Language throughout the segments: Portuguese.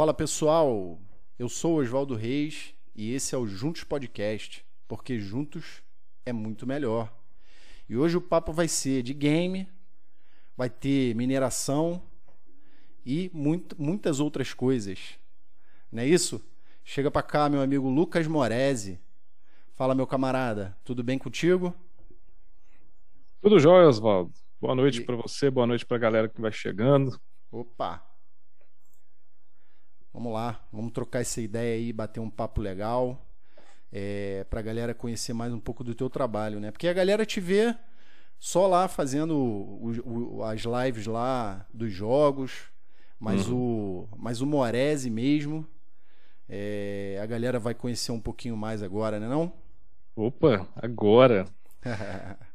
Fala pessoal, eu sou Oswaldo Reis e esse é o Juntos Podcast, porque juntos é muito melhor. E hoje o papo vai ser de game, vai ter mineração e muito, muitas outras coisas. Não é isso? Chega para cá, meu amigo Lucas Morese. Fala, meu camarada, tudo bem contigo? Tudo jóia, Oswaldo. Boa noite e... para você, boa noite para a galera que vai chegando. Opa! Vamos lá, vamos trocar essa ideia aí, bater um papo legal, é, para a galera conhecer mais um pouco do teu trabalho, né? Porque a galera te vê só lá fazendo o, o, as lives lá dos jogos, mas uhum. o mas o Morese mesmo, é, a galera vai conhecer um pouquinho mais agora, né não? Opa, agora.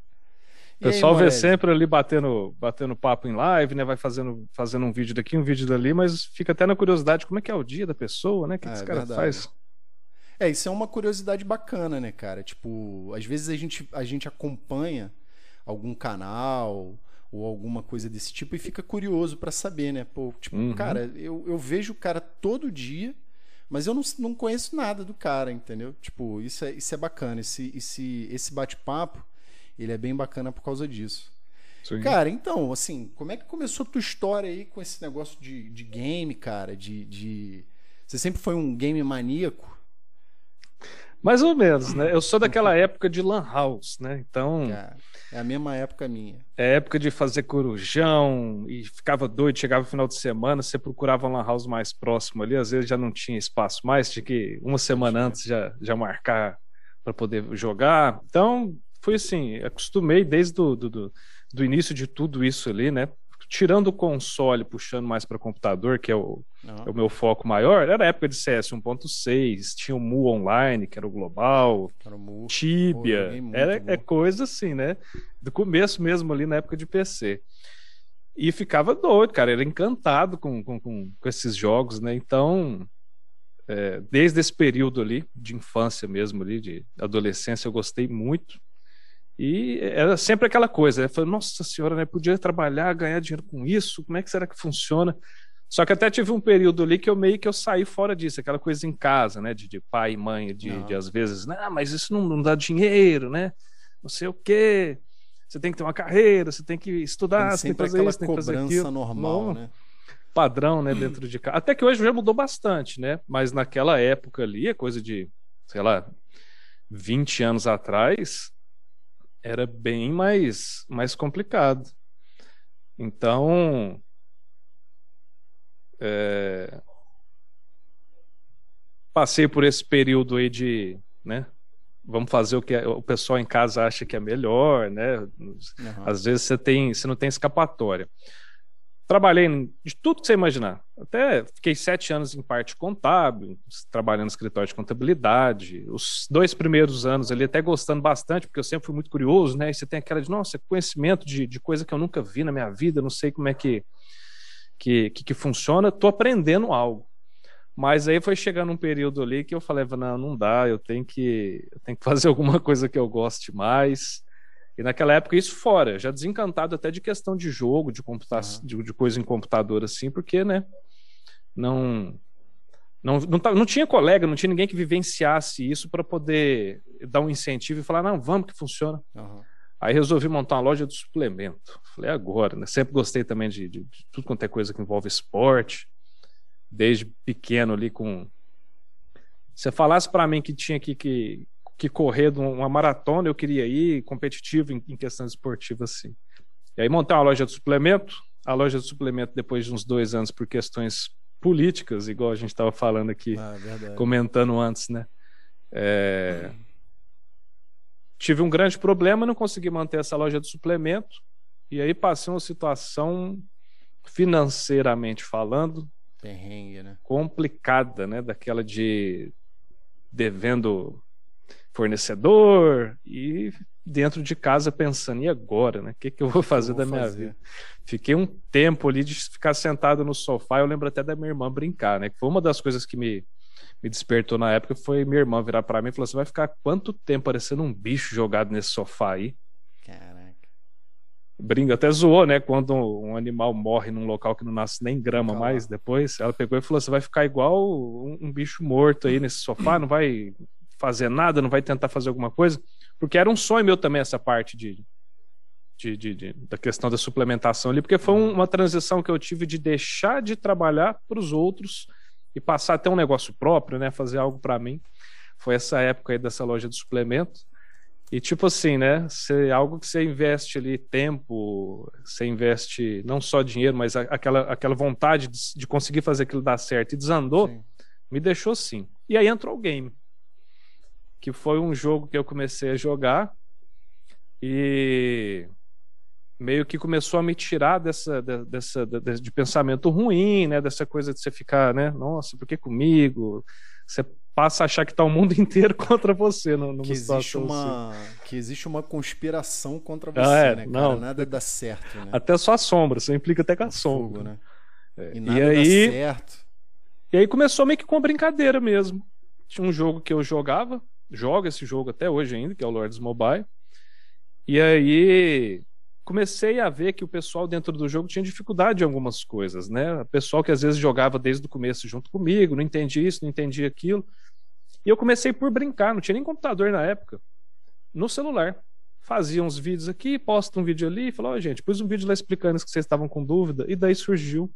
O pessoal aí, vê sempre ali batendo, batendo papo em live, né? Vai fazendo, fazendo um vídeo daqui, um vídeo dali, mas fica até na curiosidade como é que é o dia da pessoa, né? O que, é, que esse cara verdade. faz? É, isso é uma curiosidade bacana, né, cara? Tipo, às vezes a gente, a gente acompanha algum canal ou alguma coisa desse tipo e fica curioso para saber, né? Pô, tipo, uhum. cara, eu, eu vejo o cara todo dia, mas eu não, não conheço nada do cara, entendeu? Tipo, isso é, isso é bacana. Esse, esse, esse bate-papo ele é bem bacana por causa disso. Sim. Cara, então, assim, como é que começou a tua história aí com esse negócio de, de game, cara? De, de... Você sempre foi um game maníaco? Mais ou menos, né? Eu sou daquela época de Lan House, né? Então. É, é a mesma época minha. É época de fazer corujão e ficava doido, chegava no final de semana, você procurava um Lan House mais próximo ali, às vezes já não tinha espaço mais, tinha que uma semana antes já, já marcar para poder jogar. Então, foi assim, acostumei desde do, do, do, início de tudo isso ali, né? Tirando o console, puxando mais para computador, que é o, uhum. é o meu foco maior, era a época de CS 1.6, tinha o Mu Online, que era o global, era o Mu. Tibia, Pô, era, é coisa assim, né? Do começo mesmo ali na época de PC. E ficava doido, cara, era encantado com, com, com, com esses jogos, né? Então, é, desde esse período ali, de infância mesmo, ali, de adolescência, eu gostei muito. E era sempre aquela coisa, né? Falei, nossa senhora, né? Podia trabalhar, ganhar dinheiro com isso, como é que será que funciona? Só que até tive um período ali que eu meio que eu saí fora disso, aquela coisa em casa, né? De, de pai e mãe, de, de, às vezes, não, mas isso não, não, dá dinheiro, né? Não sei o quê. Você tem que ter uma carreira, você tem que estudar, tem você tem que fazer isso, tem que fazer aquilo. normal, né? Padrão, né? Dentro de casa. Até que hoje já mudou bastante, né? Mas naquela época ali, é coisa de, sei lá, 20 anos atrás, era bem mais, mais complicado. Então, é, passei por esse período aí de, né? Vamos fazer o que o pessoal em casa acha que é melhor, né? Uhum. Às vezes você tem, você não tem escapatória. Trabalhei de tudo que você imaginar. Até fiquei sete anos em parte contábil, trabalhando no escritório de contabilidade. Os dois primeiros anos ali, até gostando bastante, porque eu sempre fui muito curioso, né? E você tem aquela de, nossa, conhecimento de, de coisa que eu nunca vi na minha vida, não sei como é que, que, que, que funciona, tô aprendendo algo. Mas aí foi chegando um período ali que eu falei, não, não dá, eu tenho que, eu tenho que fazer alguma coisa que eu goste mais. E naquela época, isso fora, já desencantado até de questão de jogo, de, computa de, de, coisa em computador, assim, porque, né, não, não, não, não tinha colega, não tinha ninguém que vivenciasse isso para poder dar um incentivo e falar, não, vamos que funciona. Uhum. Aí resolvi montar uma loja de suplemento. Falei, agora, né? Sempre gostei também de, de, de tudo quanto é coisa que envolve esporte, desde pequeno ali com... Se falasse para mim que tinha que, que que correr uma maratona, eu queria ir competitivo em, em questões esportivas, assim. E aí montei uma loja de suplemento. A loja de suplemento, depois de uns dois anos, por questões políticas, igual a gente estava falando aqui, ah, comentando antes, né? É... Tive um grande problema, não consegui manter essa loja de suplemento. E aí passei uma situação financeiramente falando, Perrengue, né? complicada, né? Daquela de devendo fornecedor e dentro de casa pensando, e agora, né? O que, que eu vou fazer eu vou da minha fazer? vida? Fiquei um tempo ali de ficar sentado no sofá, eu lembro até da minha irmã brincar, né? Que foi uma das coisas que me, me despertou na época, foi minha irmã virar para mim e falar: você vai ficar quanto tempo parecendo um bicho jogado nesse sofá aí? Caraca. brinca, até zoou, né? Quando um animal morre num local que não nasce nem grama Calma. mais, depois ela pegou e falou: você vai ficar igual um, um, bicho morto aí nesse sofá, não vai fazer nada, não vai tentar fazer alguma coisa. Porque era um sonho meu também essa parte de, de, de, de da questão da suplementação ali, porque foi um, uma transição que eu tive de deixar de trabalhar para os outros e passar até um negócio próprio, né? Fazer algo para mim. Foi essa época aí dessa loja de suplementos. E tipo assim, né? Você, algo que você investe ali tempo, você investe não só dinheiro, mas a, aquela, aquela vontade de, de, conseguir fazer aquilo dar certo e desandou, sim. me deixou sim. E aí entrou o game, que foi um jogo que eu comecei a jogar e meio que começou a me tirar dessa, dessa, dessa de pensamento ruim, né? Dessa coisa de você ficar, né? Nossa, por que comigo? Você passa a achar que está o mundo inteiro contra você no, que existe uma assim. que existe uma conspiração contra você, ah, é, né? Não, Nada dá certo, né? Até só a sombra, você implica até com a sombra. Fogo, né? É. E nada e aí, dá certo. E aí começou meio que com brincadeira mesmo. Tinha um jogo que eu jogava, joga esse jogo até hoje ainda, que é o Lords Mobile. E aí comecei a ver que o pessoal dentro do jogo tinha dificuldade em algumas coisas, né? O pessoal que às vezes jogava desde o começo junto comigo, não entendia isso, não entendia aquilo. E eu comecei por brincar, não tinha nem computador na época, no celular. Fazia uns vídeos aqui, posta um vídeo ali, falou, oh, gente, pus um vídeo lá explicando isso que vocês estavam com dúvida, e daí surgiu.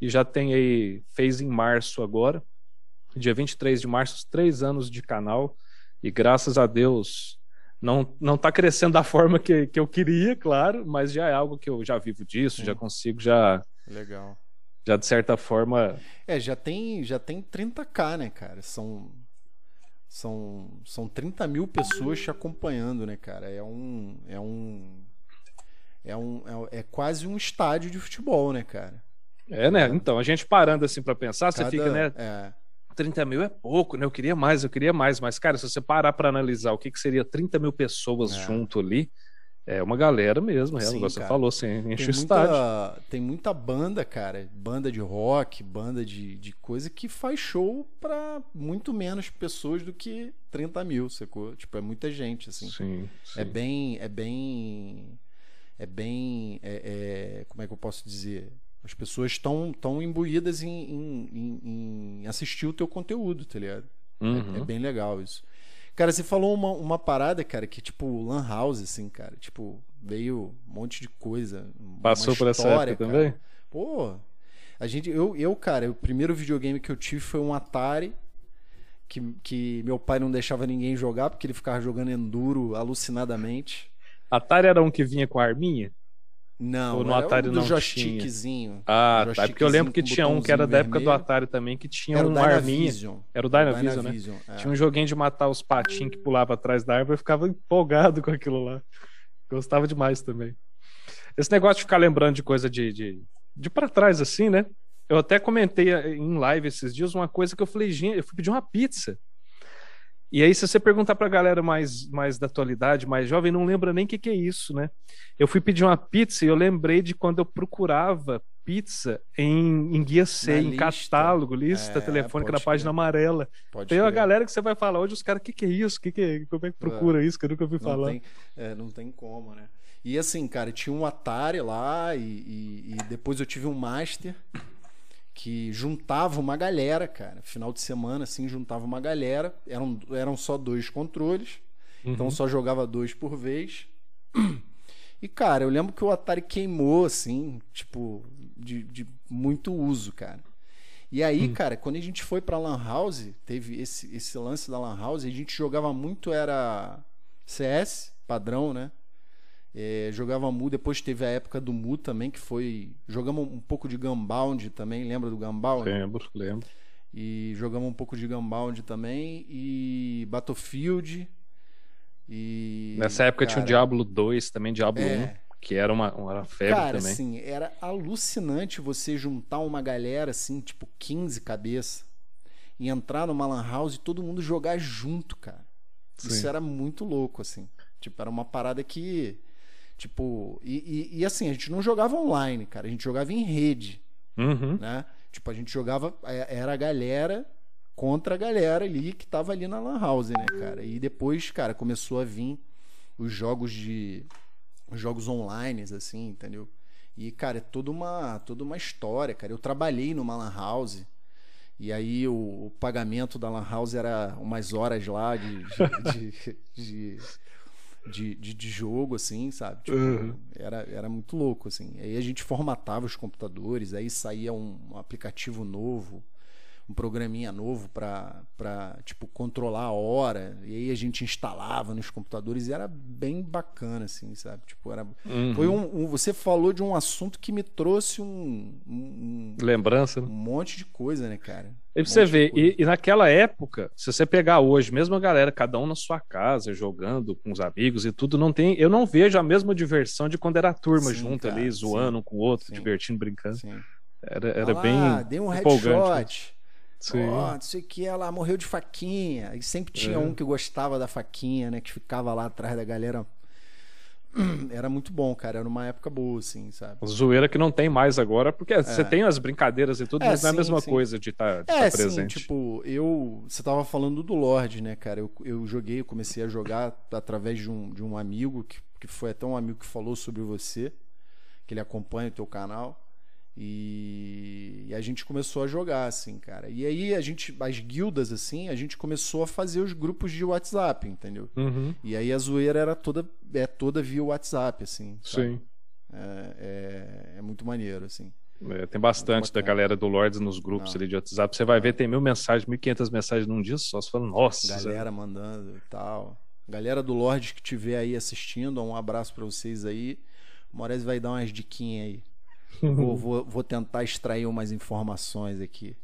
E já tem aí, fez em março agora, dia 23 de março, três anos de canal, e graças a Deus não não está crescendo da forma que, que eu queria, claro, mas já é algo que eu já vivo disso, já consigo já legal. Já de certa forma, é, já tem já tem 30k, né, cara? São são, são 30 mil pessoas te acompanhando, né, cara? É um. É um. É, um, é, é quase um estádio de futebol, né, cara? É, né? Então, a gente parando assim para pensar, Cada, você fica, né? É. 30 mil é pouco, né? Eu queria mais, eu queria mais. Mas, cara, se você parar para analisar o que, que seria 30 mil pessoas é. junto ali, é uma galera mesmo, é, Sim, você cara. falou, assim, enche o estádio. Tem muita banda, cara, banda de rock, banda de, de coisa que faz show para muito menos pessoas do que 30 mil, sacou? Tipo, é muita gente, assim. Sim, sim. É bem, é bem, é bem, é, é, como é que eu posso dizer? As pessoas estão tão imbuídas em, em, em, em, assistir o teu conteúdo, tá ligado? Uhum. É, é bem legal isso. Cara, você falou uma, uma parada, cara, que tipo Lan House, assim, cara. Tipo, veio um monte de coisa. Passou por essa época cara. também? Pô, a gente, eu, eu, cara, o primeiro videogame que eu tive foi um Atari. Que, que meu pai não deixava ninguém jogar porque ele ficava jogando Enduro alucinadamente. Atari era um que vinha com a arminha? Não, Ou no Atari do não joystickzinho. Ah, tá. Porque eu lembro que tinha um que era da época do Atari também, que tinha era um arminha. Era o Dynavision, né? Dynavision, é. Tinha um joguinho de matar os patinhos que pulava atrás da árvore, eu ficava empolgado com aquilo lá. Gostava demais também. Esse negócio de ficar lembrando de coisa de, de, de para trás assim, né? Eu até comentei em live esses dias uma coisa que eu falei, gente, eu fui pedir uma pizza. E aí, se você perguntar pra galera mais, mais da atualidade, mais jovem, não lembra nem o que, que é isso, né? Eu fui pedir uma pizza e eu lembrei de quando eu procurava pizza em, em guia C, em lista. catálogo, lista é, telefônica na página amarela. Pode tem uma galera que você vai falar hoje, os caras, o que, que é isso? Que que é? Como é que procura é. isso? Que eu nunca ouvi não falar. Tem, é, não tem como, né? E assim, cara, tinha um Atari lá e, e, e depois eu tive um Master que juntava uma galera, cara. Final de semana, assim, juntava uma galera. Eram, eram só dois controles, então uhum. então só jogava dois por vez. E, cara, eu lembro que o Atari queimou, assim, tipo, de, de muito uso, cara. E aí, hum. cara, quando a gente foi pra Lan House, teve esse, esse lance da Lan House, a gente jogava muito, era CS, padrão, né? É, jogava Mu, depois teve a época do Mu também, que foi. Jogamos um pouco de Gunbound também, lembra do Gunbound? Lembro, lembro. E jogamos um pouco de Gunbound também. E E. Nessa época cara, tinha o Diablo 2 também, Diablo é, 1, que era uma, uma febre cara, também. Assim, era alucinante você juntar uma galera assim, tipo 15 cabeças, e entrar numa Lan House e todo mundo jogar junto, cara. Sim. Isso era muito louco, assim. Tipo, era uma parada que Tipo, e, e, e, assim, a gente não jogava online, cara, a gente jogava em rede. Uhum. Né? Tipo, a gente jogava, é, era a galera contra a galera ali que tava ali na Lan House, né, cara? E depois, cara, começou a vir os jogos de. jogos online, assim, entendeu? E, cara, é toda uma, toda uma história, cara. Eu trabalhei numa lan house e aí o, o pagamento da lan house era umas horas lá de, de, de, de, de, de jogo, assim, sabe? Tipo, uhum. era, era muito louco, assim. Aí a gente formatava os computadores, aí saía um, um aplicativo novo um programinha novo para tipo controlar a hora. E aí a gente instalava nos computadores e era bem bacana assim sabe? Tipo era uhum. foi um, um, você falou de um assunto que me trouxe um, um lembrança né? um monte de coisa né cara? E você vê e, e, naquela época se você pegar hoje mesmo a galera cada um na sua casa jogando com os amigos e tudo não tem eu não vejo a mesma diversão de quando era a turma sim, junto cara, ali zoando sim, um com o outro sim, divertindo brincando. era, era ah, bem dei um headshot Ó, oh, não sei o que, ela morreu de faquinha. E sempre tinha é. um que gostava da faquinha, né? Que ficava lá atrás da galera. Era muito bom, cara. Era uma época boa, assim, sabe? Zoeira que não tem mais agora, porque é. você tem as brincadeiras e tudo, é, mas não é a mesma sim. coisa de estar tá, é, tá presente. Sim, tipo, eu. Você tava falando do Lorde, né, cara? Eu, eu joguei, eu comecei a jogar através de um, de um amigo, que, que foi até um amigo que falou sobre você, que ele acompanha o teu canal. E, e, a gente começou a jogar, assim, cara. E aí a gente, as guildas, assim, a gente começou a fazer os grupos de WhatsApp, entendeu? Uhum. E aí a zoeira era toda, é toda via WhatsApp, assim. Sabe? Sim. É, é, é, muito maneiro, assim. É, tem bastante da galera do Lords nos grupos Não. ali de WhatsApp. Você vai ver, tem mil mensagens, mil quinhentas mensagens num dia só. Você fala, nossa. Galera mandando e tal. Galera do Lords que estiver aí assistindo, um abraço para vocês aí. O Moraes vai dar umas diquinhas aí vou, vou, vou, tentar extrair umas informações aqui.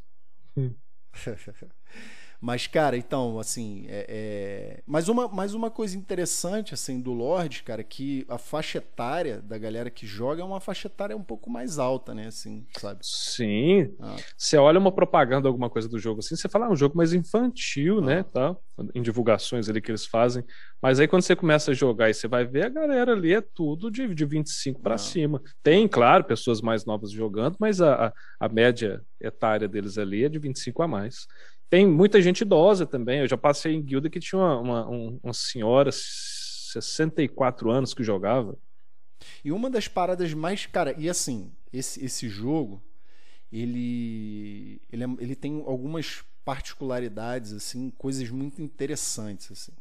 Mas, cara, então, assim, é, é... Mas, uma, mais uma coisa interessante, assim, do Lorde, cara, que a faixa etária da galera que joga é uma faixa etária um pouco mais alta, né, assim, sabe? Sim. Ah. Você olha uma propaganda, alguma coisa do jogo assim, você fala, ah, um jogo mais infantil, ah. né, tá? Em divulgações ali que eles fazem. Mas aí quando você começa a jogar e você vai ver, a galera ali é tudo de, de 25 para cima. Tem, claro, pessoas mais novas jogando, mas a, a, a média etária deles ali é de 25 a mais. Tem muita gente idosa também. Eu já passei em guilda que tinha uma, uma, uma senhora, 64 anos, que jogava. E uma das paradas mais. Cara, e assim, esse, esse jogo, ele, ele, é, ele tem algumas particularidades, assim, coisas muito interessantes, assim.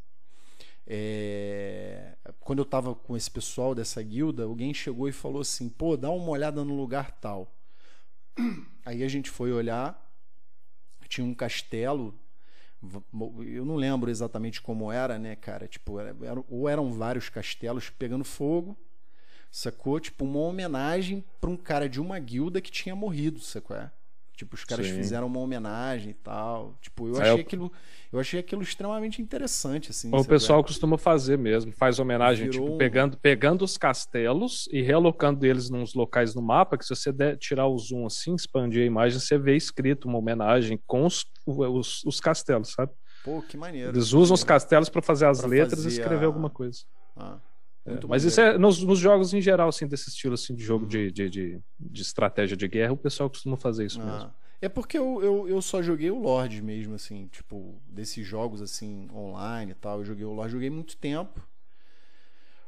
É... Quando eu tava com esse pessoal dessa guilda, alguém chegou e falou assim: pô, dá uma olhada no lugar tal. Aí a gente foi olhar tinha um castelo. Eu não lembro exatamente como era, né, cara? Tipo, era, ou eram vários castelos pegando fogo, sacou? Tipo, uma homenagem para um cara de uma guilda que tinha morrido, sacou? É? Tipo, os caras Sim. fizeram uma homenagem e tal. Tipo, eu achei eu... aquilo, eu achei aquilo extremamente interessante, assim. O pessoal costuma fazer mesmo, faz homenagem, Virou... tipo, pegando, pegando os castelos e realocando eles nos locais no mapa, que se você der, tirar o zoom assim, expandir a imagem, você vê escrito uma homenagem com os, os, os castelos, sabe? Pô, que maneiro. Eles usam os castelos para fazer as pra letras fazer e escrever a... alguma coisa. Ah. É, mas isso é nos, nos, jogos em geral, assim, desse estilo assim, de jogo uhum. de, de, de, de, estratégia de guerra, o pessoal costuma fazer isso ah. mesmo. É porque eu, eu, eu só joguei o Lorde mesmo, assim, tipo, desses jogos assim, online e tal. Eu joguei o Lorde, joguei muito tempo.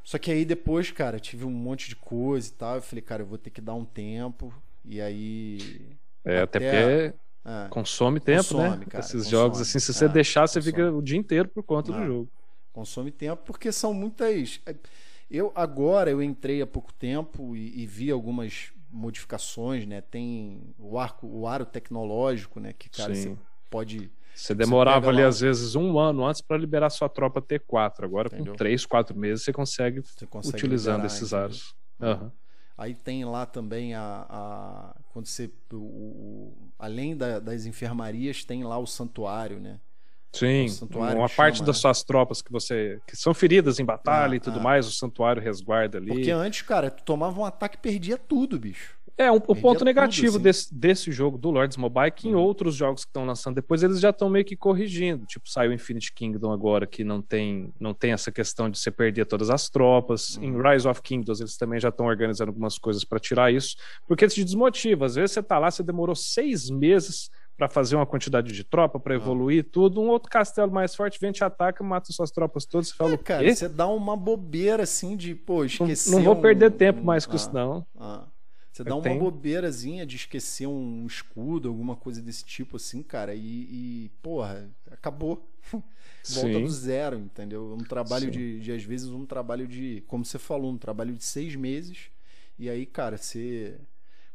Só que aí depois, cara, tive um monte de coisa e tal. Eu falei, cara, eu vou ter que dar um tempo. E aí. É, até, até porque. É, consome tempo, né? consome, né? Cara, Esses consome, jogos, assim, se você é, deixar, você consome. fica o dia inteiro por conta do jogo. Consome tempo porque são muitas. Eu agora eu entrei há pouco tempo e, e vi algumas modificações, né? Tem o arco, o aro tecnológico, né? Que cara Sim. você pode você demorava você ali, lá... às vezes, um ano antes para liberar sua tropa T4. Agora, Entendeu? com três, quatro meses, você consegue, você consegue utilizando esses aros. Uhum. Aí tem lá também a. a quando você. O, o, além da, das enfermarias, tem lá o santuário, né? Sim, uma parte chama, das né? suas tropas que você que são feridas em batalha ah, e tudo ah. mais, o santuário resguarda ali. Porque antes, cara, tu tomava um ataque e perdia tudo, bicho. É, um, o ponto negativo tudo, assim. desse, desse jogo do Lords Mobile é que em uhum. outros jogos que estão lançando depois eles já estão meio que corrigindo. Tipo, saiu Infinite Kingdom agora que não tem, não tem essa questão de você perder todas as tropas. Uhum. Em Rise of Kingdoms eles também já estão organizando algumas coisas para tirar isso, porque te desmotiva. Às vezes você tá lá, você demorou seis meses para fazer uma quantidade de tropa, para ah. evoluir tudo. Um outro castelo mais forte vem te ataca, mata suas tropas todas. Você fala, é, cara, você dá uma bobeira assim de, pô, esquecer. Não, não vou um, perder tempo mais com ah, isso, não. Ah. Você dá uma tem... bobeirazinha de esquecer um escudo, alguma coisa desse tipo assim, cara, e, e porra, acabou. Volta do zero, entendeu? Um trabalho de, de, às vezes, um trabalho de, como você falou, um trabalho de seis meses. E aí, cara, você.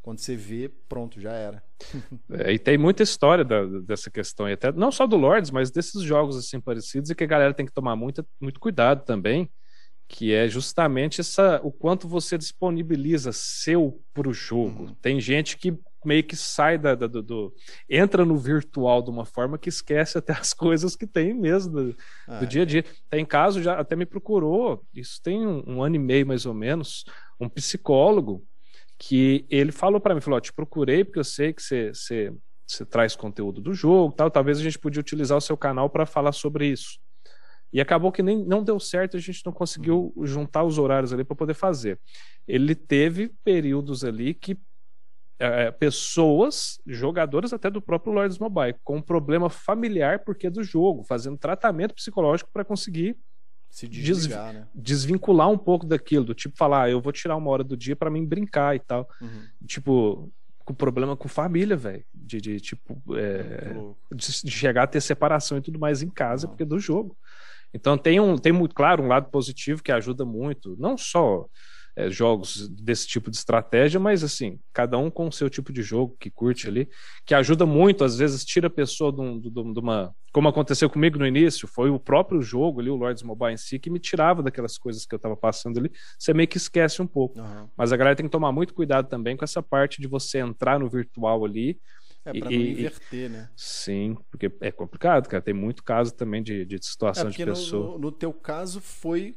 Quando você vê, pronto, já era. É, e tem muita história da, dessa questão, até não só do Lords, mas desses jogos assim parecidos, e que a galera tem que tomar muito, muito cuidado também que é justamente essa o quanto você disponibiliza seu para o jogo. Uhum. Tem gente que meio que sai da, da do, do, entra no virtual de uma forma que esquece até as coisas que tem mesmo do, ah, do dia a dia. Tem caso já até me procurou, isso tem um, um ano e meio mais ou menos, um psicólogo que ele falou para mim, falou, te procurei porque eu sei que você, você, você traz conteúdo do jogo, tal, talvez a gente podia utilizar o seu canal para falar sobre isso. E acabou que nem não deu certo, a gente não conseguiu juntar os horários ali para poder fazer. Ele teve períodos ali que é, pessoas, jogadoras até do próprio Lords Mobile, com problema familiar porque é do jogo, fazendo tratamento psicológico para conseguir se desligar, né? desvincular um pouco daquilo, do tipo falar, ah, eu vou tirar uma hora do dia para mim brincar e tal. Uhum. Tipo, com problema com família, velho. De, de, tipo, é, de, chegar a ter separação e tudo mais em casa, porque é do jogo. Então tem um, tem muito claro um lado positivo que ajuda muito, não só é, jogos desse tipo de estratégia, mas assim, cada um com o seu tipo de jogo que curte ali, que ajuda muito, às vezes tira a pessoa de, um, de, de uma. Como aconteceu comigo no início, foi o próprio jogo ali, o Lords Mobile em si, que me tirava daquelas coisas que eu estava passando ali. Você meio que esquece um pouco. Uhum. Mas a galera tem que tomar muito cuidado também com essa parte de você entrar no virtual ali é, pra e, não inverter, né? Sim, porque é complicado, cara. Tem muito caso também de, de situação é de pessoa. No, no, teu caso, foi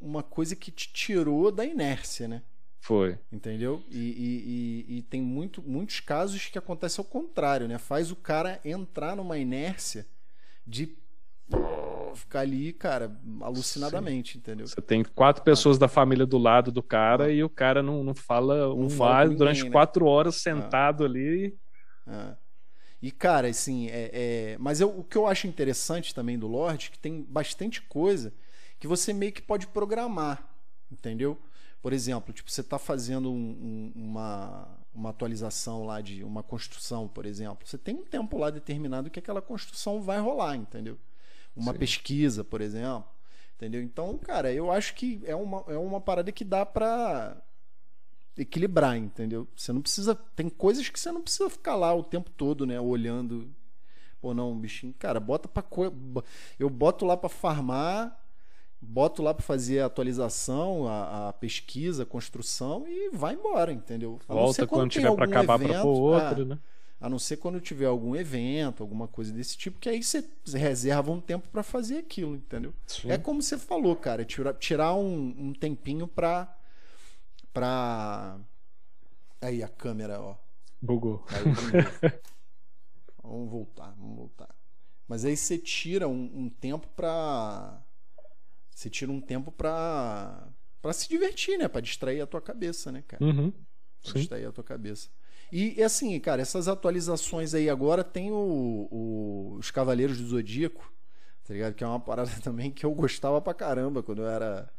uma coisa que te tirou da inércia, né? Foi. Entendeu? E, e, e, e tem muito, muitos casos que acontece ao contrário, né? Faz o cara entrar numa inércia de ficar ali, cara, alucinadamente, Sim. entendeu? Você tem quatro pessoas ah. da família do lado do cara ah. e o cara não, não fala um fala durante né? quatro horas sentado ah. ali. É. E, cara, assim, é, é... mas eu, o que eu acho interessante também do Lorde é que tem bastante coisa que você meio que pode programar, entendeu? Por exemplo, tipo, você está fazendo um, um, uma, uma atualização lá de uma construção, por exemplo. Você tem um tempo lá determinado que aquela construção vai rolar, entendeu? Uma Sim. pesquisa, por exemplo. Entendeu? Então, cara, eu acho que é uma, é uma parada que dá para equilibrar, entendeu? Você não precisa. Tem coisas que você não precisa ficar lá o tempo todo, né? Olhando. Pô, não, bichinho. Cara, bota pra. Co... Eu boto lá para farmar, boto lá para fazer a atualização, a, a, pesquisa, a construção e vai embora, entendeu? Volta quando, quando tiver para acabar para pôr outro, é, né? A não ser quando tiver algum evento, alguma coisa desse tipo, que aí você reserva um tempo para fazer aquilo, entendeu? Sim. É como você falou, cara, tirar, tirar um, um tempinho para pra. Aí a câmera, ó. Bugou. vamos voltar, vamos voltar. Mas aí você tira um, um tempo pra. Você tira um tempo pra. pra se divertir, né? Pra distrair a tua cabeça, né, cara? Uhum. Pra distrair a tua cabeça. E assim, cara, essas atualizações aí agora tem o, o, os Cavaleiros do Zodíaco, tá ligado? Que é uma parada também que eu gostava pra caramba quando eu era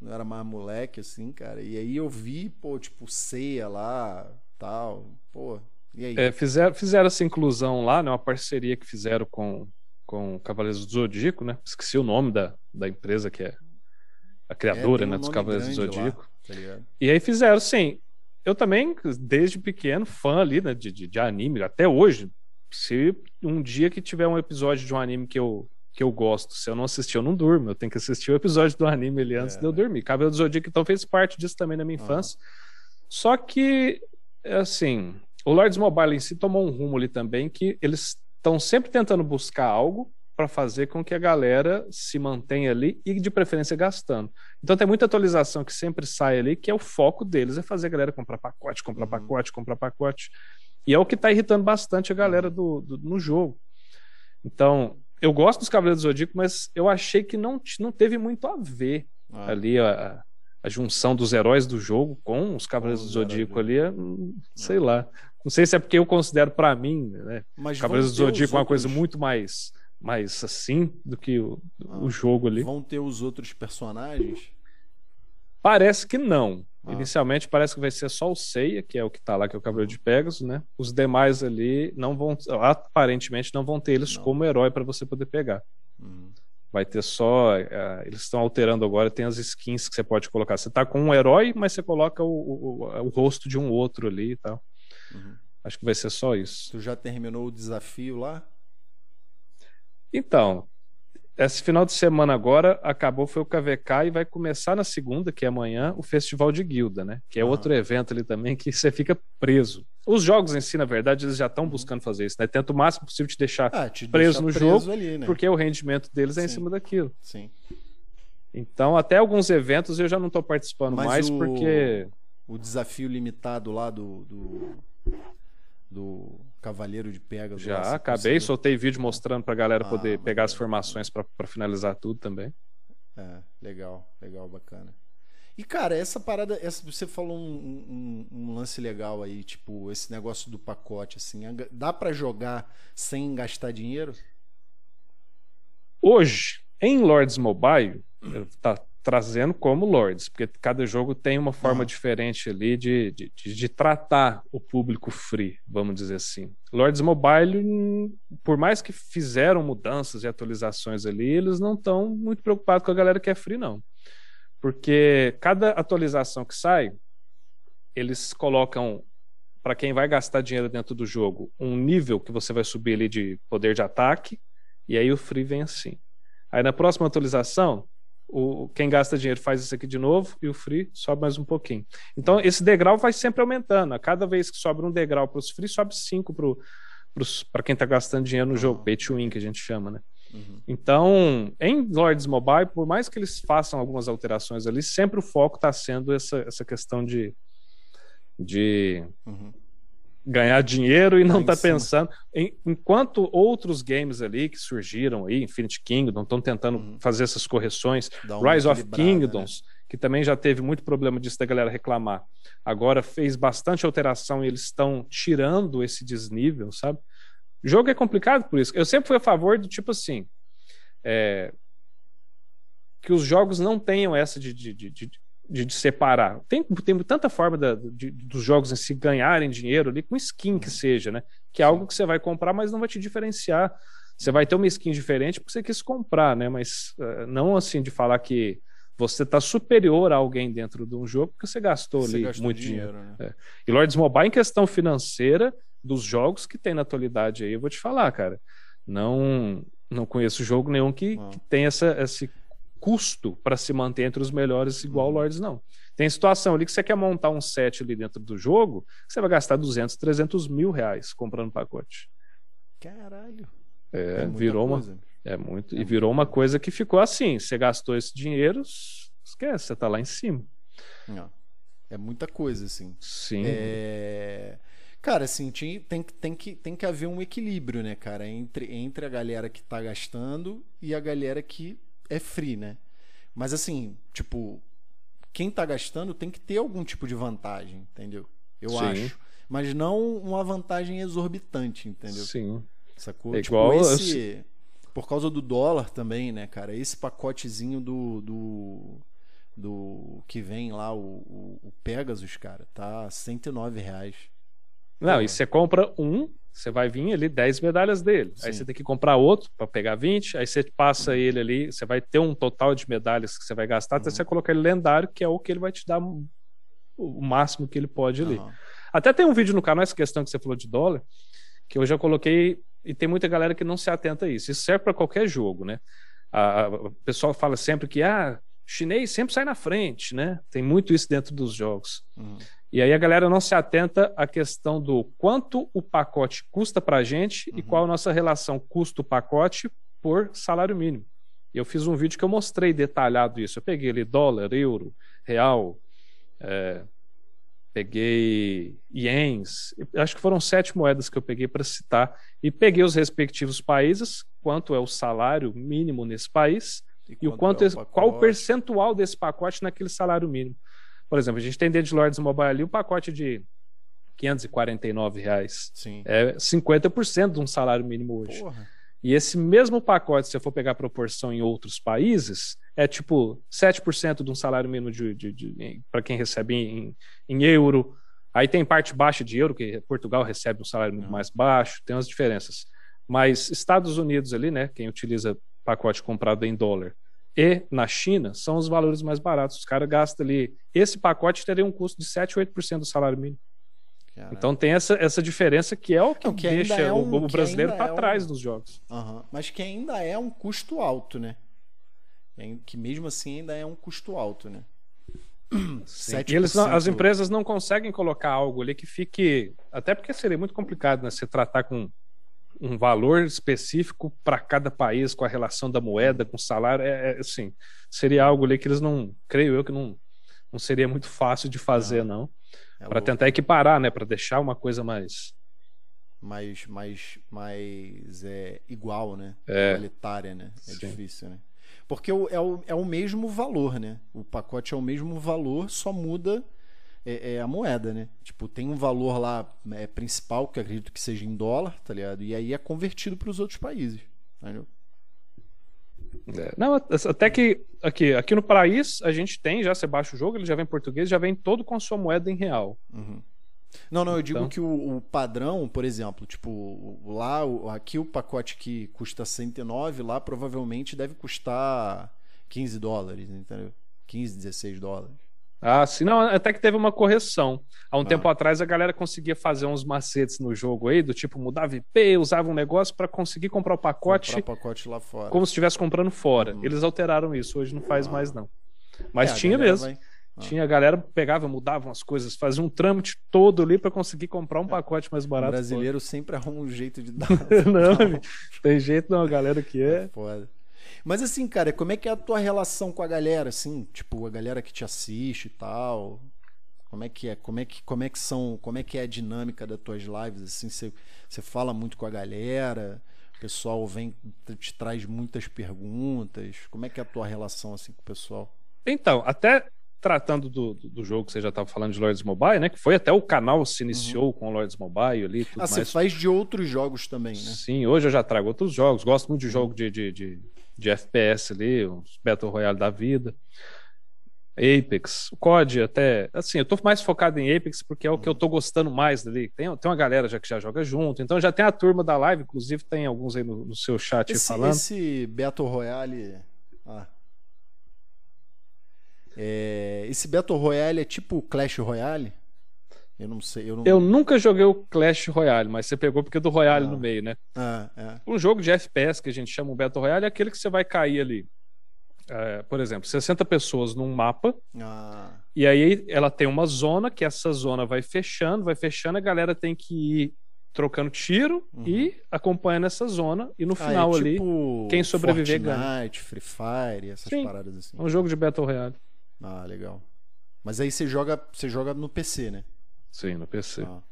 não era mais moleque, assim, cara. E aí eu vi, pô, tipo, ceia lá, tal, pô. E aí? É, fizeram, fizeram essa inclusão lá, né? Uma parceria que fizeram com, com Cavaleiros do Zodíaco, né? Esqueci o nome da, da empresa que é a criadora, é, um né, dos Cavaleiros do Zodíaco. Lá, tá e aí fizeram, sim. Eu também, desde pequeno, fã ali, né, de, de, de anime, até hoje. Se um dia que tiver um episódio de um anime que eu que eu gosto. Se eu não assistir, eu não durmo. Eu tenho que assistir o episódio do anime ali antes é. de eu dormir. Cabelo do Zodíaco, então, fez parte disso também na minha infância. Só que, assim, o Lords Mobile em si tomou um rumo ali também que eles estão sempre tentando buscar algo para fazer com que a galera se mantenha ali e de preferência gastando. Então tem muita atualização que sempre sai ali, que é o foco deles, é fazer a galera comprar pacote, comprar uhum. pacote, comprar pacote. E é o que está irritando bastante a galera do, do, no jogo. Então, eu gosto dos Cavaleiros do Zodíaco, mas eu achei que não, não teve muito a ver ah. ali a, a junção dos heróis do jogo com os Cavaleiros do Zodíaco ali, é, sei lá. Não sei se é porque eu considero para mim, né? Mas Cavaleiros do Zodíaco é uma coisa muito mais, mais assim do que o, ah, o jogo ali. Vão ter os outros personagens? Parece que não. Ah. Inicialmente parece que vai ser só o Seiya, que é o que tá lá, que é o Cavaleiro de Pegasus, né? Os demais ali não vão, aparentemente não vão ter eles não. como herói para você poder pegar. Uhum. Vai ter só. Uh, eles estão alterando agora, tem as skins que você pode colocar. Você tá com um herói, mas você coloca o, o, o rosto de um outro ali e tal. Uhum. Acho que vai ser só isso. Tu já terminou o desafio lá? Então, esse final de semana agora acabou foi o KVK e vai começar na segunda, que é amanhã, o Festival de Guilda, né? Que é uhum. outro evento ali também que você fica preso. Os jogos em si, na verdade, eles já estão uhum. buscando fazer isso, né? Tenta o máximo possível te deixar ah, te preso no preso jogo, ali, né? porque o rendimento deles é Sim. em cima daquilo. Sim. Então, até alguns eventos eu já não estou participando Mas mais o... porque o desafio limitado lá do, do, do Cavaleiro de Pegasus. Já, acabei, soltei vídeo mostrando pra galera ah, poder pegar as formações para finalizar tudo também. É, legal, legal, bacana. E, cara, essa parada, essa, você falou um, um, um, lance legal aí, tipo, esse negócio do pacote, assim, dá para jogar sem gastar dinheiro? Hoje, em Lords Mobile, tá, trazendo como Lords, porque cada jogo tem uma forma uhum. diferente ali de, de, de, tratar o público free, vamos dizer assim. Lords Mobile, por mais que fizeram mudanças e atualizações ali, eles não estão muito preocupados com a galera que é free, não. Porque cada atualização que sai, eles colocam para quem vai gastar dinheiro dentro do jogo um nível que você vai subir ali de poder de ataque, e aí o free vem assim. Aí na próxima atualização, o, quem gasta dinheiro faz isso aqui de novo e o free sobe mais um pouquinho. Então, esse degrau vai sempre aumentando. A cada vez que sobe um degrau para os free, sobe cinco para quem está gastando dinheiro no jogo, pay to win, que a gente chama, né? Uhum. Então, em Lords Mobile, por mais que eles façam algumas alterações ali, sempre o foco está sendo essa, essa questão de, de uhum ganhar dinheiro e não está pensando. Em, enquanto outros games ali que surgiram aí, Infinity Kingdom, estão tentando uhum. fazer essas correções, Rise of Kingdoms, né? que também já teve muito problema disso da galera reclamar. Agora fez bastante alteração e eles estão tirando esse desnível, sabe? O jogo é complicado por isso. Eu sempre fui a favor do tipo assim. É, que os jogos não tenham essa de, de, de, de de, de, separar. Tem, tem tanta forma da, de, dos jogos em si ganharem dinheiro ali, com skin que seja, né? Que é algo que você vai comprar, mas não vai te diferenciar. Você vai ter uma skin diferente porque você quis comprar, né? Mas uh, não assim de falar que você está superior a alguém dentro de um jogo porque você gastou você ali gastou muito dinheiro. dinheiro. Né? É. E Lords Mobile, em questão financeira, dos jogos que tem na atualidade aí, eu vou te falar, cara. Não, não conheço jogo nenhum que, que tem essa, esse custo para se manter entre os melhores igual o uhum. Lords, não. Tem situação ali que você quer montar um set ali dentro do jogo, você vai gastar 200, 300 mil reais comprando pacote. Caralho. É, é virou coisa. uma. É muito. É e virou uma coisa que ficou assim: você gastou esse dinheiro, esquece, você tá lá em cima. Não. É muita coisa, assim. Sim. É... Cara, assim, tem, tem, tem, que, tem que haver um equilíbrio, né, cara, entre, entre a galera que tá gastando e a galera que é free, né? Mas assim, tipo, quem tá gastando tem que ter algum tipo de vantagem, entendeu? Eu Sim. acho. Mas não uma vantagem exorbitante, entendeu? Sim. Sacou? É tipo, igual esse. Por causa do dólar também, né, cara? Esse pacotezinho do. do, do que vem lá, o, o, o Pegasus, cara, tá 109 reais. Não, e você compra um, você vai vir ali 10 medalhas dele. Sim. Aí você tem que comprar outro para pegar 20, aí você passa ele ali, você vai ter um total de medalhas que você vai gastar, uhum. até você colocar ele lendário, que é o que ele vai te dar o máximo que ele pode ali. Uhum. Até tem um vídeo no canal, essa questão que você falou de dólar, que eu já coloquei, e tem muita galera que não se atenta a isso. Isso serve para qualquer jogo, né? o pessoal fala sempre que, ah, chinês sempre sai na frente, né? Tem muito isso dentro dos jogos. Uhum. E aí a galera não se atenta à questão do quanto o pacote custa para a gente uhum. e qual a nossa relação custo-pacote por salário mínimo. Eu fiz um vídeo que eu mostrei detalhado isso. Eu peguei ali dólar, euro, real, é, peguei ienes, acho que foram sete moedas que eu peguei para citar, e peguei os respectivos países, quanto é o salário mínimo nesse país, E, e o quanto é o qual o percentual desse pacote naquele salário mínimo. Por exemplo, a gente tem dentro de Lords Mobile ali o pacote de 549 reais. Sim. É 50% de um salário mínimo hoje. Porra. E esse mesmo pacote, se você for pegar a proporção em outros países, é tipo 7% de um salário mínimo de, de, de para quem recebe em, em, euro. Aí tem parte baixa de euro, que Portugal recebe um salário muito mais baixo, tem umas diferenças. Mas Estados Unidos ali, né, quem utiliza pacote comprado em dólar, e na China são os valores mais baratos. Os caras gastam ali. Esse pacote teria um custo de 7 ou 8% do salário mínimo. Então tem essa, essa diferença que é o que, Não, que deixa é um, o, brasileiro para é trás um... dos jogos. Uhum. Mas que ainda é um custo alto, né? Que mesmo assim ainda é um custo alto, né? Eles não, as empresas não conseguem colocar algo ali que fique. Até porque seria muito complicado, né? Você tratar com um valor específico para cada país, com a relação da moeda, com o salário, é, é, assim, seria algo ali que eles não, creio eu que não, não seria muito fácil de fazer, não. não. É para tentar equiparar, né, para deixar uma coisa mais mais mais mais é, igual, né? É. Igualitária, né? É Sim. difícil, né? Porque é o, é o mesmo valor, né? O pacote é o mesmo valor, só muda é, é, a moeda, né? Tipo, tem um valor lá é, principal, que acredito que seja em dólar, tá ligado? E aí é convertido para os outros países, entendeu? É, não, até que aqui, aqui no país a gente tem, já você baixa o jogo, ele já vem em português, já vem todo com sua moeda em real. Uhum. Não, não, eu digo então... que o, o, padrão, por exemplo, tipo, lá, aqui o pacote que custa 109, lá provavelmente deve custar 15 dólares, entendeu? 15, 16 dólares. Ah, sim, não, até que teve uma correção. Há um ah. tempo atrás a galera conseguia fazer uns macetes no jogo aí, do tipo mudava IP, usava um negócio para conseguir comprar o pacote. Comprar o pacote lá fora. Como se estivesse comprando fora. Uhum. Eles alteraram isso, hoje não faz ah. mais não. Mas é, tinha mesmo. Vai... Ah. Tinha a galera pegava, mudava as coisas, fazia um trâmite todo ali para conseguir comprar um é. pacote mais barato. O brasileiro sempre arruma um jeito de dar. não, tem jeito não, a galera que é. é foda. Mas assim, cara, como é que é a tua relação com a galera, assim? Tipo, a galera que te assiste e tal. Como é que é? Como é que, como é que são, como é que é a dinâmica das tuas lives assim? Você, fala muito com a galera? O pessoal vem te traz muitas perguntas. Como é que é a tua relação assim com o pessoal? Então, até tratando do, do jogo que você já estava falando de Lords Mobile, né? Que foi até o canal se iniciou uhum. com Lords Mobile ali. Tudo ah, mais. você faz de outros jogos também, né? Sim, hoje eu já trago outros jogos. Gosto muito de jogo de, de, de de FPS ali, uns Battle Royale da vida. Apex, o COD até, assim, eu tô mais focado em Apex porque é o que eu tô gostando mais ali. Tem, tem uma galera já que já joga junto, então já tem a turma da live, inclusive tem alguns aí no, no seu chat esse, falando. Esse Battle Royale, ah. é, esse Battle Royale é tipo Clash Royale? Eu não sei. Eu, não... eu nunca joguei o Clash Royale, mas você pegou porque é do Royale ah. no meio, né? Ah, é. Um jogo de FPS que a gente chama um Battle Royale é aquele que você vai cair ali. É, por exemplo, 60 pessoas num mapa. Ah. E aí ela tem uma zona que essa zona vai fechando, vai fechando, a galera tem que ir trocando tiro uhum. e acompanhando essa zona. E no ah, final é tipo ali, quem sobreviver Fortnite, ganha. Free Fire, essas Sim, paradas assim. É um jogo de Battle Royale. Ah, legal. Mas aí você joga, você joga no PC, né? Sim, no PC. Ah.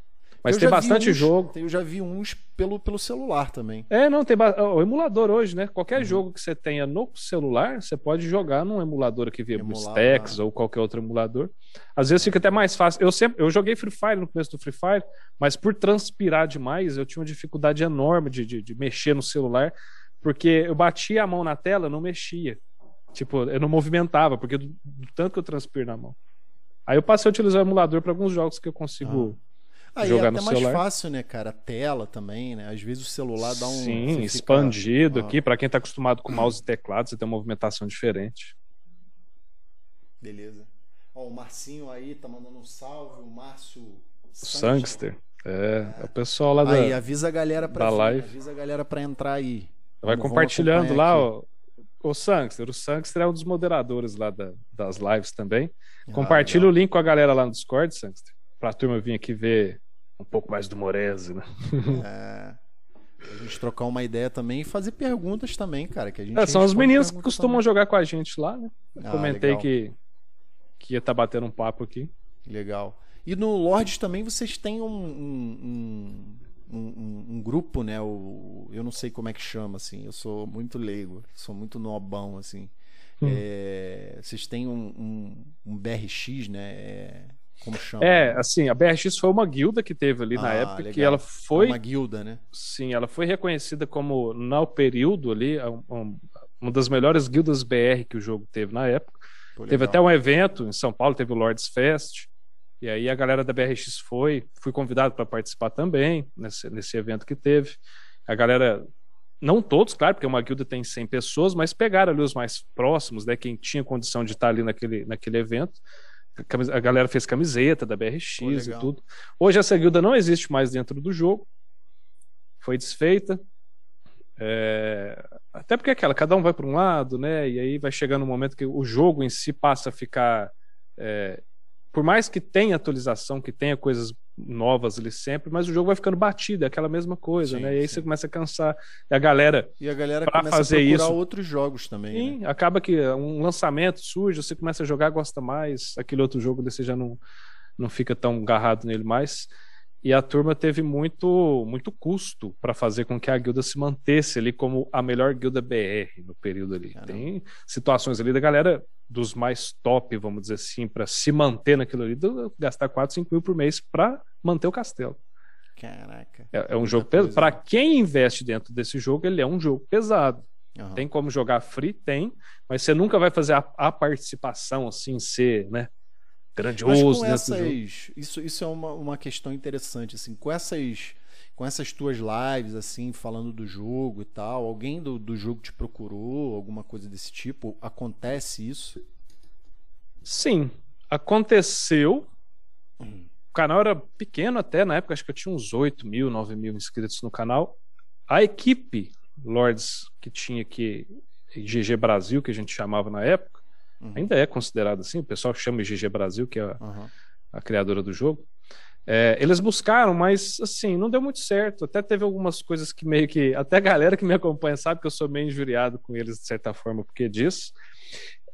Mas eu tem bastante uns, jogo. Eu já vi uns pelo, pelo celular também. É, não, tem o emulador hoje, né? Qualquer uhum. jogo que você tenha no celular, você pode jogar num emulador que via Stex ou qualquer outro emulador. Às vezes fica até mais fácil. Eu sempre eu joguei Free Fire no começo do Free Fire, mas por transpirar demais, eu tinha uma dificuldade enorme de, de, de mexer no celular, porque eu batia a mão na tela, não mexia. Tipo, eu não movimentava, porque do, do tanto que eu transpiro na mão. Aí eu passei a utilizar o emulador para alguns jogos que eu consigo ah. ah jogar é no celular. É mais fácil, né, cara? A tela também, né? Às vezes o celular dá um. Sim, expandido fica... aqui. Para quem tá acostumado com mouse e teclado, você tem uma movimentação diferente. Beleza. Ó, o Marcinho aí tá mandando um salve. O Márcio. Sangster. É, é, o pessoal lá da. Aí, avisa a galera pra da vir, live. avisa a galera pra entrar aí. Vai vamos, compartilhando lá, ó, o Sangster. O Sangster é um dos moderadores lá da, das lives também. Ah, Compartilha o link com a galera lá no Discord, Sangster, pra turma vir aqui ver um pouco mais do Morese, né? É. A gente trocar uma ideia também e fazer perguntas também, cara. Que a gente é, são os meninos que costumam também. jogar com a gente lá, né? Ah, comentei que, que ia estar tá batendo um papo aqui. Legal. E no Lords também vocês têm um, um, um, um, grupo, né? O, eu não sei como é que chama, assim. Eu sou muito leigo, sou muito nobão, assim. Hum. É, vocês têm um, um, BRX, né? É, como chama? É, assim, a BRX foi uma guilda que teve ali ah, na época, legal. que ela foi. Uma guilda, né? Sim, ela foi reconhecida como, no período ali, um, uma das melhores guildas BR que o jogo teve na época. Pô, teve até um evento em São Paulo, teve o Lords Fest. E aí a galera da BRX foi, fui convidado para participar também nesse, nesse evento que teve. A galera, não todos, claro, porque uma guilda tem 100 pessoas, mas pegaram ali os mais próximos, né, quem tinha condição de estar ali naquele, naquele evento. A galera fez camiseta da BRX Pô, e tudo. Hoje essa guilda não existe mais dentro do jogo. Foi desfeita. É... Até porque é aquela, cada um vai para um lado, né? E aí vai chegando um momento que o jogo em si passa a ficar é, por mais que tenha atualização, que tenha coisas novas ali sempre, mas o jogo vai ficando batido, é aquela mesma coisa, sim, né? E aí sim. você começa a cansar. E a galera. E a galera começa fazer a procurar isso, outros jogos também. Sim, né? acaba que um lançamento surge, você começa a jogar, gosta mais, aquele outro jogo você já não, não fica tão agarrado nele mais e a turma teve muito muito custo para fazer com que a guilda se mantesse ali como a melhor guilda BR no período ali. Caramba. Tem situações ali da galera dos mais top, vamos dizer assim, para se manter naquilo ali, gastar 4, 5 mil por mês para manter o castelo. Caraca. É, é um jogo pesado. Para quem investe dentro desse jogo, ele é um jogo pesado. Uhum. Tem como jogar free? Tem, mas você nunca vai fazer a, a participação assim, ser, né? Grandioso Mas com essas, isso, isso é uma, uma questão interessante assim com essas com essas tuas lives assim falando do jogo e tal alguém do, do jogo te procurou alguma coisa desse tipo? Acontece isso? Sim aconteceu. Hum. o canal era pequeno até na época acho que eu tinha uns 8 mil 9 mil inscritos no canal. A equipe Lords que tinha aqui GG Brasil que a gente chamava na época Uhum. Ainda é considerado assim, o pessoal chama GG Brasil, que é a, uhum. a criadora do jogo. É, eles buscaram, mas assim, não deu muito certo. Até teve algumas coisas que meio que. Até a galera que me acompanha sabe que eu sou meio injuriado com eles, de certa forma, porque disso.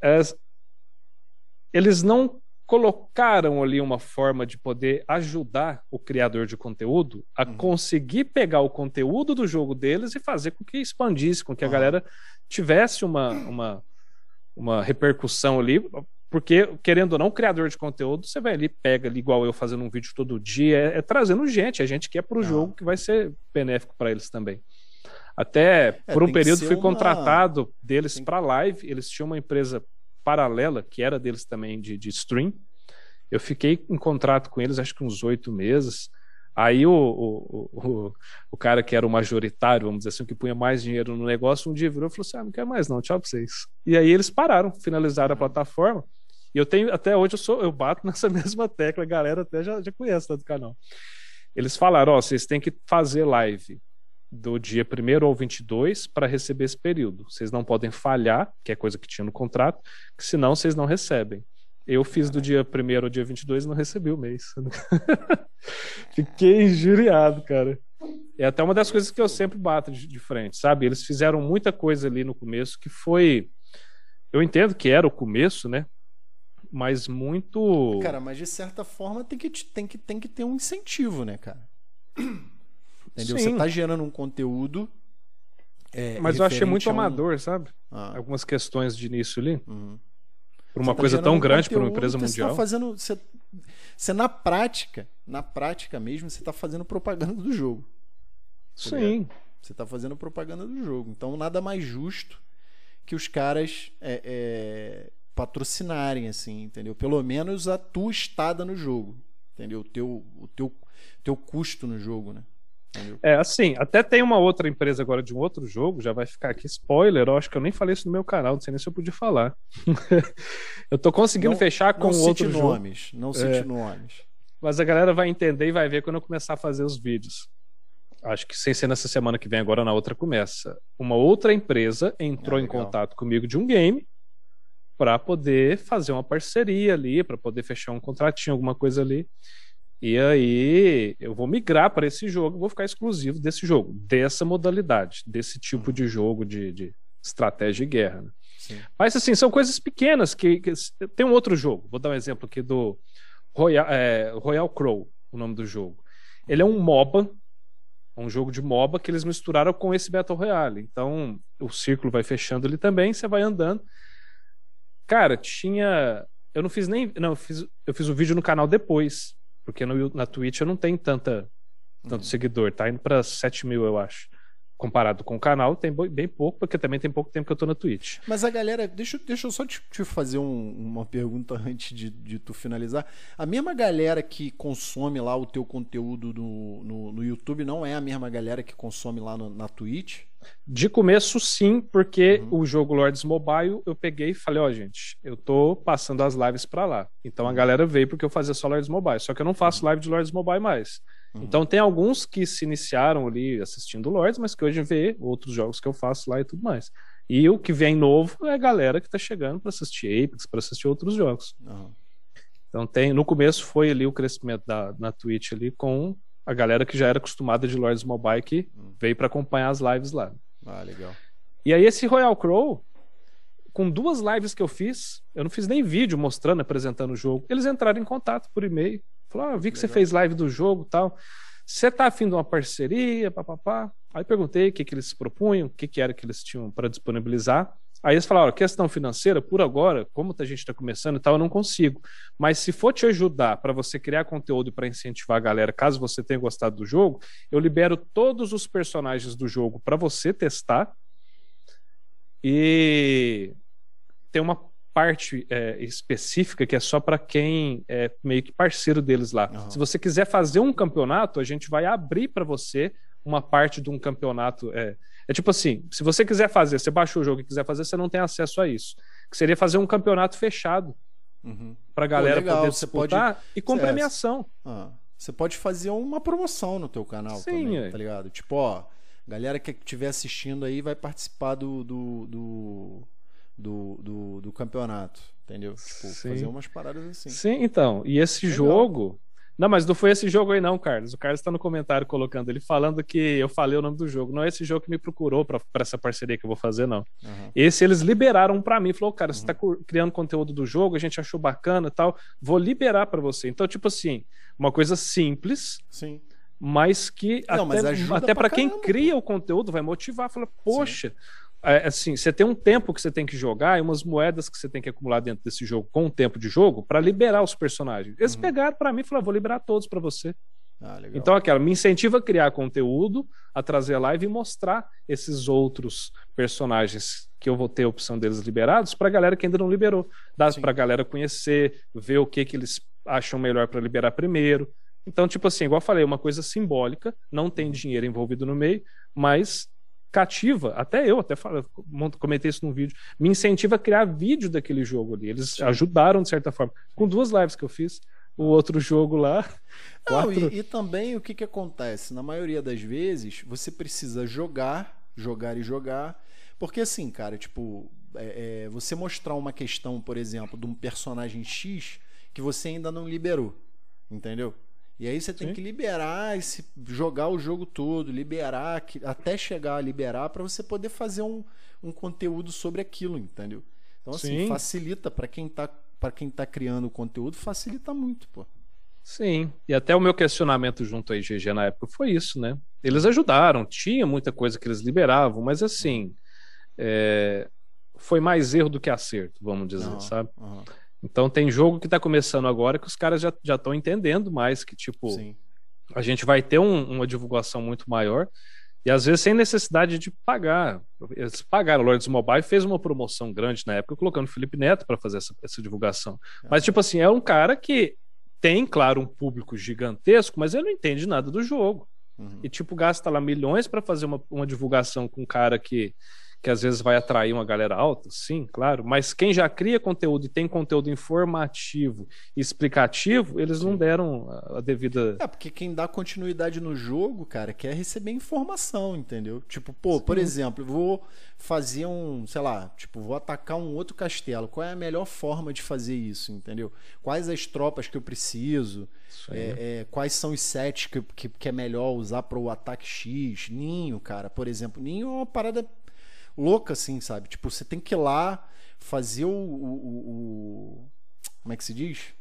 É, eles não colocaram ali uma forma de poder ajudar o criador de conteúdo a uhum. conseguir pegar o conteúdo do jogo deles e fazer com que expandisse, com que a galera tivesse uma, uma uma repercussão ali, porque, querendo ou não, criador de conteúdo, você vai ali, pega ali, igual eu fazendo um vídeo todo dia, é, é trazendo gente, a gente que é pro jogo que vai ser benéfico para eles também. Até é, por um período fui uma... contratado deles para live, eles tinham uma empresa paralela, que era deles também de, de stream. Eu fiquei em contrato com eles, acho que uns oito meses. Aí o, o, o, o, cara que era o majoritário, vamos dizer assim, que punha mais dinheiro no negócio, um dia virou e falou assim: ah, não quer mais não, tchau pra vocês. E aí eles pararam, finalizaram a plataforma. E eu tenho, até hoje eu sou, eu bato nessa mesma tecla, a galera até já, já conhece lá do canal. Eles falaram: ó, oh, vocês têm que fazer live do dia 1 ao 22 para receber esse período. Vocês não podem falhar, que é coisa que tinha no contrato, que senão vocês não recebem. Eu fiz do dia 1 ao dia 22 e não recebi o mês. Fiquei injuriado, cara. É até uma das coisas que eu sempre bato de, de, frente, sabe? Eles fizeram muita coisa ali no começo que foi. Eu entendo que era o começo, né? Mas muito. Cara, mas de certa forma tem que, tem que, tem que ter um incentivo, né, cara? Entendeu? Sim. Você tá gerando um conteúdo. É, mas eu achei muito um... amador, sabe? Ah. Algumas questões de início ali. Uhum. Por uma tá coisa tão grande para uma empresa mundial. Você tá fazendo. Você, você, na prática, na prática mesmo, você está fazendo propaganda do jogo. Tá Sim. Você está fazendo propaganda do jogo. Então nada mais justo que os caras é, é, patrocinarem, assim, entendeu? Pelo menos a tua estada no jogo. Entendeu? O teu, o teu, teu custo no jogo, né? É, assim, até tem uma outra empresa agora de um outro jogo, já vai ficar aqui spoiler, eu acho que eu nem falei isso no meu canal, não sei nem se eu podia falar. eu tô conseguindo não, fechar com não outro jogo. nomes, não cite é, nomes. Mas a galera vai entender e vai ver quando eu começar a fazer os vídeos. Acho que sem ser nessa semana que vem, agora na outra começa. Uma outra empresa entrou ah, em contato comigo de um game para poder fazer uma parceria ali, para poder fechar um contratinho, alguma coisa ali. E aí eu vou migrar para esse jogo, vou ficar exclusivo desse jogo, dessa modalidade, desse tipo de jogo de, de estratégia e guerra. Né? Mas assim, são coisas pequenas que, que, Tem um outro jogo, vou dar um exemplo aqui do Royal, é, Royal Crow, o nome do jogo. Ele é um MOBA, um jogo de MOBA que eles misturaram com esse Battle Royale. Então o círculo vai fechando ali também, você vai andando. Cara, tinha. Eu não fiz nem. Não, eu fiz, eu fiz o vídeo no canal depois. Porque no, na Twitch eu não tenho tanta, tanto uhum. seguidor. Tá indo pra 7 mil, eu acho comparado com o canal, tem bem pouco, porque também tem pouco tempo que eu tô na Twitch. Mas a galera, deixa, deixa eu só te, te fazer um, uma pergunta antes de, de, tu finalizar. A mesma galera que consome lá o teu conteúdo no, no, no YouTube não é a mesma galera que consome lá no, na Twitch? De começo, sim, porque uhum. o jogo Lords Mobile eu peguei e falei: Ó, oh, gente, eu tô passando as lives para lá. Então a galera veio porque eu fazia só Lords Mobile. Só que eu não faço live de Lords Mobile mais. Uhum. Então tem alguns que se iniciaram ali assistindo Lords, mas que hoje vê outros jogos que eu faço lá e tudo mais. E o que vem novo é a galera que tá chegando para assistir Apex, para assistir outros jogos. Uhum. Então tem, no começo foi ali o crescimento da, na Twitch ali com a galera que já era acostumada de Lords Mobile que uhum. veio para acompanhar as lives lá. Ah, legal. E aí esse Royal Crow, com duas lives que eu fiz, eu não fiz nem vídeo mostrando, apresentando o jogo. Eles entraram em contato por e-mail. Falou, ah, vi que Legal. você fez live do jogo tal. Você tá afim de uma parceria, papapá? Aí perguntei o que, que eles se propunham, o que, que era que eles tinham para disponibilizar. Aí eles falaram, questão financeira, por agora, como a gente está começando e tal, eu não consigo. Mas se for te ajudar para você criar conteúdo para incentivar a galera, caso você tenha gostado do jogo, eu libero todos os personagens do jogo para você testar. E tem uma parte é, específica que é só para quem é meio que parceiro deles lá. Uhum. Se você quiser fazer um campeonato, a gente vai abrir para você uma parte de um campeonato. É, é tipo assim, se você quiser fazer, você baixou o jogo e quiser fazer, você não tem acesso a isso. Que seria fazer um campeonato fechado uhum. para a galera Pô, poder disputar pode... e com é, premiação. Ah, você pode fazer uma promoção no teu canal Sim, também, é. tá ligado? Tipo, ó, galera que estiver assistindo aí vai participar do, do, do do, do, do campeonato, entendeu? Tipo, Sim. fazer umas paradas assim. Sim, então. E esse Legal. jogo. Não, mas não foi esse jogo aí, não, Carlos. O Carlos está no comentário colocando ele falando que eu falei o nome do jogo. Não é esse jogo que me procurou para essa parceria que eu vou fazer, não. Uhum. Esse eles liberaram para mim. Falou, cara, uhum. você está criando conteúdo do jogo, a gente achou bacana e tal. Vou liberar para você. Então, tipo assim, uma coisa simples. Sim mas que não, até, até para quem cria o conteúdo vai motivar, fala, poxa, Sim assim, você tem um tempo que você tem que jogar e umas moedas que você tem que acumular dentro desse jogo com o tempo de jogo para liberar os personagens. Eles uhum. pegaram para mim e falaram: vou liberar todos para você. Ah, então, aquela me incentiva a criar conteúdo, a trazer live e mostrar esses outros personagens que eu vou ter a opção deles liberados para a galera que ainda não liberou. Dá para a galera conhecer, ver o que, que eles acham melhor para liberar primeiro. Então, tipo assim, igual eu falei, uma coisa simbólica, não tem uhum. dinheiro envolvido no meio, mas cativa, até eu até falo, comentei isso num vídeo, me incentiva a criar vídeo daquele jogo ali. Eles Sim. ajudaram de certa forma. Com duas lives que eu fiz, o outro jogo lá. Não, quatro... e, e, também o que, que acontece? Na maioria das vezes, você precisa jogar, jogar e jogar. Porque assim, cara, tipo, é, é, você mostrar uma questão, por exemplo, de um personagem X que você ainda não liberou. Entendeu? E aí você tem Sim. que liberar esse jogar o jogo todo, liberar até chegar a liberar para você poder fazer um, um conteúdo sobre aquilo, entendeu? Então assim, Sim. facilita para quem tá para quem tá criando o conteúdo, facilita muito, pô. Sim, e até o meu questionamento junto aí, GG, na época foi isso, né? Eles ajudaram, tinha muita coisa que eles liberavam, mas assim, é... foi mais erro do que acerto, vamos dizer, uhum, sabe? Uhum. Então tem jogo que está começando agora que os caras já estão entendendo mais que, tipo, Sim. a gente vai ter um, uma divulgação muito maior e às vezes sem necessidade de pagar. Eles pagaram, o Lords Mobile fez uma promoção grande na época, colocando o Felipe Neto para fazer essa, essa divulgação. É. Mas, tipo assim, é um cara que tem, claro, um público gigantesco, mas ele não entende nada do jogo. Uhum. E, tipo, gasta lá milhões para fazer uma, uma divulgação com um cara que que às vezes vai atrair uma galera alta, sim, claro, mas quem já cria conteúdo e tem conteúdo informativo e explicativo, eles sim. não deram a devida. É, porque quem dá continuidade no jogo, cara, quer receber informação, entendeu? Tipo, pô, sim. por exemplo, vou fazer um, sei lá, tipo, vou atacar um outro castelo. Qual é a melhor forma de fazer isso, entendeu? Quais as tropas que eu preciso? É, é, quais são os sets que, que, que é melhor usar para o ataque X? Ninho, cara, por exemplo. Ninho é uma parada louca, assim, sabe? Tipo, você tem que ir lá fazer o. o, o como é que se diz?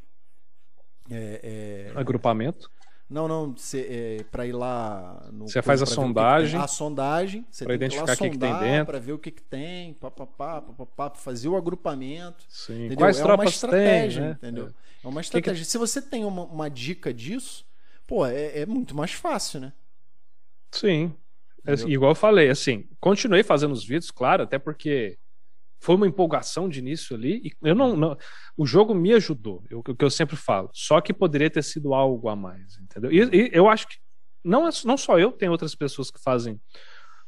É, é... Agrupamento. Não, não, é, para ir lá. Você faz a sondagem. Que, a sondagem. Para identificar o que, que, tem dentro. Para ver o que, que tem, papapá, papapá, fazer o agrupamento. Sim. Entendeu? Quais é tropas uma estratégia, tem, né? entendeu? É, é uma estratégia. Que Se você tem uma, uma dica disso, pô, é, é, muito mais fácil, né? Sim. É, igual eu falei, assim, continuei fazendo os vídeos, claro, até porque foi uma empolgação de início ali. E eu não, não o jogo me ajudou, o que eu sempre falo. Só que poderia ter sido algo a mais, entendeu? E, e eu acho que não, é, não só eu, tem outras pessoas que fazem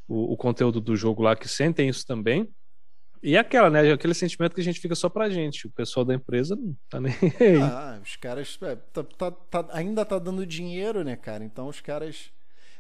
o, o, conteúdo do jogo lá que sentem isso também. E é aquela, né? Aquele sentimento que a gente fica só pra gente. O pessoal da empresa não tá nem aí. Ah, os caras. É, tá, tá, tá, ainda tá dando dinheiro, né, cara? Então os caras.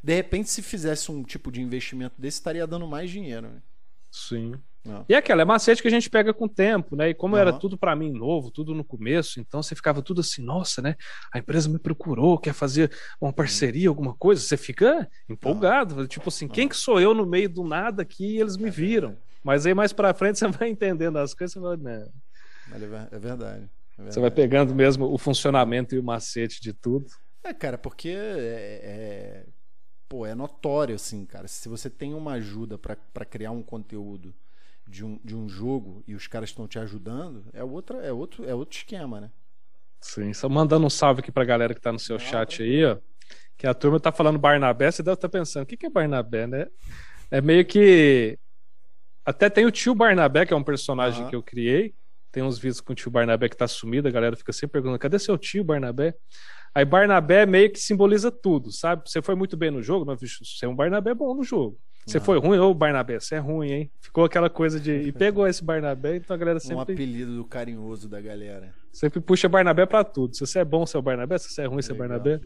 De repente, se fizesse um tipo de investimento desse, estaria dando mais dinheiro, né? Sim. Não. E é aquela, é macete que a gente pega com o tempo, né? E como uhum. era tudo para mim novo, tudo no começo, então você ficava tudo assim, nossa, né? A empresa me procurou, quer fazer uma parceria, alguma coisa, você fica empolgado, uhum. tipo assim, quem que sou eu no meio do nada aqui e eles me viram? Mas aí mais para frente você vai entendendo as coisas, você vai, né? É, é verdade. É verdade. Você vai pegando mesmo o funcionamento e o macete de tudo. É, cara, porque é, é pô, é notório, assim, cara. Se você tem uma ajuda para criar um conteúdo de um, de um jogo e os caras estão te ajudando, é, outra, é, outro, é outro esquema, né? Sim, só mandando um salve aqui pra galera que tá no seu ah, chat aí, ó. Que a turma tá falando Barnabé, você deve estar tá pensando, o que, que é Barnabé, né? É meio que. Até tem o tio Barnabé, que é um personagem que eu criei. Tem uns vídeos com o tio Barnabé que tá sumido, a galera fica sempre perguntando: cadê seu tio Barnabé? Aí Barnabé meio que simboliza tudo, sabe? Você foi muito bem no jogo, mas você é um Barnabé bom no jogo. Você foi ruim, ô Barnabé, você é ruim, hein? Ficou aquela coisa de. E pegou esse Barnabé, então a galera sempre. Um apelido carinhoso da galera. Sempre puxa Barnabé pra tudo. Se você é bom, você é o Barnabé. Se você é ruim, você é Barnabé.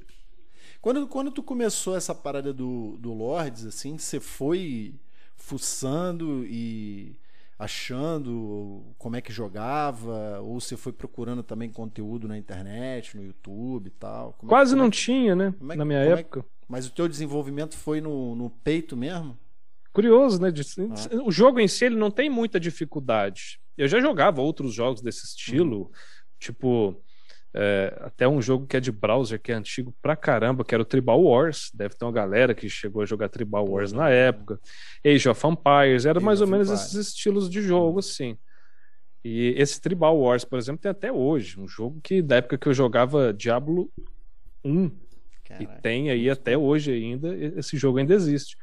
Quando, quando tu começou essa parada do, do Lords, assim, você foi fuçando e achando como é que jogava, ou você foi procurando também conteúdo na internet, no YouTube e tal? Como Quase é, não é, tinha, né? É, na minha é época. mas o teu desenvolvimento foi no, no peito mesmo? Curioso, né? Ah. O jogo em si ele não tem muita dificuldade. Eu já jogava outros jogos desse estilo, uhum. tipo é, até um jogo que é de browser, que é antigo pra caramba, que era o Tribal Wars. Deve ter uma galera que chegou a jogar Tribal Wars na época. Age of Empires, era Age mais ou menos esses estilos de jogo, assim. E esse Tribal Wars, por exemplo, tem até hoje. Um jogo que, da época que eu jogava Diablo 1. Caraca. E tem aí até hoje ainda, esse jogo ainda existe.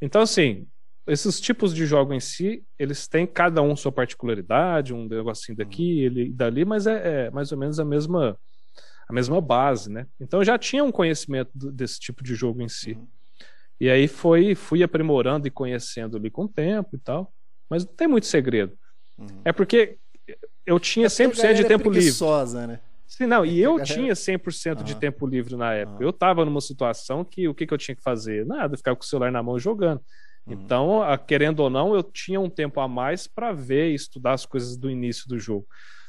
Então, assim, esses tipos de jogo em si, eles têm cada um sua particularidade, um negocinho daqui, uhum. ele dali, mas é, é, mais ou menos a mesma a mesma base, né? Então eu já tinha um conhecimento desse tipo de jogo em si. Uhum. E aí foi fui aprimorando e conhecendo ali com o tempo e tal, mas não tem muito segredo. Uhum. É porque eu tinha é 100% de tempo livre. né? Sim, não, e eu tinha 100% de tempo livre na época. Eu estava numa situação que o que, que eu tinha que fazer? Nada, ficar com o celular na mão jogando. Uhum. Então, querendo ou não, eu tinha um tempo a mais para ver e estudar as coisas do início do jogo.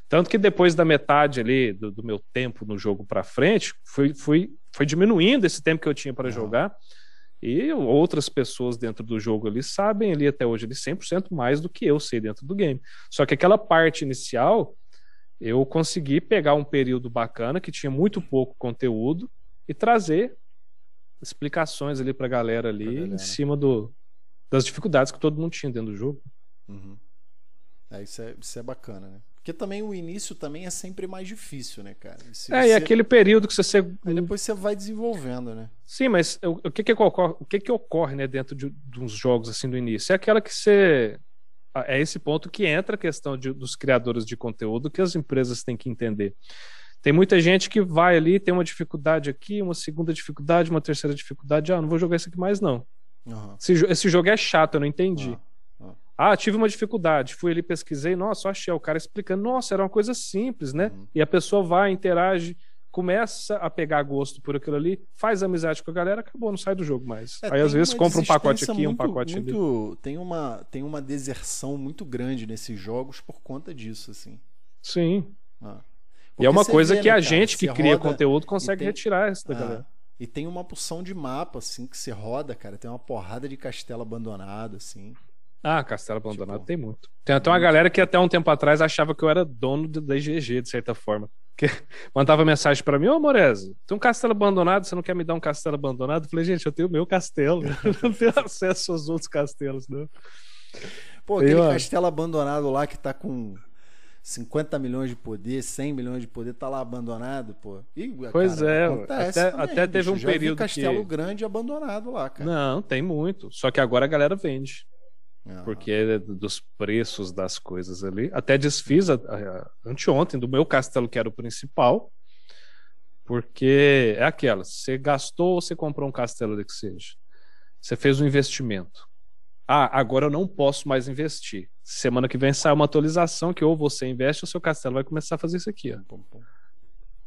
Tanto que depois da metade ali do, do meu tempo no jogo para frente, fui, fui, foi diminuindo esse tempo que eu tinha para uhum. jogar. E outras pessoas dentro do jogo ali sabem ali até hoje ali 100% mais do que eu sei dentro do game. Só que aquela parte inicial, eu consegui pegar um período bacana que tinha muito pouco conteúdo e trazer explicações ali para a galera ali galera. em cima do, das dificuldades que todo mundo tinha dentro do jogo. Uhum. É, isso, é, isso é bacana, né? Porque também o início também é sempre mais difícil, né, cara? Se é, você... e aquele período que você... Aí depois você vai desenvolvendo, né? Sim, mas o, o que que ocorre, o que que ocorre né, dentro de, de uns jogos assim do início? É aquela que você... É esse ponto que entra a questão de, dos criadores de conteúdo que as empresas têm que entender. Tem muita gente que vai ali, tem uma dificuldade aqui, uma segunda dificuldade, uma terceira dificuldade. Ah, não vou jogar isso aqui mais, não. Uhum. Esse, esse, jogo é chato, eu não entendi. Uhum. Ah, tive uma dificuldade. Fui ali, pesquisei, nossa, achei o cara explicando. Nossa, era uma coisa simples, né? Uhum. E a pessoa vai, interage, começa a pegar gosto por aquilo ali, faz amizade com a galera, acabou, não sai do jogo mais. É, Aí às vezes compra um pacote aqui, muito, um pacote muito, ali. Tem uma, tem uma deserção muito grande nesses jogos por conta disso, assim. Sim. Ah. E é uma coisa vê, que né, a gente que cria conteúdo consegue tem... retirar essa da ah. galera. E tem uma porção de mapa, assim, que você roda, cara. Tem uma porrada de castelo abandonado, assim. Ah, castelo abandonado tipo, tem muito. Tem até uma galera que até um tempo atrás achava que eu era dono da IGG, de certa forma. que mandava mensagem para mim, ô Morese, tem um castelo abandonado, você não quer me dar um castelo abandonado? Eu falei, gente, eu tenho o meu castelo, eu não tenho acesso aos outros castelos, não. Pô, aquele eu, castelo abandonado lá que tá com 50 milhões de poder, 100 milhões de poder, tá lá abandonado, pô. E, pois cara, é, até, também, até teve bicho, um período castelo que... grande abandonado lá, cara. Não, tem muito, só que agora a galera vende. Porque é dos preços das coisas ali. Até desfiz a, a, anteontem do meu castelo, que era o principal. Porque é aquela: você gastou ou você comprou um castelo ali que seja. Você fez um investimento. Ah, agora eu não posso mais investir. Semana que vem sai uma atualização que ou você investe ou seu castelo vai começar a fazer isso aqui. Ó.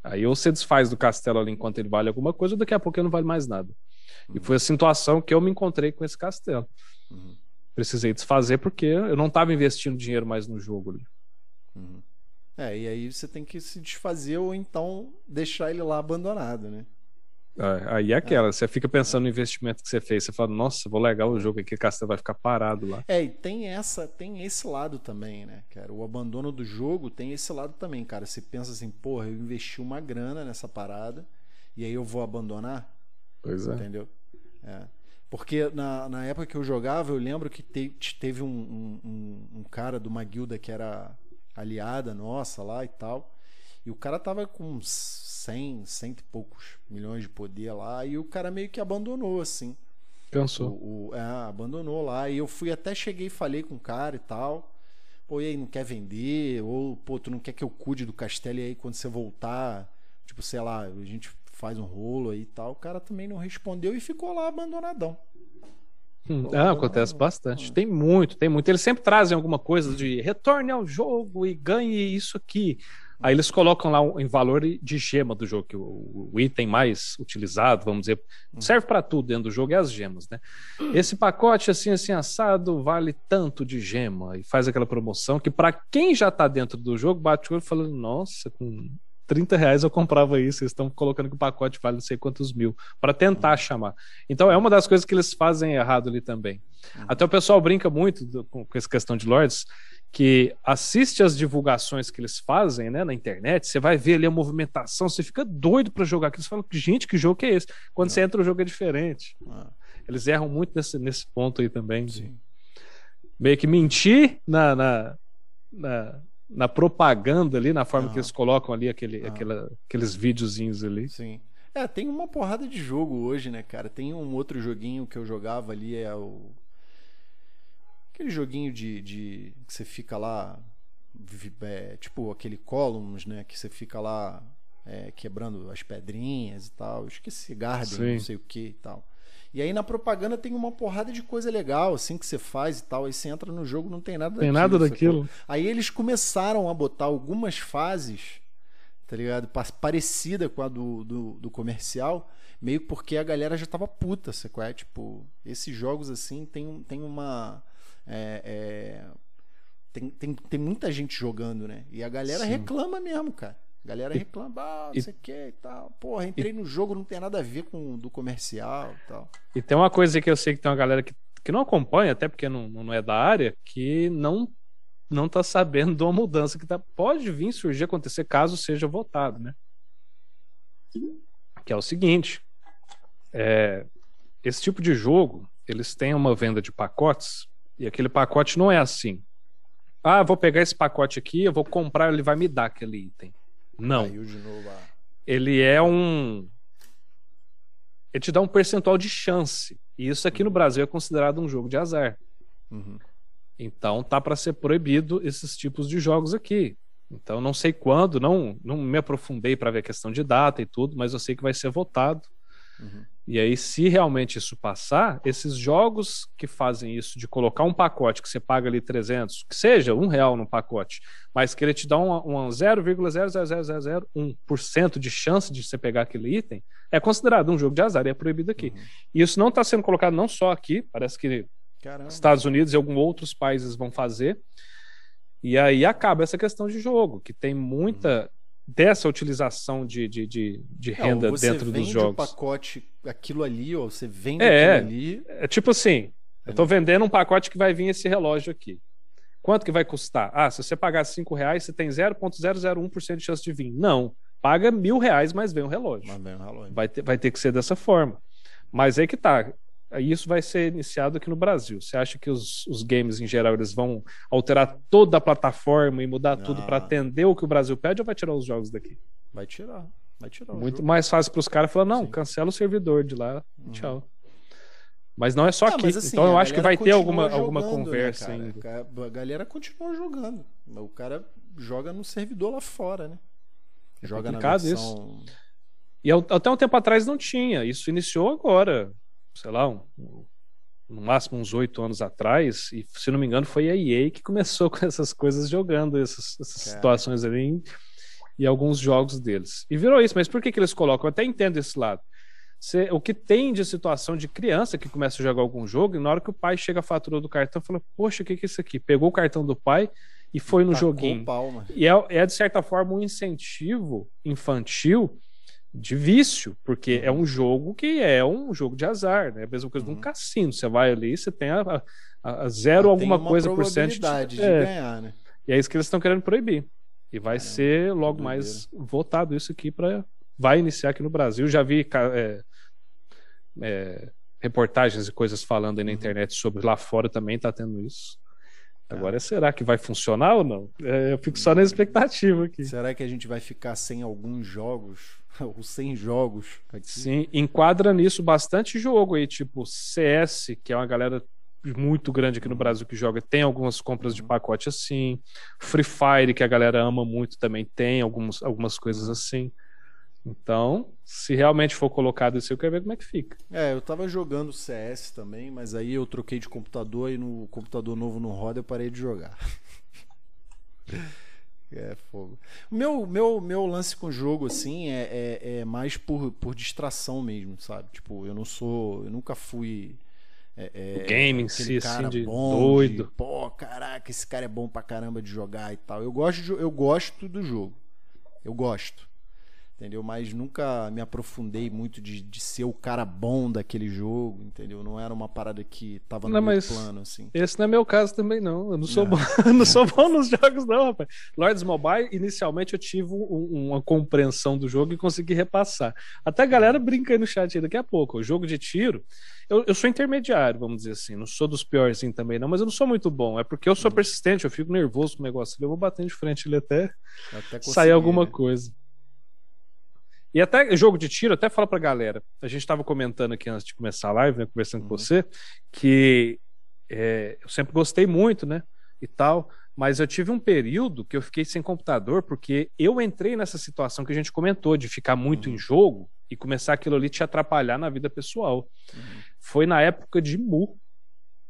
Aí ou você desfaz do castelo ali enquanto ele vale alguma coisa, ou daqui a pouco ele não vale mais nada. Uhum. E foi a situação que eu me encontrei com esse castelo. Uhum precisei desfazer porque eu não estava investindo dinheiro mais no jogo ali. Uhum. É, e aí você tem que se desfazer ou então deixar ele lá abandonado, né? É, aí é aquela, você fica pensando no investimento que você fez, você fala, nossa, vou legar o jogo aqui, o castelo vai ficar parado lá. É, e tem essa, tem esse lado também, né, cara? O abandono do jogo tem esse lado também, cara. Você pensa assim, porra, eu investi uma grana nessa parada e aí eu vou abandonar? Pois é. Entendeu? É. Porque na, na época que eu jogava, eu lembro que te, teve um, um, um, cara de uma guilda que era aliada nossa lá e tal. E o cara tava com 100, cento e poucos milhões de poder lá. E o cara meio que abandonou, assim. Cansou. O, o, é, abandonou lá. E eu fui até cheguei e falei com o cara e tal. Pô, e aí, não quer vender? Ou, pô, tu não quer que eu cuide do castelo e aí quando você voltar, tipo, sei lá, a gente faz um rolo aí e tal. O cara também não respondeu e ficou lá abandonadão. Hum, ah, acontece bastante. Tem muito, tem muito. Eles sempre trazem alguma coisa de retorne ao jogo e ganhe isso aqui. Aí eles colocam lá em valor de gema do jogo, que o, o item mais utilizado, vamos dizer, serve para tudo dentro do jogo, é as gemas, né? Esse pacote assim, assim, assado, vale tanto de gema. E faz aquela promoção que para quem já tá dentro do jogo, bate o olho falando, nossa, com 30 reais eu comprava isso, eles estão colocando que o pacote vale não sei quantos mil, para tentar chamar. Então é uma das coisas que eles fazem errado ali também. Uhum. Até o pessoal brinca muito do, com, com essa questão de Lords, que assiste as divulgações que eles fazem né, na internet, você vai ver ali a movimentação, você fica doido para jogar aquilo, você fala, gente, que jogo que é esse? Quando você entra, o jogo é diferente. Ah. Eles erram muito nesse, nesse ponto aí também. Sim. Meio que mentir na, na, na na propaganda ali, na forma que eles colocam ali aquele, aquela, aqueles videozinhos ali. Sim. É, tem uma porrada de jogo hoje, né, cara? Tem um outro joguinho que eu jogava ali, é o. Aquele joguinho de. de... que você fica lá. É, tipo aquele Columns, né? Que você fica lá é, quebrando as pedrinhas e tal. Eu esqueci, Garden, Sim. não sei o que e tal. E aí na propaganda tem uma porrada de coisa legal, assim, que você faz e tal. Aí você entra no jogo, não tem nada tem daquilo. Tem nada daquilo. Aí eles começaram a botar algumas fases, tá ligado? Parecida com a do, do, do comercial, meio porque a galera já tava puta, você é? Tipo, esses jogos assim tem, tem uma. É, é, tem, tem, tem muita gente jogando, né? E a galera Sim. reclama mesmo, cara. A galera reclama, ah, não sei o que e tal. Porra, entrei e, no jogo, não tem nada a ver com do comercial e tal. E tem uma coisa que eu sei que tem uma galera que, que não acompanha, até porque não, não é da área, que não não tá sabendo de uma mudança que tá, pode vir surgir, acontecer caso seja votado, né? Que é o seguinte, é, esse tipo de jogo, eles têm uma venda de pacotes, e aquele pacote não é assim. Ah, vou pegar esse pacote aqui, eu vou comprar, ele vai me dar aquele item. Não. Ele é um. Ele te dá um percentual de chance. E isso aqui no uhum. Brasil é considerado um jogo de azar. Uhum. Então tá para ser proibido esses tipos de jogos aqui. Então não sei quando, não, não me aprofundei para ver a questão de data e tudo, mas eu sei que vai ser votado. Uhum. E aí, se realmente isso passar, esses jogos que fazem isso, de colocar um pacote que você paga ali 300, que seja um real no pacote, mas que ele te dá um, um 0,00001% de chance de você pegar aquele item, é considerado um jogo de azar e é proibido aqui. Uhum. E isso não está sendo colocado não só aqui, parece que Caramba. Estados Unidos e alguns outros países vão fazer. E aí acaba essa questão de jogo, que tem muita. Uhum dessa utilização de, de, de, de é, renda dentro dos jogos. Você vende o pacote, aquilo ali, ou você vende é, aquilo ali. É tipo assim, eu estou vendendo um pacote que vai vir esse relógio aqui. Quanto que vai custar? Ah, se você pagar 5 reais, você tem 0,001% de chance de vir. Não. Paga mil reais, mas vem um relógio. Mas vem um relógio. Vai ter, vai ter que ser dessa forma. Mas aí que tá. Isso vai ser iniciado aqui no Brasil. Você acha que os, os games, em geral, eles vão alterar toda a plataforma e mudar ah. tudo para atender o que o Brasil pede ou vai tirar os jogos daqui? Vai tirar. Vai tirar Muito mais fácil para os caras falar: não, Sim. cancela o servidor de lá. Uhum. Tchau. Mas não é só aqui. Assim, então eu acho que vai ter alguma, jogando, alguma né, conversa né, ainda. A galera continua jogando. O cara joga no servidor lá fora, né? É joga na versão... isso. E até um tempo atrás não tinha. Isso iniciou agora. Sei lá, um, no máximo uns oito anos atrás. E se não me engano, foi a EA que começou com essas coisas jogando essas, essas situações ali em, em, alguns jogos deles. E virou isso. Mas por que, que eles colocam? Eu até entendo esse lado. Você, o que tem de situação de criança que começa a jogar algum jogo, e na hora que o pai chega a fatura do cartão, fala: Poxa, o que, que é isso aqui? Pegou o cartão do pai e foi no joguinho. Palma. E é, é, de certa forma, um incentivo infantil de vício, porque uhum. é um jogo que é um jogo de azar, né? A mesma coisa uhum. de um uhum. cassino. Você vai ali, você tem a, a, a zero ah, alguma coisa por cento de, de é. ganhar, né? E é isso que eles estão querendo proibir. E vai ser logo mais votado isso aqui para vai iniciar aqui no Brasil. Já vi é, é, reportagens e coisas falando aí na uhum. internet sobre lá fora também está tendo isso. Agora, será que vai funcionar ou não? É, eu fico só na expectativa aqui. Será que a gente vai ficar sem alguns jogos? ou sem jogos? Aqui? Sim, enquadra nisso bastante jogo aí, tipo CS, que é uma galera muito grande aqui no Brasil que joga, tem algumas compras de uhum. pacote assim. Free Fire, que a galera ama muito, também tem alguns, algumas coisas uhum. assim. Então, se realmente for colocado isso, eu quero ver como é que fica. É, eu tava jogando CS também, mas aí eu troquei de computador e no computador novo não roda, eu parei de jogar. é fogo. O meu, meu, meu lance com o jogo, assim, é, é, é, mais por, por distração mesmo, sabe? Tipo, eu não sou. Eu nunca fui. É, é, o game em si, assim, de doido. De, Pô, caraca, esse cara é bom pra caramba de jogar e tal. Eu gosto, de, eu gosto do jogo. Eu gosto entendeu? Mas nunca me aprofundei muito de, de ser o cara bom daquele jogo, entendeu? Não era uma parada que tava no não, meu plano, assim. Esse não é meu caso também, não. Eu não sou, não. Bom, não sou bom nos jogos, não, rapaz. Lords Mobile, inicialmente eu tive um, uma compreensão do jogo e consegui repassar. Até a galera brinca aí no chat aí daqui a pouco. O jogo de tiro, eu, eu sou intermediário, vamos dizer assim. Não sou dos piores assim também, não, mas eu não sou muito bom. É porque eu sou uhum. persistente, eu fico nervoso com o negócio. Eu vou batendo de frente ele até, até sair alguma né? coisa. E até jogo de tiro, até fala pra galera. A gente estava comentando aqui antes de começar a live, né, conversando uhum. com você, que é, eu sempre gostei muito, né? E tal. Mas eu tive um período que eu fiquei sem computador, porque eu entrei nessa situação que a gente comentou, de ficar muito uhum. em jogo e começar aquilo ali te atrapalhar na vida pessoal. Uhum. Foi na época de Mu.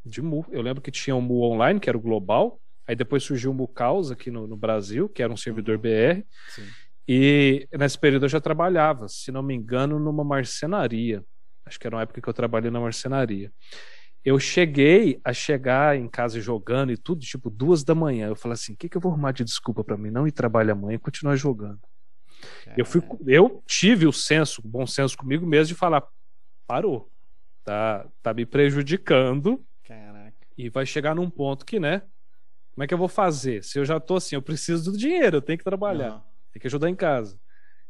De Mu. Eu lembro que tinha o Mu Online, que era o global. Aí depois surgiu o Mu Causa aqui no, no Brasil, que era um servidor uhum. BR. Sim. E nesse período eu já trabalhava, se não me engano, numa marcenaria. Acho que era uma época que eu trabalhei na marcenaria. Eu cheguei a chegar em casa jogando e tudo, tipo, duas da manhã. Eu falei assim: o que, que eu vou arrumar de desculpa para mim não ir trabalhar amanhã e continuar jogando? Eu, fui, eu tive o senso, o bom senso comigo mesmo de falar: parou, tá, tá me prejudicando. Caraca. E vai chegar num ponto que, né? Como é que eu vou fazer? Se eu já tô assim, eu preciso do dinheiro, eu tenho que trabalhar. Não. Tem que ajudar em casa.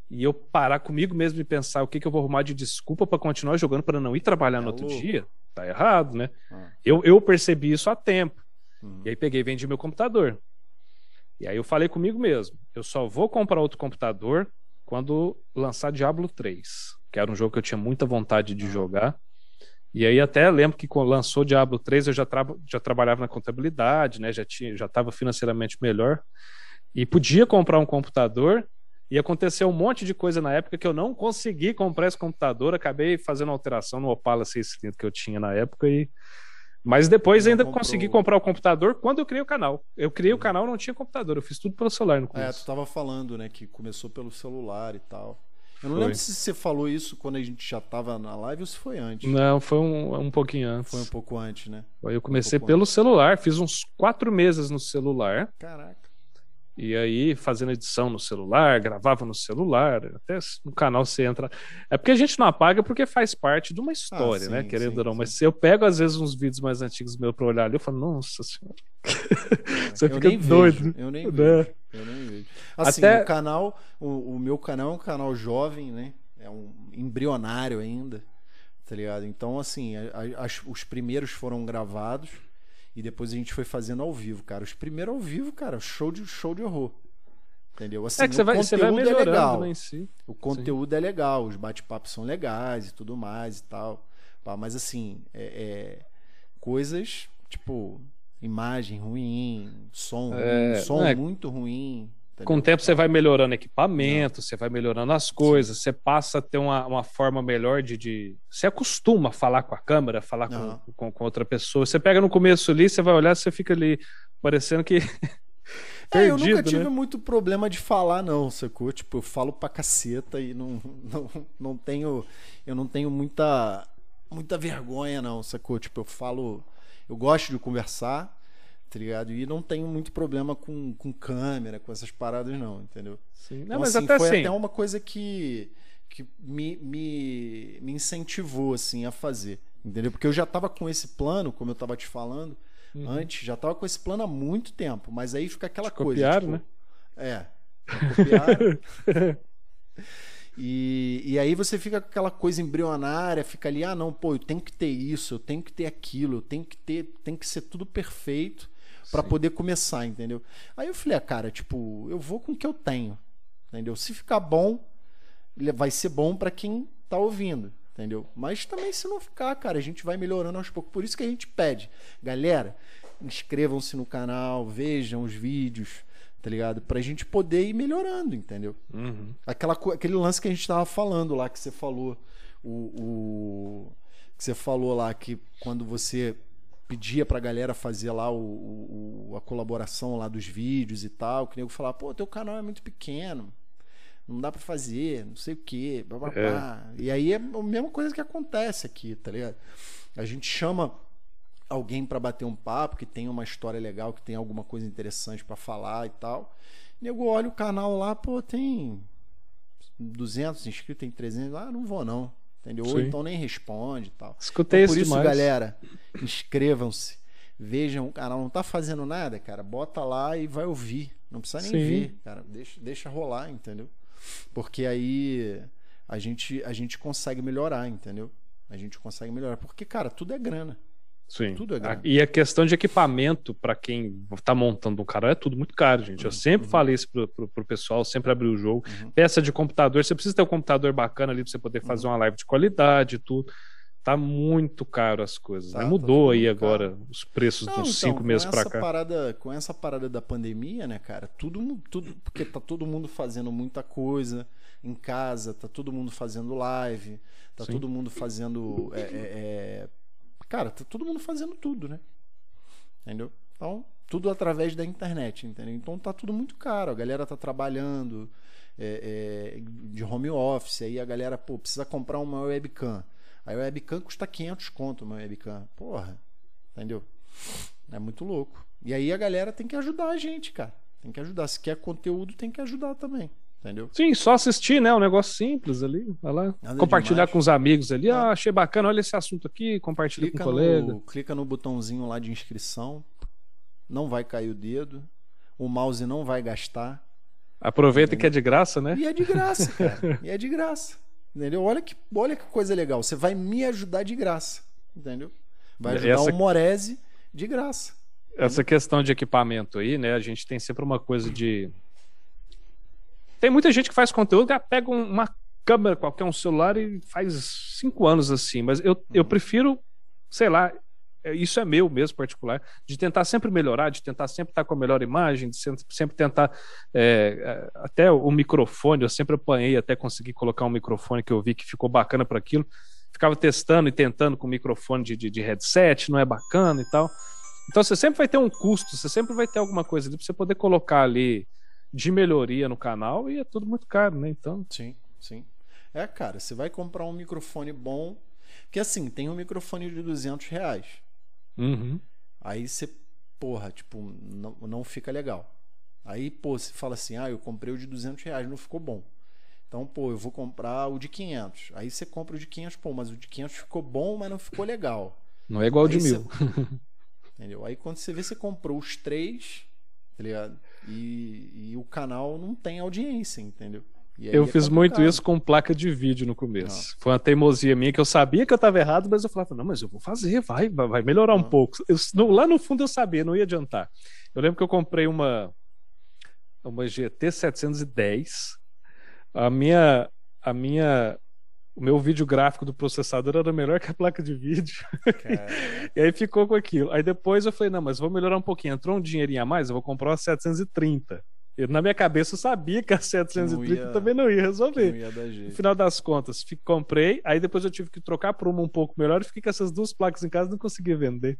E eu parar comigo mesmo e pensar o que, que eu vou arrumar de desculpa para continuar jogando para não ir trabalhar é no outro louco. dia, tá errado, né? Ah. Eu, eu percebi isso há tempo. Uhum. E aí peguei e vendi meu computador. E aí eu falei comigo mesmo, eu só vou comprar outro computador quando lançar Diablo 3, que era um jogo que eu tinha muita vontade de jogar. E aí até lembro que quando lançou Diablo 3 eu já, tra já trabalhava na contabilidade, né? Já tinha, já estava financeiramente melhor e podia comprar um computador e aconteceu um monte de coisa na época que eu não consegui comprar esse computador, acabei fazendo alteração no Opala 600 que eu tinha na época e mas depois ainda comprou... consegui comprar o computador quando eu criei o canal. Eu criei o uhum. canal, não tinha computador, eu fiz tudo pelo celular no começo. É, tu estava falando, né, que começou pelo celular e tal. Eu não foi. lembro se você falou isso quando a gente já estava na live ou se foi antes. Não, foi um, um pouquinho antes. Foi um pouco antes, né? Eu comecei um pelo antes. celular, fiz uns quatro meses no celular. Caraca. E aí, fazendo edição no celular, gravava no celular, até no canal você entra. É porque a gente não apaga porque faz parte de uma história, ah, sim, né? Querendo sim, ou não. Sim. Mas se eu pego, às vezes, uns vídeos mais antigos meus pra olhar ali, eu falo, nossa senhora. Você fica doido. Vejo, eu nem né? vejo. Eu nem vejo. Assim, Até... o canal, o, o, meu canal é um canal jovem, né? É um embrionário ainda, tá ligado? Então, assim, a, a, os primeiros foram gravados e depois a gente foi fazendo ao vivo, cara. Os primeiros ao vivo, cara, show de, show de horror. Entendeu? Assim, é que você vai, você vai é melhorando é legal. Em si. O conteúdo Sim. é legal, os bate-papos são legais e tudo mais e tal. Mas assim, é, é coisas tipo imagem ruim, som, é, som é, muito ruim. Entendeu? Com o tempo você vai melhorando equipamento, Não. você vai melhorando as coisas, Sim. você passa a ter uma, uma forma melhor de, de. Você acostuma a falar com a câmera, falar com, com, com, outra pessoa. Você pega no começo ali, você vai olhar, você fica ali parecendo que. É, eu nunca tive né? muito problema de falar, não, sacou? Tipo, eu falo pra caceta e não, não, não tenho. Eu não tenho muita, muita vergonha, não, sacou? Tipo, eu falo. Eu gosto de conversar, tá ligado? E não tenho muito problema com, com câmera, com essas paradas, não, entendeu? Sim. Não, então, mas assim, até foi assim... até uma coisa que, que me, me, me incentivou, assim, a fazer, entendeu? Porque eu já tava com esse plano, como eu tava te falando uhum. antes, já tava com esse plano há muito tempo, mas aí fica aquela Te coisa. Copiaram, tipo, né? É. Copiaram. e, e aí você fica com aquela coisa embrionária, fica ali, ah, não, pô, eu tenho que ter isso, eu tenho que ter aquilo, eu tenho que ter, tem que ser tudo perfeito para poder começar, entendeu? Aí eu falei, ah, cara, tipo, eu vou com o que eu tenho, entendeu? Se ficar bom, vai ser bom para quem tá ouvindo, entendeu? Mas também se não ficar, cara, a gente vai melhorando aos poucos. Por isso que a gente pede, galera, inscrevam-se no canal, vejam os vídeos, tá ligado? Pra gente poder ir melhorando, entendeu? Uhum. Aquela, aquele lance que a gente tava falando lá, que você falou, o, o que você falou lá que quando você pedia pra galera fazer lá o, o, a colaboração lá dos vídeos e tal, que nego falava, pô, teu canal é muito pequeno não dá para fazer, não sei o quê, blá, blá, blá. É. E aí é a mesma coisa que acontece aqui, tá ligado? A gente chama alguém para bater um papo, que tem uma história legal, que tem alguma coisa interessante para falar e tal. Nego olha o canal lá, pô, tem 200 inscritos, tem 300, ah, não vou não. Entendeu? Ou então nem responde e tal. Escutei então, por isso, demais. galera, inscrevam-se. Vejam o canal, não tá fazendo nada, cara, bota lá e vai ouvir. Não precisa nem Sim. ver, cara, deixa, deixa rolar, entendeu? Porque aí a gente, a gente consegue melhorar, entendeu? A gente consegue melhorar. Porque, cara, tudo é grana. Sim. Tudo é grana. E a questão de equipamento, para quem tá montando um canal, é tudo muito caro, gente. Eu uhum. sempre uhum. falei isso pro, pro, pro, pessoal, sempre abri o jogo. Uhum. Peça de computador, você precisa ter um computador bacana ali pra você poder fazer uhum. uma live de qualidade e tudo. Tá muito caro as coisas. Tá, né? Mudou tá aí agora caro. os preços Não, dos então, cinco meses para cá. Parada, com essa parada da pandemia, né, cara? Tudo, tudo, porque tá todo mundo fazendo muita coisa em casa, tá todo mundo fazendo live, tá Sim. todo mundo fazendo. É, é, é... Cara, tá todo mundo fazendo tudo, né? Entendeu? Então, tudo através da internet, entendeu? Então tá tudo muito caro. A galera tá trabalhando é, é, de home office, aí a galera, pô, precisa comprar uma webcam. Aí o webcam custa 500 conto uma webcam. Porra, entendeu? É muito louco. E aí a galera tem que ajudar a gente, cara. Tem que ajudar. Se quer conteúdo, tem que ajudar também. Entendeu? Sim, só assistir, né? Um negócio simples ali. Vai lá. Nada compartilhar demais. com os amigos ali. Ah, achei bacana, olha esse assunto aqui, compartilha clica com o colega. No, clica no botãozinho lá de inscrição. Não vai cair o dedo. O mouse não vai gastar. Aproveita entendeu? que é de graça, né? E é de graça, cara. e é de graça. Entendeu? Olha que, olha que coisa legal. Você vai me ajudar de graça. Entendeu? Vai ajudar Essa... o Morese de graça. Essa questão de equipamento aí, né? A gente tem sempre uma coisa de. Tem muita gente que faz conteúdo que pega uma câmera, qualquer um celular e faz cinco anos assim. Mas eu, eu prefiro, sei lá, é, isso é meu mesmo particular, de tentar sempre melhorar, de tentar sempre estar com a melhor imagem, de sempre tentar é, é, até o microfone, eu sempre apanhei até conseguir colocar um microfone que eu vi que ficou bacana para aquilo. Ficava testando e tentando com microfone de, de, de, headset, não é bacana e tal. Então você sempre vai ter um custo, você sempre vai ter alguma coisa ali para você poder colocar ali de melhoria no canal e é tudo muito caro, né? Então. Sim, sim. É, cara, você vai comprar um microfone bom, que assim, tem um microfone de 200 reais. Uhum. Aí você, porra, tipo, não, não fica legal. Aí, pô, você fala assim, ah, eu comprei o de 200 reais, não ficou bom. Então, pô, eu vou comprar o de 500. Aí você compra o de 500, pô, mas o de 500 ficou bom, mas não ficou legal. Não é igual o de mil. Entendeu? Aí quando você vê, você comprou os três, tá ligado? E, e o canal não tem audiência, entendeu? eu é fiz muito isso com placa de vídeo no começo. Não. Foi uma teimosia minha que eu sabia que eu estava errado, mas eu falava, não, mas eu vou fazer, vai, vai melhorar não. um pouco. Eu, no, lá no fundo eu sabia, não ia adiantar. Eu lembro que eu comprei uma, uma GT 710. A minha, a minha, o meu vídeo gráfico do processador era melhor que a placa de vídeo. e aí ficou com aquilo. Aí depois eu falei, não, mas vou melhorar um pouquinho. Entrou um dinheirinho a mais, eu vou comprar uma 730. Eu, na minha cabeça eu sabia que a 730 ia, também não ia resolver. Não ia no final das contas, fico, comprei, aí depois eu tive que trocar por uma um pouco melhor e fiquei com essas duas placas em casa e não consegui vender.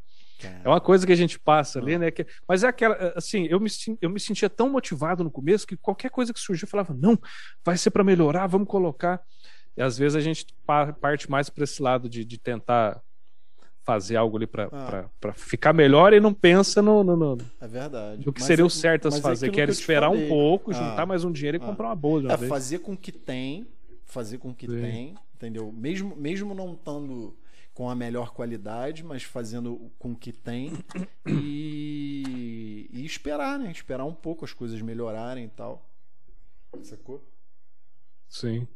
É uma coisa que a gente passa ali, né? Que, mas é aquela, assim, eu me, eu me sentia tão motivado no começo que qualquer coisa que surgia eu falava, não, vai ser para melhorar, vamos colocar. E às vezes a gente parte mais para esse lado de, de tentar fazer algo ali para ah. ficar melhor e não pensa no, no, no é verdade. no que mas seria é, o certo a se fazer. Quer esperar um pouco, ah. juntar mais um dinheiro e ah. comprar uma boa. É, fazer com que tem, fazer com que Sim. tem, entendeu? Mesmo, mesmo não estando com a melhor qualidade, mas fazendo com que tem e, e esperar, né? Esperar um pouco as coisas melhorarem e tal. Sacou? Sim.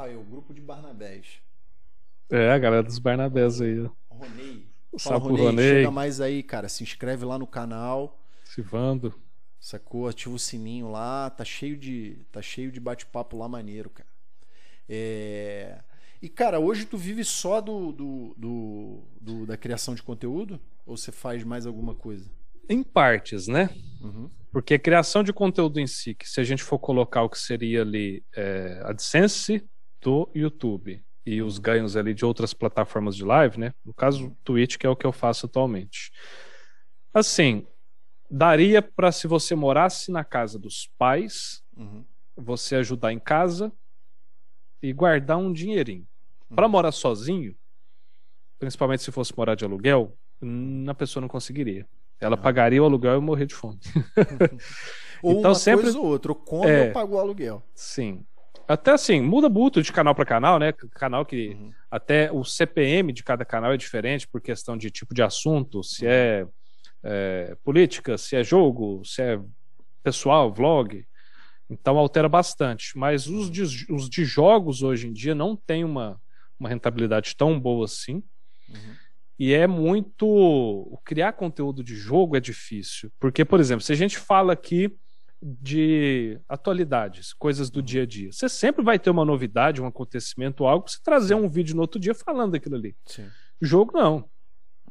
Ah, e o grupo de Barnabés. É, a galera dos Barnabés aí. Ronei. Fala, Ronei, Ronei. Chega mais aí, cara. Se inscreve lá no canal. Sivando. Sacou? Ativa o sininho lá. Tá cheio de, tá cheio de bate-papo lá maneiro, cara. É... E, cara, hoje tu vive só do, do, do, do, da criação de conteúdo? Ou você faz mais alguma coisa? Em partes, né? Uhum. Porque a criação de conteúdo em si, que se a gente for colocar o que seria ali é, AdSense do YouTube e os ganhos ali de outras plataformas de live, né? No caso, Twitch, que é o que eu faço atualmente. Assim, daria para se você morasse na casa dos pais, uhum. você ajudar em casa e guardar um dinheirinho. Uhum. Para morar sozinho, principalmente se fosse morar de aluguel, a pessoa não conseguiria. Ela uhum. pagaria o aluguel e morrer de fome. ou então, uma sempre... coisa ou outra, é... ou pagou o aluguel. Sim. Até assim, muda muito de canal para canal, né? Canal que uhum. até o CPM de cada canal é diferente por questão de tipo de assunto, se é, é, política, se é jogo, se é pessoal, vlog. Então altera bastante. Mas os de, os de jogos hoje em dia não tem uma, uma rentabilidade tão boa assim. Uhum. E é muito. Criar conteúdo de jogo é difícil. Porque, por exemplo, se a gente fala aqui de atualidades, coisas do dia a dia. Você sempre vai ter uma novidade, um acontecimento, algo, para você trazer um vídeo no outro dia falando daquilo ali. Sim. Jogo, não.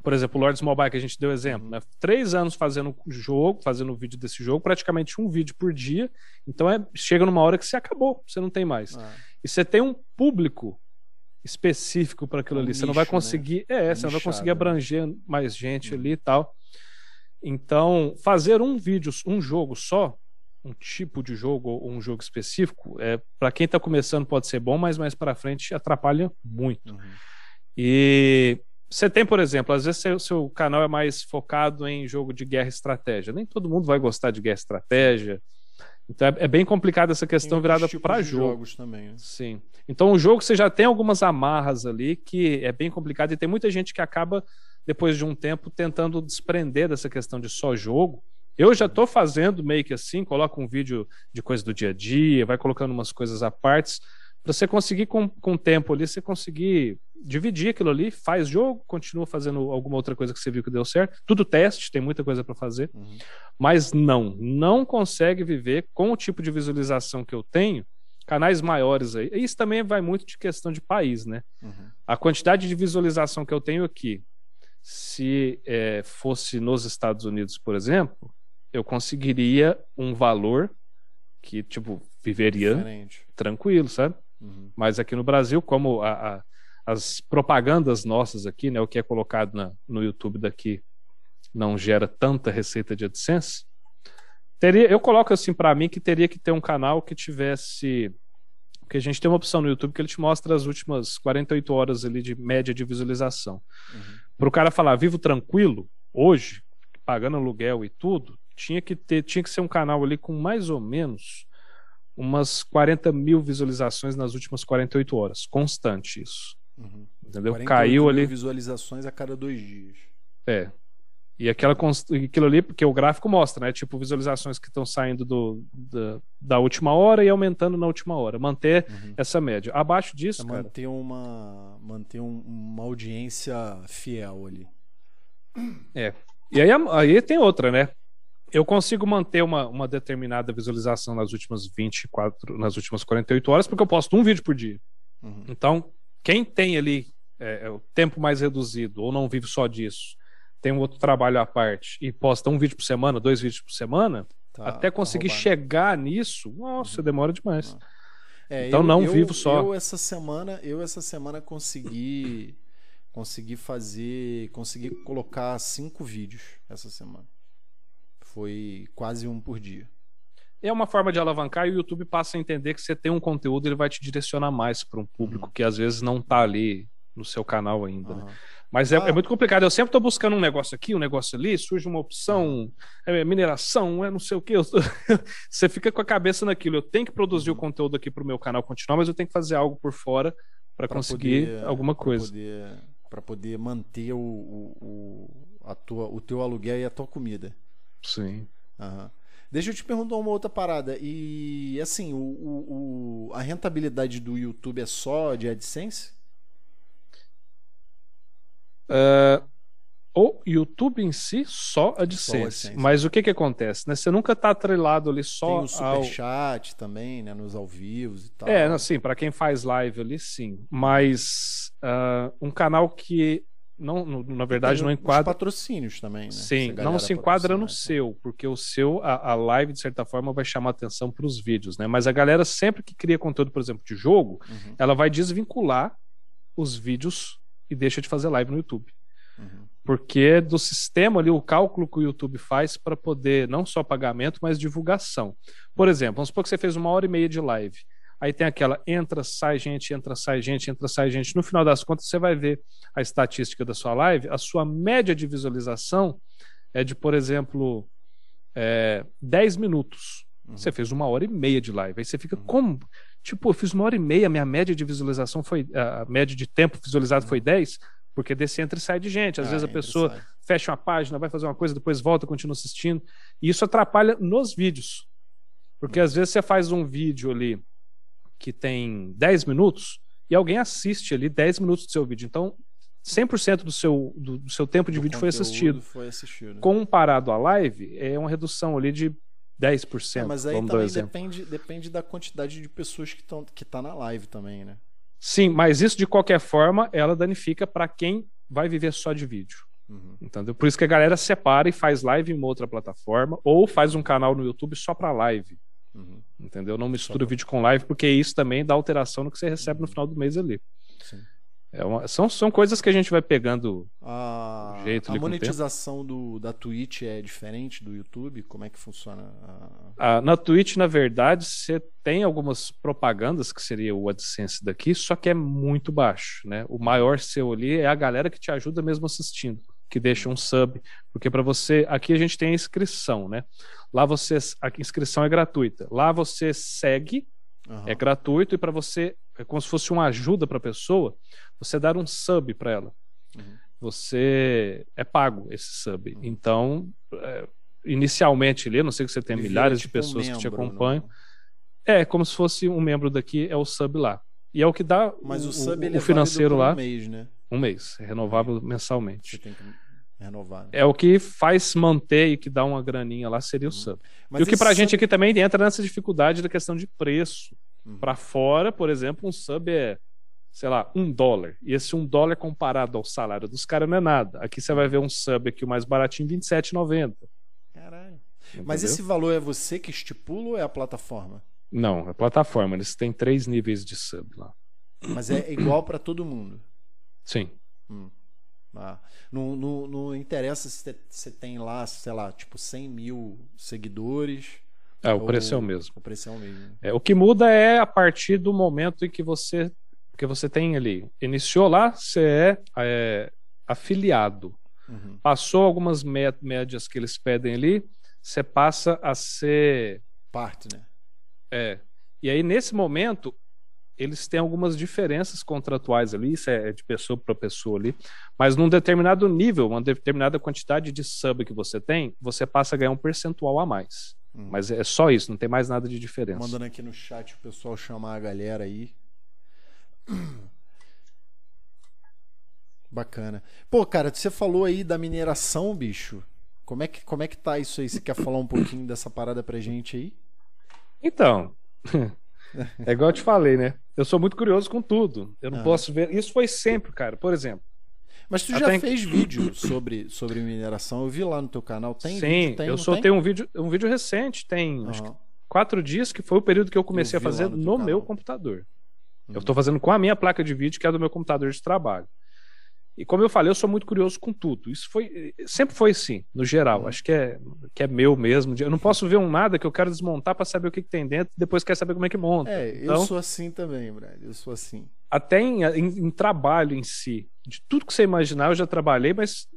Por exemplo, o Lords Mobile, que a gente deu exemplo, né? Três anos fazendo jogo, fazendo vídeo desse jogo, praticamente um vídeo por dia. Então é, chega numa hora que você acabou, você não tem mais. Ah. E você tem um público específico para aquilo um ali. Nicho, você não vai né? conseguir. Né? É, é você não vai conseguir né? abranger mais gente uhum. ali e tal. Então, fazer um vídeo, um jogo só, um tipo de jogo ou um jogo específico, é, para quem está começando pode ser bom, mas mais para frente atrapalha muito. Uhum. E você tem, por exemplo, às vezes seu, seu canal é mais focado em jogo de guerra e estratégia. Nem todo mundo vai gostar de guerra e estratégia. Então é, é bem complicado essa questão virada para jogo. jogos também. Né? Sim. Então o jogo você já tem algumas amarras ali que é bem complicado e tem muita gente que acaba depois de um tempo tentando desprender dessa questão de só jogo eu já estou fazendo meio que assim, coloca um vídeo de coisa do dia a dia, vai colocando umas coisas à parte, para você conseguir com, com o tempo ali, você conseguir dividir aquilo ali, faz jogo, continua fazendo alguma outra coisa que você viu que deu certo. Tudo teste, tem muita coisa para fazer. Uhum. Mas não, não consegue viver com o tipo de visualização que eu tenho, canais maiores aí. Isso também vai muito de questão de país, né? Uhum. A quantidade de visualização que eu tenho aqui, se é, fosse nos Estados Unidos, por exemplo, eu conseguiria um valor que, tipo, viveria Diferente. tranquilo, sabe? Uhum. Mas aqui no Brasil, como a, a, as propagandas nossas aqui, né, o que é colocado na, no YouTube daqui não gera tanta receita de AdSense, teria, eu coloco assim para mim que teria que ter um canal que tivesse porque a gente tem uma opção no YouTube que ele te mostra as últimas 48 horas ali de média de visualização. Uhum. Para o cara falar vivo tranquilo, hoje, pagando aluguel e tudo, tinha que ter, tinha que ser um canal ali com mais ou menos umas 40 mil visualizações nas últimas 48 horas. Constante isso. Uhum. Entendeu? Caiu ali. visualizações a cada dois dias. É. E aquela, aquilo ali, porque o gráfico mostra, né? Tipo, visualizações que estão saindo do, da, da, última hora e aumentando na última hora. Manter uhum. essa média. Abaixo disso, é cara... Manter, uma, manter um, uma audiência fiel ali. É. E aí, aí tem outra, né? Eu consigo manter uma, uma determinada visualização nas últimas 24, nas últimas 48 horas, porque eu posto um vídeo por dia. Uhum. Então, quem tem ali é, é, o tempo mais reduzido ou não vive só disso tem um outro trabalho à parte e posta um vídeo por semana, dois vídeos por semana, tá, até conseguir tá chegar nisso, nossa, uhum. demora demais. Uhum. É, então eu, não eu, vivo só. Eu essa semana, eu essa semana consegui consegui fazer, consegui colocar cinco vídeos essa semana. Foi quase um por dia. É uma forma de alavancar e o YouTube passa a entender que você tem um conteúdo, ele vai te direcionar mais para um público uhum. que às vezes não está ali no seu canal ainda. Né? Mas é, é, ah. é, muito complicado. Eu sempre estou buscando um negócio aqui, um negócio ali, surge uma opção, é, mineração, é não sei o que. Você fica com a cabeça naquilo. Eu tenho que produzir o uhum. conteúdo aqui para o meu canal continuar, mas eu tenho que fazer algo por fora para conseguir poder, alguma coisa. Para poder, poder, manter o, o, a tua, o teu aluguel e a tua comida. Sim. Uhum. Deixa eu te perguntar uma outra parada. E assim, o, o, a rentabilidade do YouTube é só de AdSense? Uh, o YouTube em si só AdSense. Mas o que que acontece? Né? Você nunca está atrelado ali só Tem o superchat ao... também, né? Nos ao vivos e tal. É, assim, para quem faz live ali, sim. Mas uh, um canal que não, na verdade, não enquadra. Os patrocínios também, né? Sim, não se enquadra no seu, porque o seu, a, a live, de certa forma, vai chamar atenção para os vídeos, né? Mas a galera, sempre que cria conteúdo, por exemplo, de jogo, uhum. ela vai desvincular os vídeos e deixa de fazer live no YouTube. Uhum. Porque do sistema ali, o cálculo que o YouTube faz para poder não só pagamento, mas divulgação. Por exemplo, vamos supor que você fez uma hora e meia de live. Aí tem aquela entra, sai gente, entra, sai gente, entra, sai gente. No final das contas, você vai ver a estatística da sua live. A sua média de visualização é de, por exemplo, é, 10 minutos. Uhum. Você fez uma hora e meia de live. Aí você fica, uhum. como? Tipo, eu fiz uma hora e meia, minha média de visualização foi. A média de tempo visualizado uhum. foi 10, porque desse entra e sai de gente. Às ah, vezes a pessoa fecha uma página, vai fazer uma coisa, depois volta, continua assistindo. E isso atrapalha nos vídeos. Porque às vezes você faz um vídeo ali que tem 10 minutos e alguém assiste ali 10 minutos do seu vídeo. Então, 100% do seu, do, do, seu tempo de do vídeo foi assistido. foi assistido. Comparado à live, é uma redução ali de 10%. É, mas aí também depende, depende da quantidade de pessoas que estão que tá na live também, né? Sim, mas isso de qualquer forma, ela danifica para quem vai viver só de vídeo. Uhum. Entendeu? Por isso que a galera separa e faz live em uma outra plataforma ou faz um canal no YouTube só para live. Uhum. Entendeu? Não mistura o vídeo com live, porque isso também dá alteração no que você recebe no final do mês ali. Sim. É uma, são, são coisas que a gente vai pegando a, jeito, a monetização do, da Twitch é diferente do YouTube? Como é que funciona? A... na Twitch, na verdade, você tem algumas propagandas que seria o AdSense daqui, só que é muito baixo, né? O maior seu ali é a galera que te ajuda mesmo assistindo, que deixa um sub, porque para você, aqui a gente tem a inscrição, né? Lá você, a inscrição é gratuita. Lá você segue, uhum. é gratuito e para você é como se fosse uma ajuda para a pessoa você dar um sub para ela. Uhum. Você é pago esse sub. Uhum. Então, é, inicialmente ali, não sei que você tem Ele milhares de tipo pessoas um membro, que te acompanham. Não? É como se fosse um membro daqui, é o sub lá. E é o que dá Mas o, o sub o, o é financeiro lá. Um mês, né? Um mês, é renovável mensalmente. Você tem que renovar. Né? É o que faz manter e que dá uma graninha lá seria o uhum. sub. Mas e o que pra sub... gente aqui também entra nessa dificuldade da questão de preço. Uhum. Para fora, por exemplo, um sub é sei lá, um dólar. E esse um dólar comparado ao salário dos caras não é nada. Aqui você vai ver um sub aqui o mais baratinho, R$27,90. Caralho. Entendeu? Mas esse valor é você que estipula ou é a plataforma? Não, é a plataforma. Eles têm três níveis de sub lá. Mas é igual para todo mundo? Sim. Hum. Ah. Não, não, não interessa se você tem lá, sei lá, tipo 100 mil seguidores. É, o preço é o mesmo. O preço é o mesmo. É, o que muda é a partir do momento em que você porque você tem ali, iniciou lá, você é, é afiliado. Uhum. Passou algumas médias que eles pedem ali, você passa a ser. Parte, né? É. E aí, nesse momento, eles têm algumas diferenças contratuais ali, isso é de pessoa para pessoa ali, mas num determinado nível, uma determinada quantidade de sub que você tem, você passa a ganhar um percentual a mais. Hum. Mas é só isso, não tem mais nada de diferença. Mandando aqui no chat o pessoal chamar a galera aí. Bacana. Pô, cara, você falou aí da mineração, bicho. Como é que, como é que tá isso aí? Você quer falar um pouquinho dessa parada pra gente aí? Então, é igual eu te falei, né? Eu sou muito curioso com tudo. Eu não ah. posso ver. Isso foi sempre, cara. Por exemplo. Mas tu já fez vídeo sobre, sobre mineração? Eu vi lá no teu canal. Tem Sim, vídeo? Tem, eu soltei um vídeo, um vídeo recente, tem uhum. quatro dias, que foi o período que eu comecei eu a fazer no, no meu computador. Uhum. Eu estou fazendo com a minha placa de vídeo, que é do meu computador de trabalho. E como eu falei, eu sou muito curioso com tudo. Isso foi sempre foi assim, no geral. Acho que é, que é meu mesmo. Eu não posso ver um nada que eu quero desmontar para saber o que, que, tem dentro e depois quer saber como é que monta. É, então, eu sou assim também, Brad. Eu sou assim. Até em, em, em, trabalho em si. De tudo que você imaginar, eu já trabalhei, mas.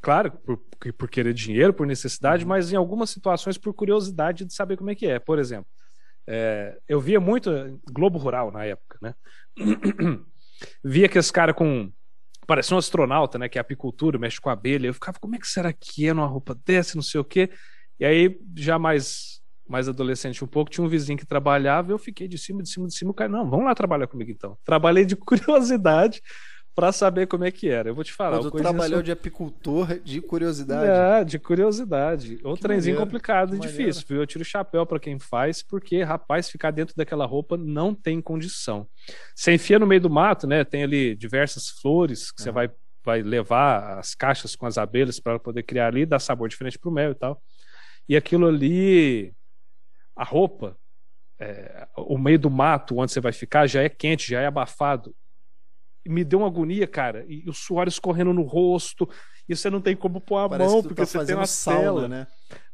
Claro, por, por querer dinheiro, por necessidade, uhum. mas em algumas situações por curiosidade de saber como é que é. Por exemplo, é, eu via muito Globo Rural na época, né? via que esse cara com parece um astronauta, né? Que é apicultura, mexe com abelha. Eu ficava, como é que será que é numa roupa dessa, não sei o quê. E aí, já mais, mais adolescente um pouco, tinha um vizinho que trabalhava, eu fiquei de cima, de cima, de cima. O cara, não, vamos lá trabalhar comigo então. Trabalhei de curiosidade para saber como é que era. Eu vou te falar. Mas tu trabalhou de apicultor de curiosidade. É, de curiosidade. O trenzinho complicado e difícil, viu? Eu tiro o chapéu para quem faz, porque, rapaz, ficar dentro daquela roupa não tem condição. Você enfia no meio do mato, né? Tem ali diversas flores que você vai, vai levar as caixas com as abelhas para poder criar ali, dar sabor diferente pro mel e tal. E aquilo ali, a roupa, é, o meio do mato onde você vai ficar já é quente, já é abafado me deu uma agonia, cara. E, o suor escorrendo no rosto, e você não tem como pôr a Parece mão, porque tá você tem uma sauna, cela. né?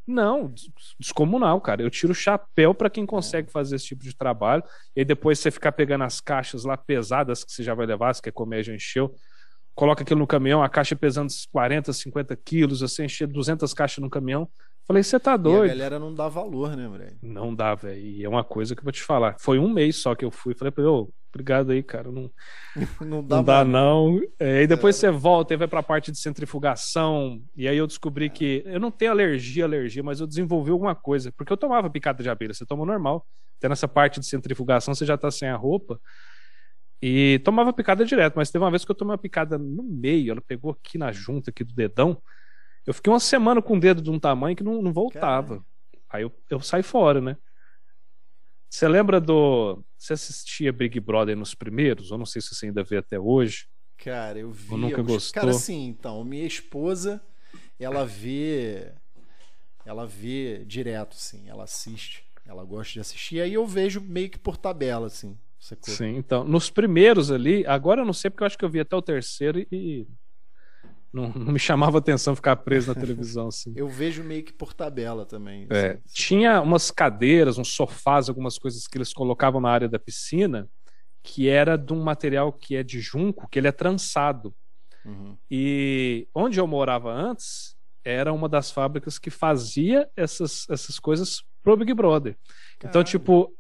Não, descomunal, cara. Eu tiro o chapéu para quem consegue é. fazer esse tipo de trabalho. E aí depois você ficar pegando as caixas lá pesadas que você já vai levar, se quer comer, já encheu. Coloca aquilo no caminhão, a caixa pesando 40, 50 quilos, você encher 200 caixas no caminhão. Falei, você tá doido. E a galera não dá valor, né, velho? Não dá, velho. E é uma coisa que eu vou te falar. Foi um mês só que eu fui. Falei ô, obrigado aí, cara. Não, não dá, não, dá não. É, e depois é. você volta e vai pra parte de centrifugação. E aí eu descobri que eu não tenho alergia, alergia, mas eu desenvolvi alguma coisa. Porque eu tomava picada de abelha, você toma normal. Até nessa parte de centrifugação você já tá sem a roupa. E tomava picada direto, mas teve uma vez que eu tomei uma picada no meio, ela pegou aqui na junta aqui do dedão. Eu fiquei uma semana com o dedo de um tamanho que não, não voltava. Caramba. Aí eu, eu saí fora, né? Você lembra do. Você assistia Big Brother nos primeiros? Eu não sei se você ainda vê até hoje. Cara, eu vi. Ou nunca eu... gostou? Cara, sim, então. Minha esposa, ela vê. Ela vê direto, sim. Ela assiste. Ela gosta de assistir. Aí eu vejo meio que por tabela, assim. Sim, então. Nos primeiros ali, agora eu não sei porque eu acho que eu vi até o terceiro e não, não, me chamava atenção ficar preso na televisão assim. Eu vejo meio que por tabela também. É, assim, tinha umas cadeiras, uns sofás, algumas coisas que eles colocavam na área da piscina, que era de um material que é de junco, que ele é trançado. Uhum. E onde eu morava antes era uma das fábricas que fazia essas, essas coisas pro Big Brother. Caralho. Então, tipo,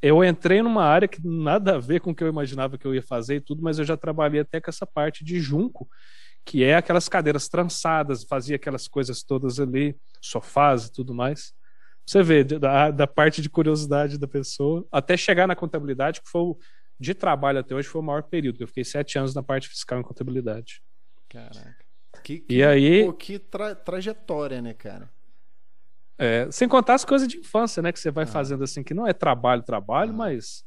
eu entrei numa área que nada a ver com o que eu imaginava que eu ia fazer e tudo, mas eu já trabalhei até com essa parte de junco que é aquelas cadeiras trançadas, fazia aquelas coisas todas ali, sofás e tudo mais. Você vê, da, da parte de curiosidade da pessoa, até chegar na contabilidade, que foi o, de trabalho até hoje, foi o maior período. Eu fiquei sete anos na parte fiscal em contabilidade. Caraca. Que, que, e aí, pô, que tra trajetória, né, cara? É, sem contar as coisas de infância, né, que você vai ah. fazendo assim, que não é trabalho, trabalho, ah. mas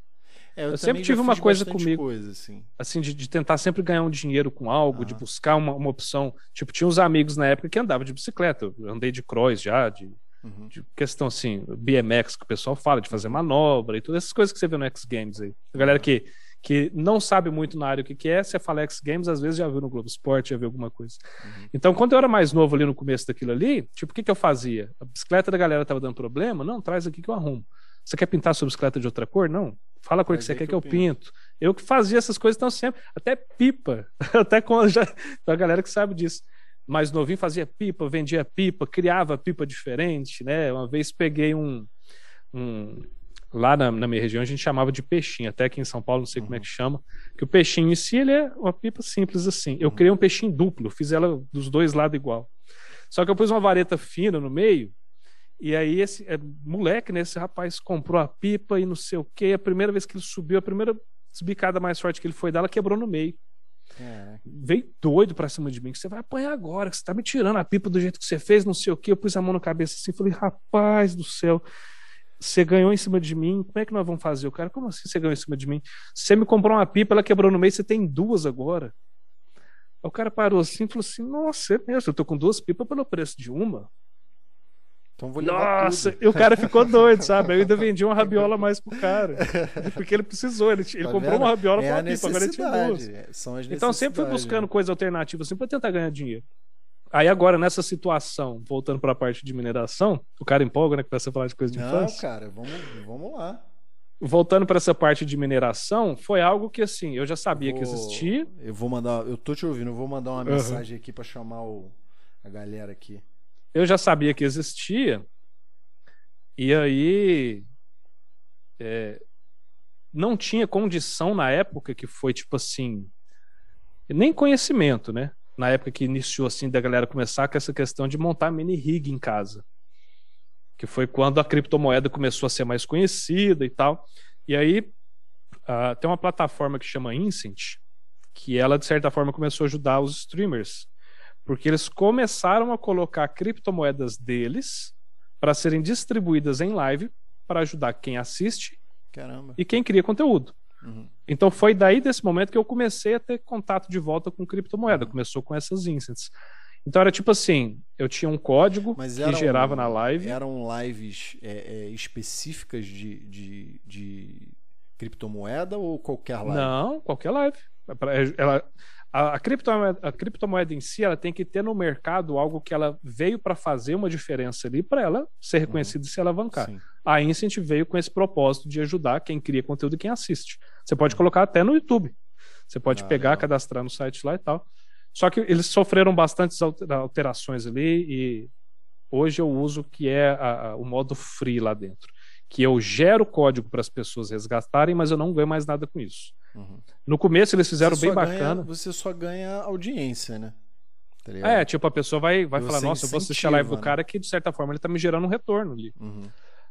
é, eu, eu sempre tive uma coisa comigo, coisa, assim, assim de, de, tentar sempre ganhar um dinheiro com algo, ah. de buscar uma, uma opção. Tipo, tinha uns amigos na época que andavam de bicicleta, eu andei de cross já, de, uhum. de questão assim, BMX que o pessoal fala, de fazer manobra e todas essas coisas que você vê no X Games aí. A galera que, que não sabe muito na área o que, que é, você fala X Games, às vezes já viu no Globo Esporte, já viu alguma coisa. Uhum. Então, quando eu era mais novo ali no começo daquilo ali, tipo, o que, que eu fazia? A bicicleta da galera tava dando problema? Não, traz aqui que eu arrumo. Você quer pintar sua bicicleta de outra cor? Não. Fala a cor que você quer que eu pinto. pinto. Eu que fazia essas coisas então sempre. Até pipa. Até quando já. A galera que sabe disso. Mais novinho fazia pipa, vendia pipa, criava pipa diferente, né? Uma vez peguei um. um lá na, na, minha região a gente chamava de peixinho, até aqui em São Paulo não sei uhum. como é que chama, que o peixinho em si ele é uma pipa simples assim. Eu uhum. criei um peixinho duplo, fiz ela dos dois lados igual. Só que eu pus uma vareta fina no meio, e aí esse é, moleque, né, esse rapaz comprou a pipa e não sei o que, a primeira vez que ele subiu, a primeira desbicada mais forte que ele foi dar, ela quebrou no meio. É. Veio doido pra cima de mim, que você vai apanhar agora, que você tá me tirando a pipa do jeito que você fez, não sei o que. Eu pus a mão na cabeça assim, falei, rapaz do céu, você ganhou em cima de mim, como é que nós vamos fazer? O cara, como assim você ganhou em cima de mim? Você me comprou uma pipa, ela quebrou no meio, você tem duas agora. o cara parou assim e falou assim: Nossa, é mesmo, eu tô com duas pipas pelo preço de uma. Então vou levar Nossa, tudo. e o cara ficou doido, sabe? Eu ainda vendi uma rabiola mais pro cara. Porque ele precisou, ele, ele tá comprou vendo? uma rabiola é com pipa, agora ele tinha duas. É, então sempre fui buscando né? coisa alternativa assim para tentar ganhar dinheiro. Aí agora, nessa situação, voltando para a parte de mineração, o cara empolga, né? Que começa a falar de coisa de Não, infância. cara, vamos, vamos lá. Voltando para essa parte de mineração, foi algo que assim, eu já sabia vou, que existia. Eu vou mandar, eu tô te ouvindo, eu vou mandar uma uhum. mensagem aqui para chamar o, a galera aqui. Eu já sabia que existia. E aí é, não tinha condição na época que foi tipo assim, nem conhecimento, né? na época que iniciou assim da galera começar com essa questão de montar mini rig em casa. Que foi quando a criptomoeda começou a ser mais conhecida e tal. E aí uh, tem uma plataforma que chama Incent, que ela de certa forma começou a ajudar os streamers, porque eles começaram a colocar criptomoedas deles para serem distribuídas em live para ajudar quem assiste Caramba. e quem cria conteúdo. Uhum. Então foi daí desse momento que eu comecei a ter contato de volta com criptomoeda. Uhum. Começou com essas incents. Então era tipo assim, eu tinha um código que gerava na live. Eram lives é, é, específicas de, de, de, criptomoeda ou qualquer live? Não, qualquer live. Ela, a, a, criptomoeda, a criptomoeda em si, ela tem que ter no mercado algo que ela veio para fazer uma diferença ali, para ela ser reconhecida uhum. e se alavancar. Sim. A Incent veio com esse propósito de ajudar quem cria conteúdo e quem assiste. Você pode uhum. colocar até no YouTube. Você pode ah, pegar, legal. cadastrar no site lá e tal. Só que eles sofreram bastantes alterações ali e hoje eu uso que é a, a, o modo free lá dentro. Que eu gero código para as pessoas resgatarem, mas eu não ganho mais nada com isso. Uhum. No começo eles fizeram bem bacana. você só ganha audiência, né? Tá é, tipo, a pessoa vai, vai falar, nossa, eu vou assistir a live do né? cara que, de certa forma, ele tá me gerando um retorno ali. Uhum.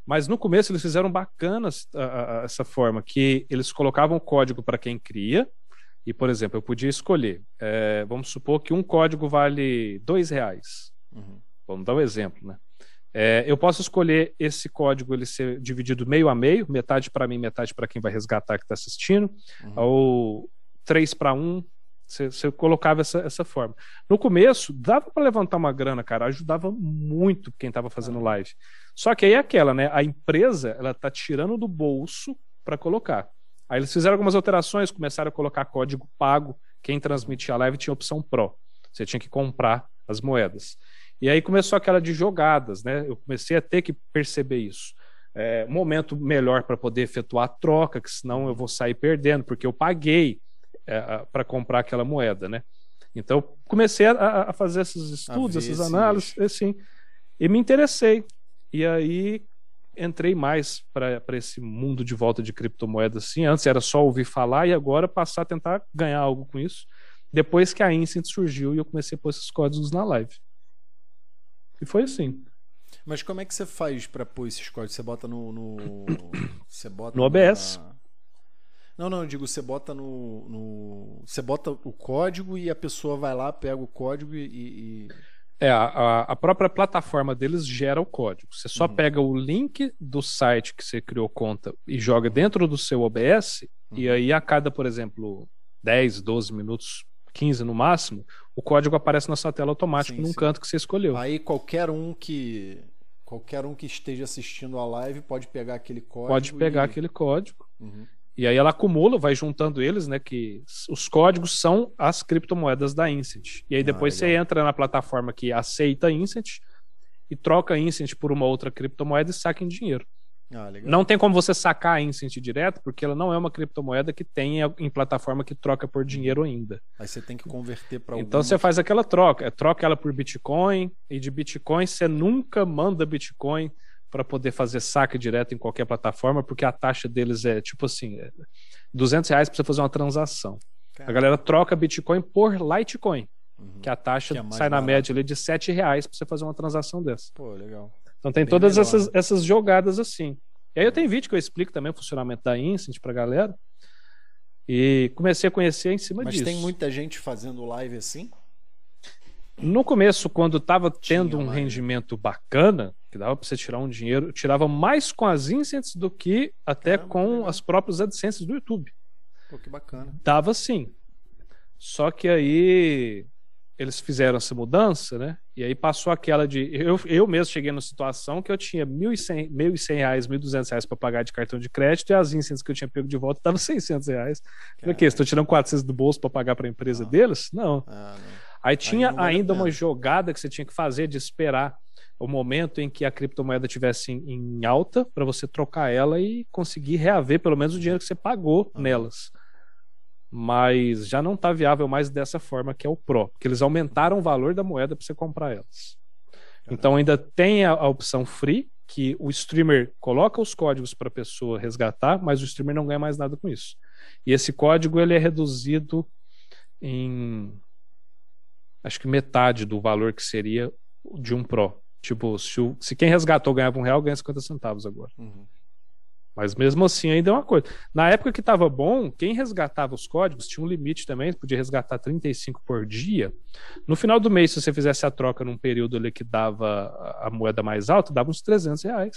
Mas no começo eles fizeram bacanas a, a, essa forma, que eles colocavam código para quem cria, e, por exemplo, eu podia escolher. É, vamos supor que um código vale dois reais. Uhum. Vamos dar um exemplo, né? É, eu posso escolher esse código ele ser dividido meio a meio, metade para mim, metade para quem vai resgatar que está assistindo, uhum. ou 3 para 1. Você, colocava essa, essa forma. No começo, dava para levantar uma grana, cara, ajudava muito quem estava fazendo live. Só que aí é aquela, né? A empresa, ela tá tirando do bolso para colocar. Aí eles fizeram algumas alterações, começaram a colocar código pago. Quem transmitia a live tinha opção Pro. Você tinha que comprar as moedas. E aí começou aquela de jogadas, né? Eu comecei a ter que perceber isso. É, momento melhor para poder efetuar a troca, que senão eu vou sair perdendo, porque eu paguei é, para comprar aquela moeda, né? Então comecei a, a fazer esses estudos, essas análises, assim, e me interessei. E aí entrei mais para esse mundo de volta de criptomoedas, assim. Antes era só ouvir falar e agora passar a tentar ganhar algo com isso. Depois que a Incent surgiu e eu comecei a pôr esses códigos na live. E foi assim. Mas como é que você faz para pôr esses códigos? Você bota no. no você bota no OBS. Na... Não, não, eu digo, você bota no, no, Você bota o código e a pessoa vai lá, pega o código e. e... É, a, a, própria plataforma deles gera o código. Você só uhum. pega o link do site que você criou conta e joga dentro do seu OBS, uhum. e aí a cada, por exemplo, 10, 12 minutos, 15 no máximo, o código aparece na sua tela automático sim, num sim. canto que você escolheu. Aí qualquer um que qualquer um que esteja assistindo a live pode pegar aquele código. Pode pegar e... aquele código. Uhum. E aí ela acumula, vai juntando eles, né? Que os códigos são as criptomoedas da Incent. E aí ah, depois ah, você entra na plataforma que aceita Incent e troca Incent por uma outra criptomoeda e saca em dinheiro. Ah, não tem como você sacar a Incent direto, porque ela não é uma criptomoeda que tem em plataforma que troca por dinheiro ainda. Aí você tem que converter para Então você faz aquela troca, é, troca ela por Bitcoin, e de Bitcoin você nunca manda Bitcoin para poder fazer saque direto em qualquer plataforma, porque a taxa deles é tipo assim, é 200 reais para você fazer uma transação. Caramba. A galera troca Bitcoin por Litecoin, uhum. que a taxa que é sai barato. na média ali de 7 reais para você fazer uma transação dessa. Pô, legal. Então tem Bem todas essas, né? essas jogadas assim. E aí eu tenho vídeo que eu explico também o funcionamento da Incent para galera. E comecei a conhecer em cima Mas disso. Mas tem muita gente fazendo live assim? No começo, quando estava tendo um rendimento bacana, que dava para você tirar um dinheiro, tirava mais com as incents do que até Caramba, com as próprias AdSense do YouTube. Pô, que bacana. Dava sim. Só que aí eles fizeram essa mudança, né? E aí passou aquela de. Eu, eu mesmo cheguei numa situação que eu tinha 1.100, 1.100 reais, 1.200 reais para pagar de cartão de crédito e as incêndios que eu tinha pego de volta estavam 600 reais. Falei, o quê? Estou tirando 400 do bolso para pagar para a empresa não. deles? Não. Ah, não. Aí tinha aí ainda uma jogada que você tinha que fazer de esperar o momento em que a criptomoeda tivesse em, em alta para você trocar ela e conseguir reaver pelo menos o dinheiro que você pagou ah. nelas mas já não está viável mais dessa forma que é o Pro, porque eles aumentaram o valor da moeda para você comprar elas. Então ainda tem a, a, opção free, que o streamer coloca os códigos para a pessoa resgatar, mas o streamer não ganha mais nada com isso. E esse código ele é reduzido em acho que metade do valor que seria de um Pro. Tipo, se, o, se quem resgatou ganhava um real, ganha 50 centavos agora. Uhum. Mas mesmo assim ainda é uma coisa. Na época que estava bom, quem resgatava os códigos tinha um limite também, podia resgatar 35 por dia. No final do mês, se você fizesse a troca num período ali que dava a moeda mais alta, dava uns 300 reais.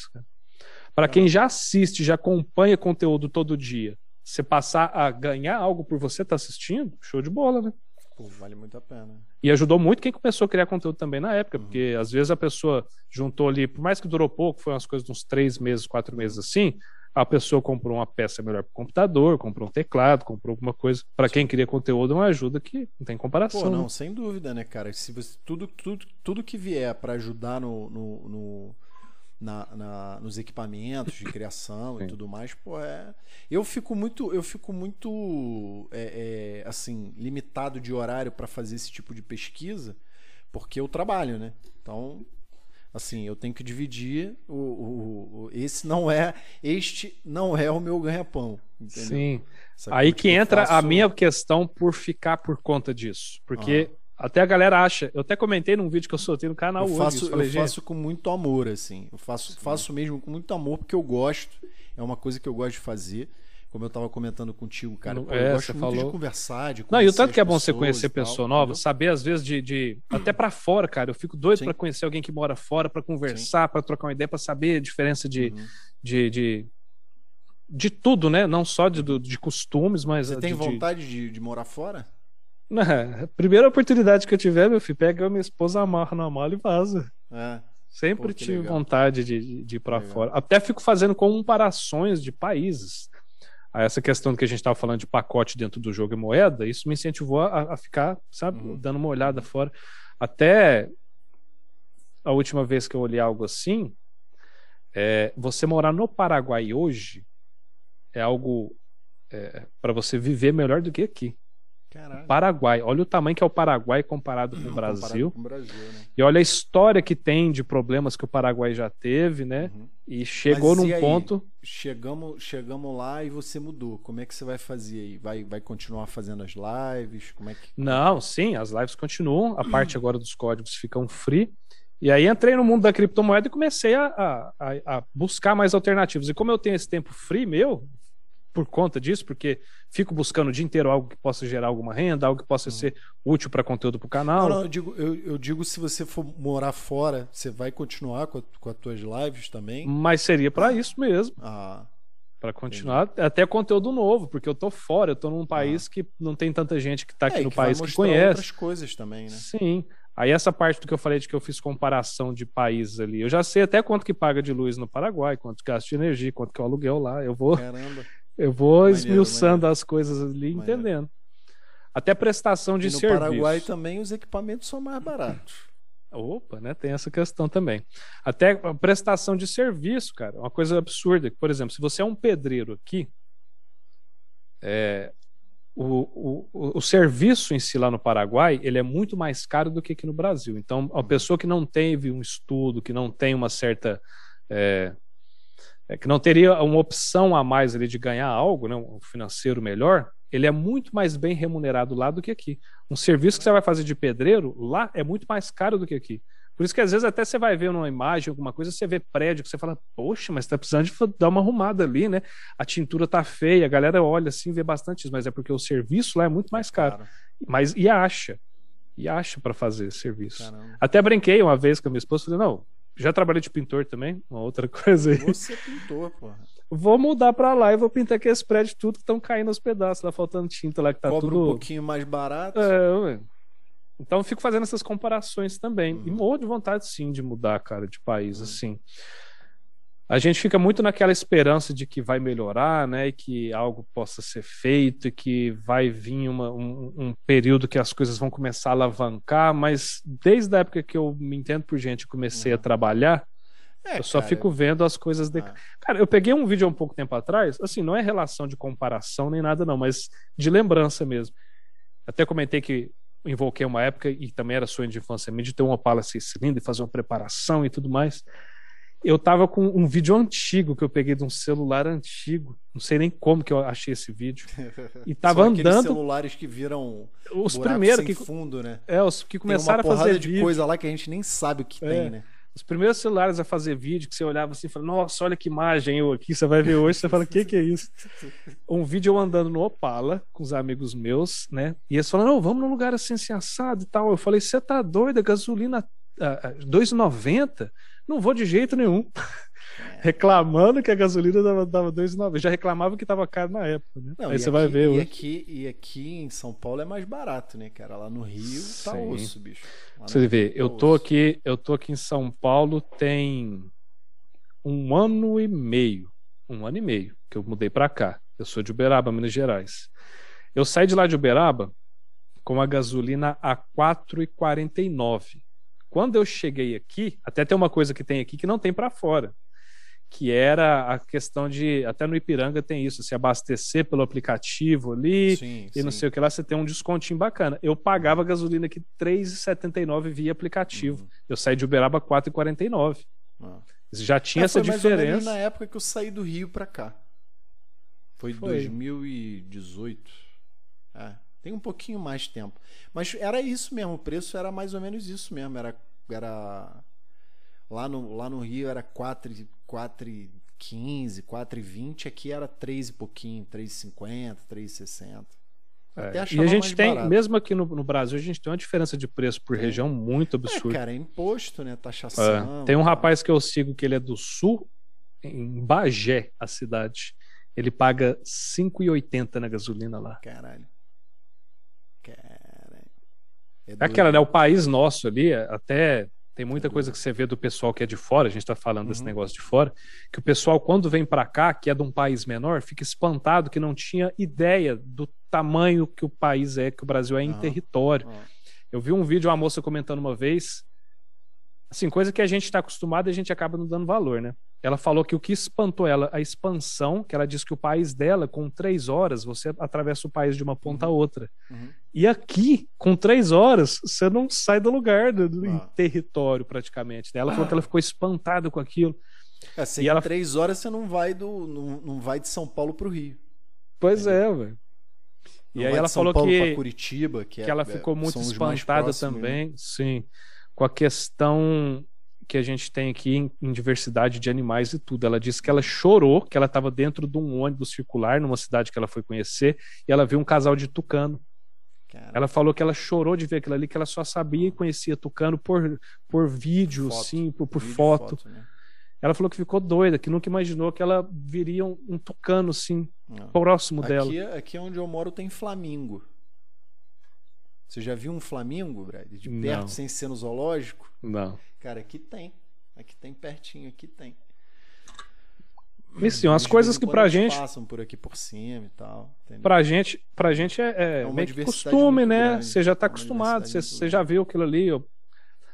Para quem já assiste, já acompanha conteúdo todo dia, você passar a ganhar algo por você estar tá assistindo, show de bola, né? Pô, vale muito a pena. E ajudou muito quem começou a criar conteúdo também na época, uhum. porque às vezes a pessoa juntou ali, por mais que durou pouco, foi umas coisas de uns três meses, quatro meses assim, a pessoa comprou uma peça melhor para o computador, comprou um teclado, comprou alguma coisa. Para quem cria conteúdo, é uma ajuda que não tem comparação. Pô, não, né? sem dúvida, né, cara? Se você, tudo, tudo, tudo que vier para ajudar no, no, no na, na, nos equipamentos de criação e tudo mais, pô, é. Eu fico muito, eu fico muito, é, é, assim, limitado de horário para fazer esse tipo de pesquisa, porque eu trabalho, né? Então Assim, eu tenho que dividir o, o, o esse não é este não é o meu ganha-pão. Sim. Aí que entra faço... a minha questão por ficar por conta disso, porque até a galera acha. Eu até comentei num vídeo que eu soltei no canal eu faço, hoje. Falei, eu faço com muito amor, assim. Eu faço, faço mesmo com muito amor porque eu gosto. É uma coisa que eu gosto de fazer como eu estava comentando contigo, cara. Pô, é, eu gosto muito falou... de conversar, de Não, e o tanto que é bom você conhecer pessoa nova, saber às vezes de, de... até para fora, cara. Eu fico doido para conhecer alguém que mora fora, para conversar, para trocar uma ideia, para saber a diferença de, uhum. de, de, de, tudo, né? Não só de, de costumes, mas Você tem de, vontade de, de morar fora? É, primeira oportunidade que eu tiver, meu filho, pega a minha esposa, amarra na mala e vaza. É. Sempre Pô, tive legal. vontade de, de ir para fora. Até fico fazendo comparações de países a essa questão que a gente estava falando de pacote dentro do jogo e moeda, isso me incentivou a, a ficar, sabe, uhum. dando uma olhada fora. Até a última vez que eu olhei algo assim, é, você morar no Paraguai hoje é algo é, para você viver melhor do que aqui. Caralho. Paraguai. Olha o tamanho que é o Paraguai comparado com o Brasil. Com o Brasil né? E olha a história que tem de problemas que o Paraguai já teve, né? Uhum. E chegou Mas, num e ponto. Chegamos, chegamos lá e você mudou. Como é que você vai fazer aí? Vai, vai continuar fazendo as lives? Como é que... Não, sim, as lives continuam. A parte agora dos códigos ficam free. E aí entrei no mundo da criptomoeda e comecei a, a, a, buscar mais alternativas. E como eu tenho esse tempo free meu, por conta disso, porque fico buscando o dia inteiro algo que possa gerar alguma renda, algo que possa uhum. ser útil para conteúdo para o canal. Não, não, eu digo, eu, eu, digo se você for morar fora, você vai continuar com, a, com as tuas lives também? Mas seria para isso mesmo. Ah. Para continuar, entendi. até conteúdo novo, porque eu tô fora, eu tô num país ah. que não tem tanta gente que tá aqui é, no que país que conhece. outras coisas também, né? Sim. Aí essa parte do que eu falei de que eu fiz comparação de países ali, eu já sei até quanto que paga de luz no Paraguai, quanto gasta de energia, quanto que é o aluguel lá. Eu vou Caramba. Eu vou maneiro, esmiuçando maneiro. as coisas ali, maneiro. entendendo. Até prestação de e no serviço. No Paraguai também os equipamentos são mais baratos. Opa, né? Tem essa questão também. Até prestação de serviço, cara, uma coisa absurda. Por exemplo, se você é um pedreiro aqui, é, o, o, o serviço em si lá no Paraguai ele é muito mais caro do que aqui no Brasil. Então, a uhum. pessoa que não teve um estudo, que não tem uma certa é, é, que não teria uma opção a mais ali de ganhar algo, né, um financeiro melhor, ele é muito mais bem remunerado lá do que aqui. Um serviço que você vai fazer de pedreiro lá é muito mais caro do que aqui. Por isso que às vezes até você vai ver numa imagem, alguma coisa, você vê prédio que você fala, poxa, mas tá precisando de dar uma arrumada ali, né? A tintura tá feia, a galera olha assim, vê bastante isso, mas é porque o serviço lá é muito mais caro. Claro. Mas e acha? E acha para fazer serviço. Caramba. Até brinquei uma vez com a minha esposa, falei, não, já trabalhei de pintor também, uma outra coisa aí. Você é pintor, porra. Vou mudar para lá e vou pintar aqueles prédios tudo que estão caindo aos pedaços, lá faltando tinta lá que tá Cobra tudo. um pouquinho mais barato. É, ué. Então eu fico fazendo essas comparações também. Uhum. E morro de vontade sim de mudar, cara, de país, uhum. assim. A gente fica muito naquela esperança de que vai melhorar, né? E que algo possa ser feito e que vai vir uma, um, um, período que as coisas vão começar a alavancar, mas desde a época que eu me entendo por gente comecei uhum. a trabalhar, é, eu só cara, fico vendo as coisas. De... Ah. Cara, eu peguei um vídeo há um pouco tempo atrás, assim, não é relação de comparação nem nada, não, mas de lembrança mesmo. Até comentei que invoquei uma época, e também era sonho de infância minha, de ter uma Opala 6 cilindros, fazer uma preparação e tudo mais. Eu tava com um vídeo antigo que eu peguei de um celular antigo, não sei nem como que eu achei esse vídeo. E tava São andando. celulares que viram os primeiros que fundo, né? É, os que começaram a fazer de vídeo. coisa lá que a gente nem sabe o que é. tem, né? Os primeiros celulares a fazer vídeo, que você olhava assim e falava, nossa, olha que imagem eu aqui, você vai ver hoje, você fala, o que, que é isso? Um vídeo eu andando no Opala com os amigos meus, né? E eles falaram, não, vamos num lugar assim, assim, assado e tal. Eu falei, você tá doido, gasolina uh, 2,90? Não vou de jeito nenhum. reclamando que a gasolina dava, dava 2,90. Já reclamava que estava caro na época, né? Não, Aí você aqui, vai ver. E hoje. aqui, e aqui em São Paulo é mais barato, né, cara? Lá no Rio tá Sim. osso, bicho. Lá você vê, tá eu tô osso. aqui, eu tô aqui em São Paulo tem um ano e meio. Um ano e meio que eu mudei para cá. Eu sou de Uberaba, Minas Gerais. Eu saí de lá de Uberaba com a gasolina a 4,49. Quando eu cheguei aqui, até tem uma coisa que tem aqui que não tem para fora que era a questão de, até no Ipiranga tem isso, se abastecer pelo aplicativo ali sim, e sim. não sei o que lá, você tem um descontinho bacana. Eu pagava gasolina aqui R$3,79 via aplicativo. Uhum. Eu saí de Uberaba R$4,49. Ah. Já tinha é, essa diferença. na época que eu saí do Rio para cá. Foi, foi 2018. É, tem um pouquinho mais de tempo. Mas era isso mesmo, o preço era mais ou menos isso mesmo. Era, era Lá no, lá no Rio era 4, 4,15, 4,20. Aqui era 3 e pouquinho, 3,50, 3,60. É. E a gente tem, barato. mesmo aqui no, no, Brasil, a gente tem uma diferença de preço por região muito absurda. É, cara, é imposto, né? Taxação. É. Tem um rapaz que eu sigo que ele é do sul, em Bagé, a cidade. Ele paga 5,80 na gasolina lá. Caralho. Caralho. É, é aquela, né? O país nosso ali, até tem muita coisa que você vê do pessoal que é de fora, a gente está falando uhum. desse negócio de fora, que o pessoal, quando vem para cá, que é de um país menor, fica espantado que não tinha ideia do tamanho que o país é, que o Brasil é em uhum. território. Uhum. Eu vi um vídeo, uma moça comentando uma vez, assim, coisa que a gente está acostumado e a gente acaba não dando valor, né? ela falou que o que espantou ela, a expansão, que ela disse que o país dela, com três horas, você atravessa o país de uma ponta a uhum. outra. Uhum. E aqui, com três horas, você não sai do lugar, do, do ah. território praticamente. Ela ah. falou que ela ficou espantada com aquilo. É, e ela... três horas você não vai do não, não vai de São Paulo para o Rio. Pois é, é velho. E aí ela falou Paulo que Curitiba, que, que é, ela ficou muito espantada também, né? sim, com a questão que a gente tem aqui em, em, diversidade de animais e tudo. Ela disse que ela chorou, que ela estava dentro de um ônibus circular numa cidade que ela foi conhecer e ela viu um casal de tucano. Ela falou que ela chorou de ver aquilo ali, que ela só sabia e conhecia tucano por, por vídeo, foto. sim, por, por vídeo foto. foto né? Ela falou que ficou doida, que nunca imaginou que ela viria um, um tucano assim, Não. próximo aqui, dela. É, aqui onde eu moro tem flamingo. Você já viu um flamingo, Brad? De perto, Não. sem ser no zoológico? Não. Cara, aqui tem. Aqui tem pertinho, aqui tem. Sim, as coisas que pra gente passam por aqui por cima e tal. Entendeu? Pra gente, pra gente é, é, é meio que costume, né? Grande, você já tá acostumado, você, você já viu aquilo ali. Eu...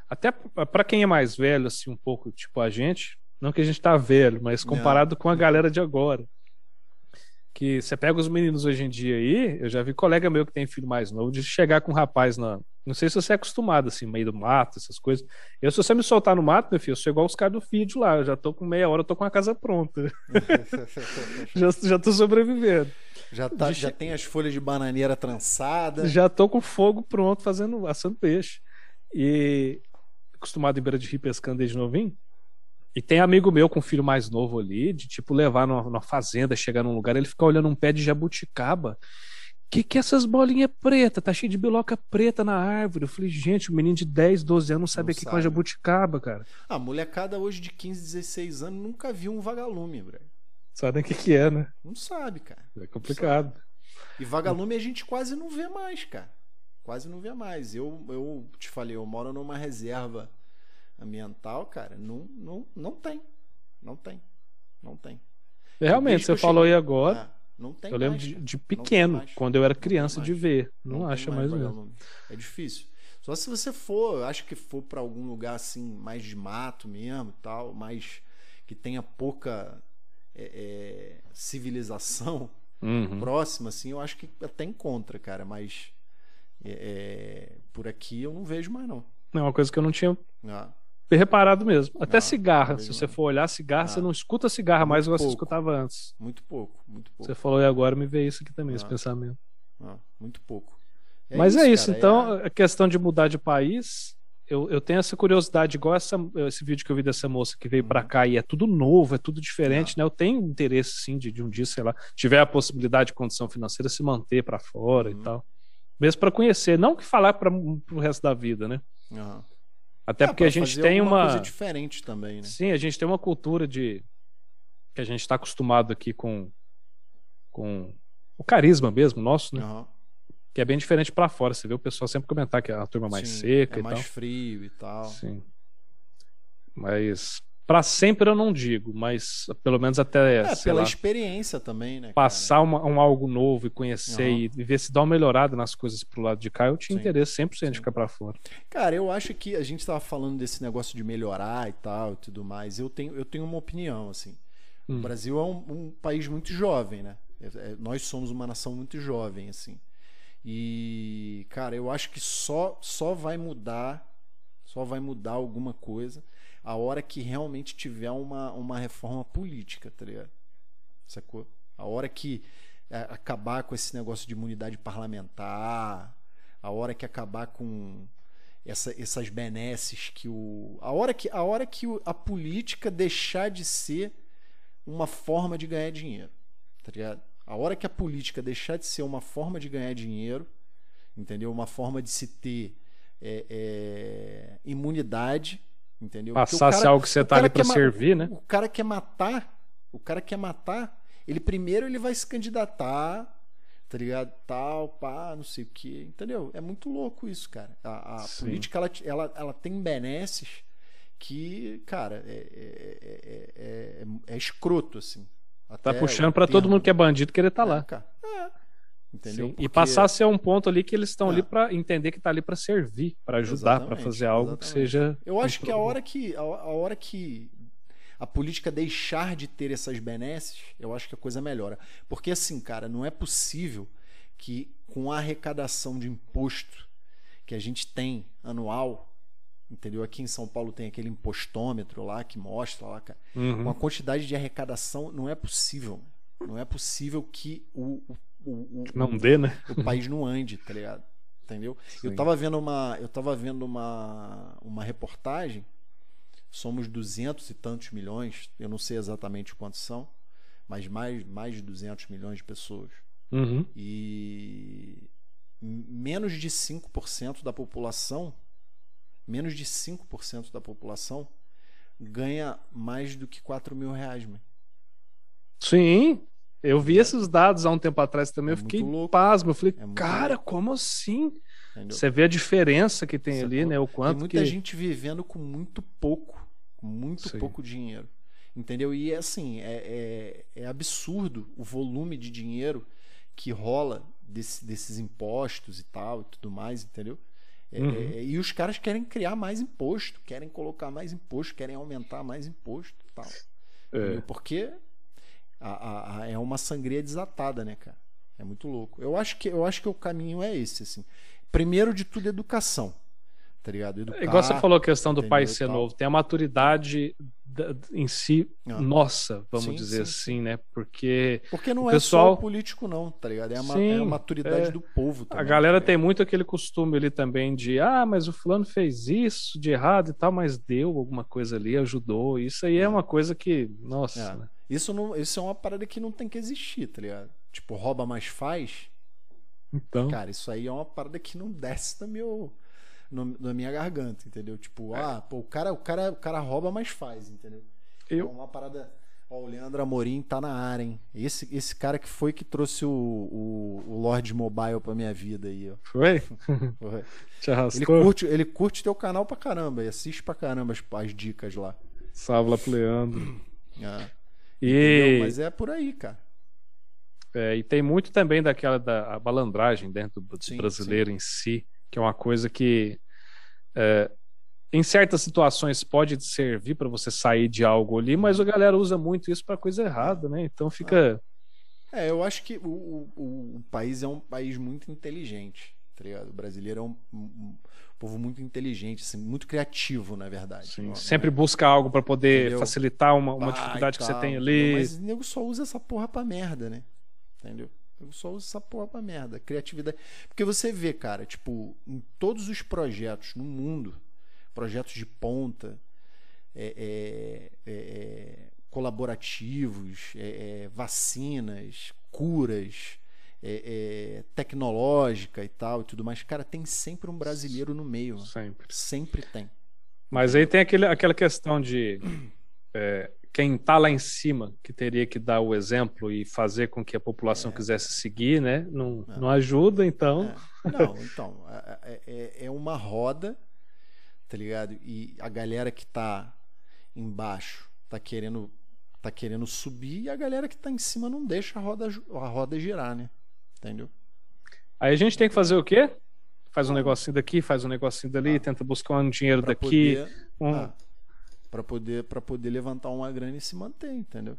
Até para quem é mais velho, assim, um pouco, tipo a gente, não que a gente tá velho, mas comparado não. com a galera de agora. Que você pega os meninos hoje em dia aí, eu já vi colega meu que tem filho mais novo, de chegar com um rapaz na. Não sei se você é acostumado, assim, meio do mato, essas coisas. Eu, se você me soltar no mato, meu filho, eu sou igual os caras do vídeo lá. Eu já tô com meia hora, eu tô com a casa pronta. já, já tô sobrevivendo. Já, tá, já tem as folhas de bananeira trançadas. Já tô com fogo pronto, fazendo, assando peixe. E acostumado em beira de rio pescando desde novinho. E tem amigo meu com filho mais novo ali, de tipo levar numa, numa fazenda, chegar num lugar, ele fica olhando um pé de jabuticaba. Que que é essas bolinhas pretas? Tá cheio de biloca preta na árvore. Eu falei, gente, o menino de 10, 12 anos não sabe o que é jabuticaba, cara. A molecada hoje de 15, 16 anos nunca viu um vagalume, bro. Sabe o que, que é, né? Não sabe, cara. É complicado. E vagalume a gente quase não vê mais, cara. Quase não vê mais. Eu, eu te falei, eu moro numa reserva ambiental, cara, não, não, não tem. Não tem. Não tem. Realmente, você falou cheguei... aí agora. É, não tem eu lembro mais, de, de, pequeno, quando eu era criança, de ver. Não, não acha mais, mais mesmo. É difícil. Só se você for, acho que for para algum lugar assim, mais de mato mesmo tal, mais que tenha pouca é, é, civilização uhum. próxima, assim, eu acho que até encontra, cara, mas é, é por aqui eu não vejo mais, não. É uma coisa que eu não tinha ah reparado mesmo. Até ah, cigarra, se você for olhar cigarra, ah, você não escuta cigarra mais igual você escutava antes. Muito pouco, muito pouco. Você falou e agora me veio isso aqui também, ah, esse pensamento. Ah, muito pouco. É Mas isso, é isso, cara, então é... a questão de mudar de país, eu, eu tenho essa curiosidade, igual essa, esse vídeo que eu vi dessa moça que veio uhum. para cá e é tudo novo, é tudo diferente, ah. né? Eu tenho interesse sim de, de um dia, sei lá, tiver a possibilidade de condição financeira se manter para fora uhum. e tal. Mesmo para conhecer, não que falar para o resto da vida, né? Uhum. Até é, porque a gente tem uma coisa diferente também, né? Sim, a gente tem uma cultura de que a gente está acostumado aqui com com o carisma mesmo nosso, né? Uhum. Que é bem diferente para fora. Você vê o pessoal sempre comentar que é a turma mais Sim, seca é e mais tal. frio e tal. Sim. Mas para sempre eu não digo, mas pelo menos até. É, pela lá, experiência também, né? Passar uma, um algo novo e conhecer uhum. e, ver se dá uma melhorada nas coisas pro lado de cá, eu tinha Sim. interesse 100% Sim. de ficar para fora. Cara, eu acho que a gente tava falando desse negócio de melhorar e tal e tudo mais. Eu tenho, eu tenho uma opinião, assim. Hum. O Brasil é um, um, país muito jovem, né? É, é, nós somos uma nação muito jovem, assim. E, cara, eu acho que só, só vai mudar, só vai mudar alguma coisa a hora que realmente tiver uma, uma reforma política, tá ligado? Sacou? A hora que é, acabar com esse negócio de imunidade parlamentar, a hora que acabar com essa, essas benesses que o. A hora que, a, hora que a política deixar de ser uma forma de ganhar dinheiro. Tá ligado? A hora que a política deixar de ser uma forma de ganhar dinheiro, entendeu? Uma forma de se ter é, é, imunidade Entendeu? Passasse cara, algo que você tá ali para servir, né? O cara quer matar, o cara quer matar, ele primeiro ele vai se candidatar, tá ligado? Tal, pá, não sei o que, entendeu? É muito louco isso, cara. A, a política, ela, ela, ela tem benesses que, cara, é, é, é, é, escroto, assim. Até tá puxando para todo mundo que é bandido querer estar tá lá. Cara. É. Entendeu? Porque... E passar a ser um ponto ali que eles estão é. ali para entender que está ali para servir, para ajudar, para fazer algo exatamente. que seja. Eu acho que a hora que a, a, hora que a política deixar de ter essas benesses, eu acho que a coisa melhora. Porque assim, cara, não é possível que com a arrecadação de imposto que a gente tem anual, entendeu? Aqui em São Paulo tem aquele impostômetro lá que mostra lá, cara. Uhum. Com a quantidade de arrecadação, não é possível. Não é possível que o, o o, o, não dê, né? O país não ande, tá ligado? Entendeu? Sim. Eu tava vendo uma, eu tava vendo uma, uma reportagem. Somos duzentos e tantos milhões, eu não sei exatamente quantos são, mas mais, mais de 200 milhões de pessoas. Uhum. E menos de 5% da população, menos de 5% da população ganha mais do que 4 mil reais, mano. Sim, eu vi esses dados há um tempo atrás também, é eu fiquei pasmo. Eu falei, é cara, louco. como assim? Entendeu? Você vê a diferença que tem Você ali, né? O quanto. Tem muita que... gente vivendo com muito pouco, com muito Sim. pouco dinheiro. Entendeu? E é assim, é, é, é, absurdo o volume de dinheiro que rola desse, desses impostos e tal e tudo mais, entendeu? É, uhum. É, e os caras querem criar mais imposto, querem colocar mais imposto, querem aumentar mais imposto e tal. É. Porque a, a, a, é uma sangria desatada, né, cara? É muito louco. Eu acho que eu acho que o caminho é esse, assim. Primeiro de tudo, educação. Tá ligado? Educar, Igual você falou a questão do pai ser novo, tem a maturidade em si ah. nossa, vamos sim, dizer sim, assim, né? Porque porque não é pessoal... só o político não, tá ligado? É a, sim, é a maturidade é... do povo também. A galera tá tem muito aquele costume ali também de ah, mas o fulano fez isso de errado e tal, mas deu alguma coisa ali, ajudou. Isso aí é, é uma coisa que, nossa. É. Né? Isso não, isso é uma parada que não tem que existir, tá ligado? Tipo, rouba mais faz. Então. Cara, isso aí é uma parada que não desce do meu no, na minha garganta, entendeu? Tipo, é. ah, pô, o cara, o cara, o cara rouba, mas faz, entendeu? Eu... É uma parada. Ó, o Leandro Amorim tá na área, hein? Esse, esse cara que foi que trouxe o, o, o Lord Mobile pra minha vida aí, ó. Foi? foi. Te arrastou? Ele curte, ele curte teu canal pra caramba e assiste pra caramba as, as dicas lá. Salve lá pro Leandro. É. E... Mas é por aí, cara. É, e tem muito também daquela da balandragem dentro do sim, brasileiro sim. em si que é uma coisa que é, em certas situações pode servir para você sair de algo ali, mas a galera usa muito isso para coisa errada, né? Então fica. É, eu acho que o, o, o país é um país muito inteligente, tá ligado? O brasileiro é um, um povo muito inteligente, assim, muito criativo, na verdade. Sim, sempre busca algo para poder Entendeu? facilitar uma, uma dificuldade que você tem ali. Mas o nego só usa essa porra pra merda, né? Entendeu? Eu só uso essa porra pra merda. Criatividade. Porque você vê, cara, tipo, em todos os projetos no mundo, projetos de ponta, é, é, é, é colaborativos, é, é, vacinas, curas, tecnológica e tal e tudo mais, cara, tem sempre um brasileiro no meio. Sempre. Sempre tem. Mas aí tem aquele, aquela questão de quem está lá em cima que teria que dar o exemplo e fazer com que a população é. quisesse seguir, né? Não, é. não ajuda, então. É. Não, então é, é, é, é, uma roda, tá ligado? E a galera que está embaixo tá querendo tá querendo subir e a galera que está em cima não deixa a roda a roda girar, né? Entendeu? Aí a gente tem que fazer o quê? Faz um negocinho daqui, faz um negocinho dali, ah. tenta buscar um dinheiro pra daqui. Poder... Um... Ah para poder para poder levantar uma grana e se manter, entendeu?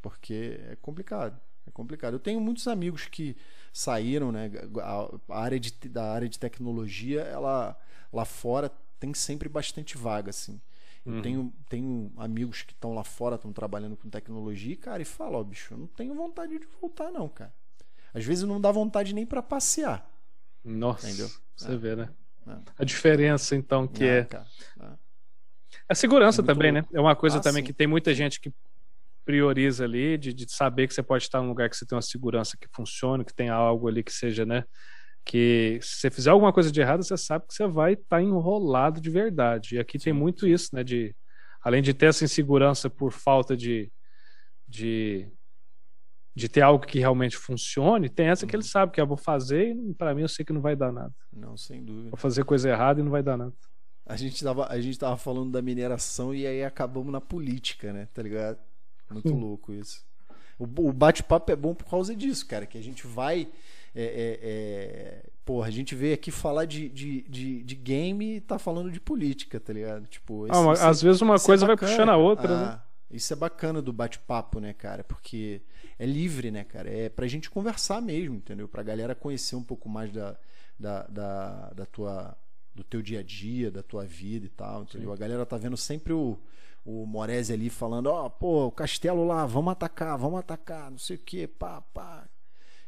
Porque é complicado, é complicado. Eu tenho muitos amigos que saíram, né? A área de, da área de tecnologia, ela lá fora tem sempre bastante vaga, assim. Eu uhum. tenho, tenho amigos que estão lá fora, estão trabalhando com tecnologia, e, cara, e fala, ó, bicho, eu não tenho vontade de voltar, não, cara. Às vezes não dá vontade nem para passear. Nossa, entendeu? Você é. vê, né? É. A diferença, então, que é. Cara, é. A segurança é também, né? É uma coisa ah, também sim. que tem muita gente que prioriza ali, de, de, saber que você pode estar num lugar que você tem uma segurança que funcione, que tem algo ali que seja, né? Que se você fizer alguma coisa de errado, você sabe que você vai estar enrolado de verdade. E aqui sim. tem muito isso, né? De, além de ter essa insegurança por falta de, de, de ter algo que realmente funcione, tem essa que ele uhum. sabe que eu vou fazer e para mim eu sei que não vai dar nada. Não, sem dúvida. Vou fazer coisa errada e não vai dar nada a gente tava, a gente tava falando da mineração e aí acabamos na política, né? Tá ligado? Muito hum. louco isso. O, o bate-papo é bom por causa disso, cara, que a gente vai. É, é, é... Porra, a gente veio aqui falar de, de, de, de, game e tá falando de política, tá ligado? Tipo, esse, ah, às vezes uma é coisa vai puxando a outra, ah, né? Isso é bacana do bate-papo, né, cara? Porque é livre, né, cara? É pra gente conversar mesmo, entendeu? Pra galera conhecer um pouco mais da, da, da, da tua do teu dia a dia, da tua vida e tal, entendeu? Sim. A galera tá vendo sempre o, o Morese ali falando, ó, oh, pô, o castelo lá, vamos atacar, vamos atacar, não sei o que, pá, pá.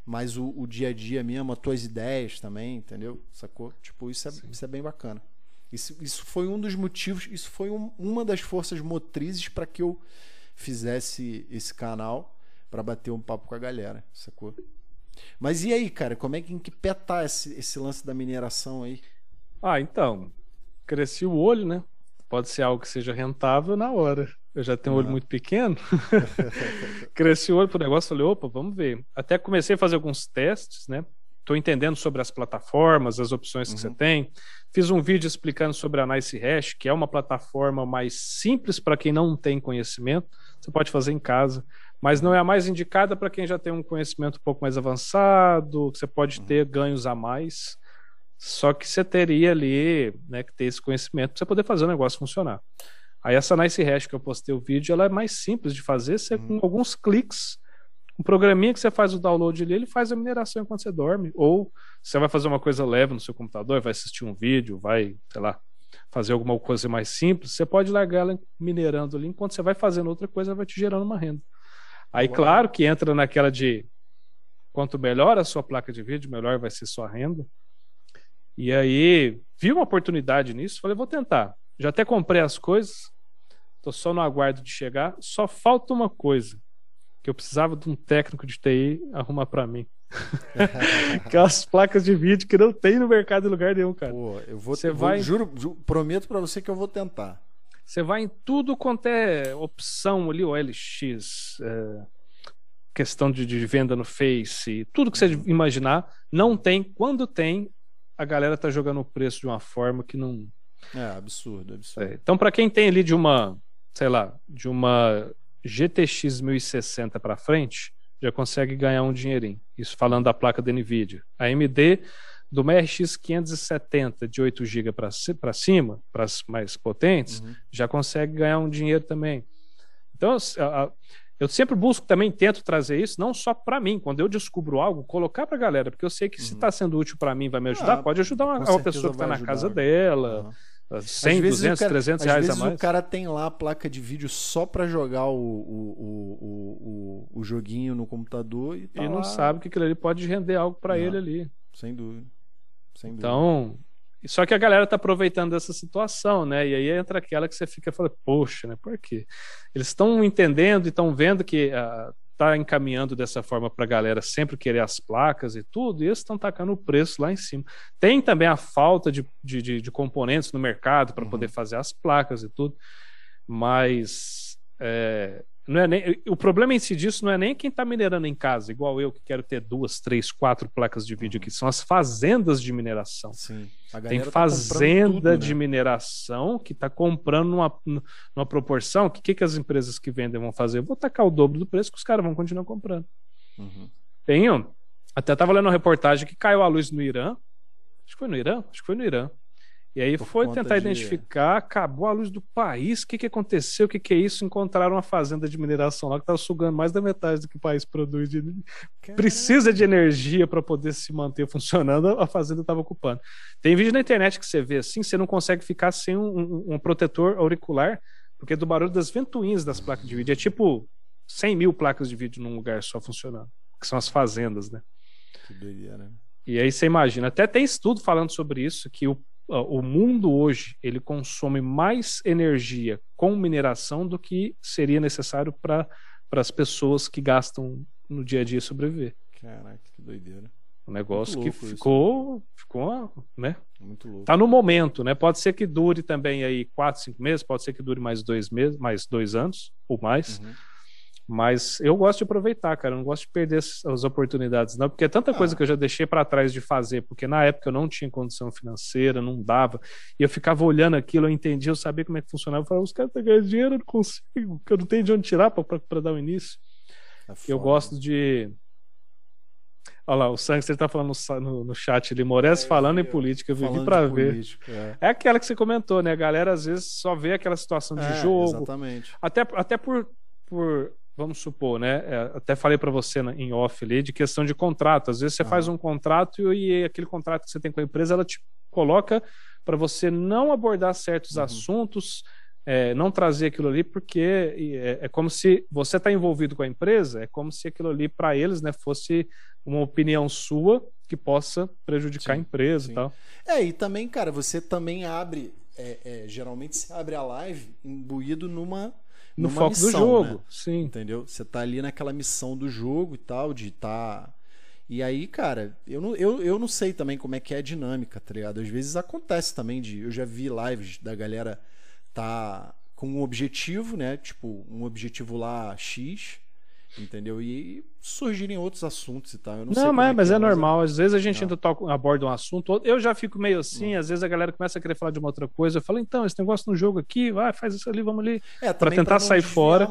Mas o, o, dia a dia mesmo, as tuas ideias também, entendeu? Sacou? Tipo, isso é, isso é bem bacana. Isso, isso foi um dos motivos, isso foi um, uma das forças motrizes para que eu fizesse esse canal para bater um papo com a galera, sacou? Mas e aí, cara, como é que em que pé tá esse, esse lance da mineração aí? Ah, então, cresci o olho, né? Pode ser algo que seja rentável na hora. Eu já tenho um olho muito pequeno. cresci o olho pro negócio, falei, opa, vamos ver. Até comecei a fazer alguns testes, né? Estou entendendo sobre as plataformas, as opções que uhum. você tem. Fiz um vídeo explicando sobre a Nice Hash, que é uma plataforma mais simples para quem não tem conhecimento. Você pode fazer em casa, mas não é a mais indicada para quem já tem um conhecimento um pouco mais avançado, você pode uhum. ter ganhos a mais. Só que você teria ali né, que ter esse conhecimento para você poder fazer o negócio funcionar. Aí essa Nice Hash que eu postei o vídeo, ela é mais simples de fazer, você uhum. com alguns cliques Um programinha que você faz o download ali, ele faz a mineração enquanto você dorme. Ou você vai fazer uma coisa leve no seu computador, vai assistir um vídeo, vai, sei lá, fazer alguma coisa mais simples, você pode largar ela minerando ali, enquanto você vai fazendo outra coisa, vai te gerando uma renda. Aí, Uau. claro que entra naquela de quanto melhor a sua placa de vídeo, melhor vai ser sua renda. E aí, vi uma oportunidade nisso, falei, vou tentar. Já até comprei as coisas, tô só no aguardo de chegar. Só falta uma coisa, que eu precisava de um técnico de TI arrumar para mim. Aquelas placas de vídeo que não tem no mercado em lugar nenhum, cara. Pô, eu vou, você vai... juro, juro, prometo para você que eu vou tentar. Você vai em tudo quanto é opção ali, OLX, é, questão de, de, venda no Face, tudo que você uhum. imaginar, não tem. Quando tem, a galera tá jogando o preço de uma forma que não. É, absurdo, absurdo. É, então, para quem tem ali de uma, sei lá, de uma GTX 1060 para frente, já consegue ganhar um dinheirinho. Isso falando da placa da NVIDIA. A AMD, do uma RX 570 de 8 GB para cima, para as mais potentes, uhum. já consegue ganhar um dinheiro também. Então, eu sempre busco também, tento trazer isso, não só para mim, quando eu descubro algo, colocar para a galera, porque eu sei que uhum. se está sendo útil para mim vai me ajudar, ah, pode ajudar uma, uma pessoa que está na casa dela. Uhum 100, 200, cara, 300 reais a mais. o cara tem lá a placa de vídeo só para jogar o, o, o, o, o, joguinho no computador e, tá e não lá. sabe que aquilo ali pode render algo para ele ali. Sem dúvida. Sem dúvida. Então, só que a galera tá aproveitando dessa situação, né? E aí entra aquela que você fica falando, poxa, né? Por quê? Eles estão entendendo e estão vendo que uh, tá encaminhando dessa forma para a galera sempre querer as placas e tudo, e eles estão tacando o preço lá em cima. Tem também a falta de, de, de, de componentes no mercado para uhum. poder fazer as placas e tudo, mas é, não é nem, o problema em si disso não é nem quem está minerando em casa, igual eu que quero ter duas, três, quatro placas de vídeo aqui, são as fazendas de mineração. Sim. Tem tá fazenda tudo, né? de mineração que está comprando numa, numa proporção que o que, que as empresas que vendem vão fazer? Eu vou tacar o dobro do preço que os caras vão continuar comprando. Uhum. Tem, até estava lendo uma reportagem que caiu a luz no Irã. Acho que foi no Irã? Acho que foi no Irã. E aí Por foi tentar de... identificar, acabou a luz do país, o que, que aconteceu, o que, que é isso? Encontraram uma fazenda de mineração lá que estava sugando mais da metade do que o país produz. De... Precisa de energia para poder se manter funcionando, a fazenda estava ocupando. Tem vídeo na internet que você vê assim, você não consegue ficar sem um, um, um protetor auricular, porque é do barulho das ventoinhas das placas de vídeo. É tipo 100 mil placas de vídeo num lugar só funcionando, que são as fazendas, né? Que doideira. E aí você imagina, até tem estudo falando sobre isso, que o o mundo hoje ele consome mais energia com mineração do que seria necessário para as pessoas que gastam no dia a dia sobreviver. Caraca, que doideira. Um negócio que ficou, isso. ficou, né? Muito louco. Tá no momento, né? Pode ser que dure também aí quatro, cinco meses, pode ser que dure mais dois meses, mais dois anos ou mais. Uhum. Mas eu gosto de aproveitar, cara. Eu não gosto de perder as oportunidades, não, porque é tanta ah. coisa que eu já deixei para trás de fazer, porque na época eu não tinha condição financeira, não dava. E eu ficava olhando aquilo, eu entendia, eu sabia como é que funcionava. Eu falava, os caras estão ganhando dinheiro, eu não consigo, eu não tenho de onde tirar para dar o início. É eu gosto de. Olha lá, o Sangster tá falando no, no chat ali, Moraes é, falando em política, eu vivi para ver. Político, é. é. aquela que você comentou, né? A galera às vezes só vê aquela situação de é, jogo. Exatamente. Até, até por, por vamos supor, né? É, até falei para você em off ali de questão de contrato. Às vezes você faz um contrato e, aquele contrato que você tem com a empresa, ela te coloca para você não abordar certos uhum. assuntos, é, não trazer aquilo ali, porque é, é como se você está envolvido com a empresa, é como se aquilo ali para eles, né, fosse uma opinião sua que possa prejudicar sim, a empresa sim. e tal. É, e também, cara, você também abre, é, é, geralmente você abre a live imbuído numa no foco missão, do jogo. Né? Sim. Entendeu? Você tá ali naquela missão do jogo e tal, de. Tá... E aí, cara, eu não, eu, eu não sei também como é que é a dinâmica, tá ligado? Às vezes acontece também de. Eu já vi lives da galera tá com um objetivo, né? Tipo, um objetivo lá X entendeu? E surgirem outros assuntos e tal. Eu não, não mas, é, mas é, é, normal. Às vezes a gente não. ainda toca, aborda um assunto, eu já fico meio assim, não. às vezes a galera começa a querer falar de uma outra coisa, eu falo, então, esse negócio no jogo aqui, vai, faz isso ali, vamos ali. É, para tentar sair fora.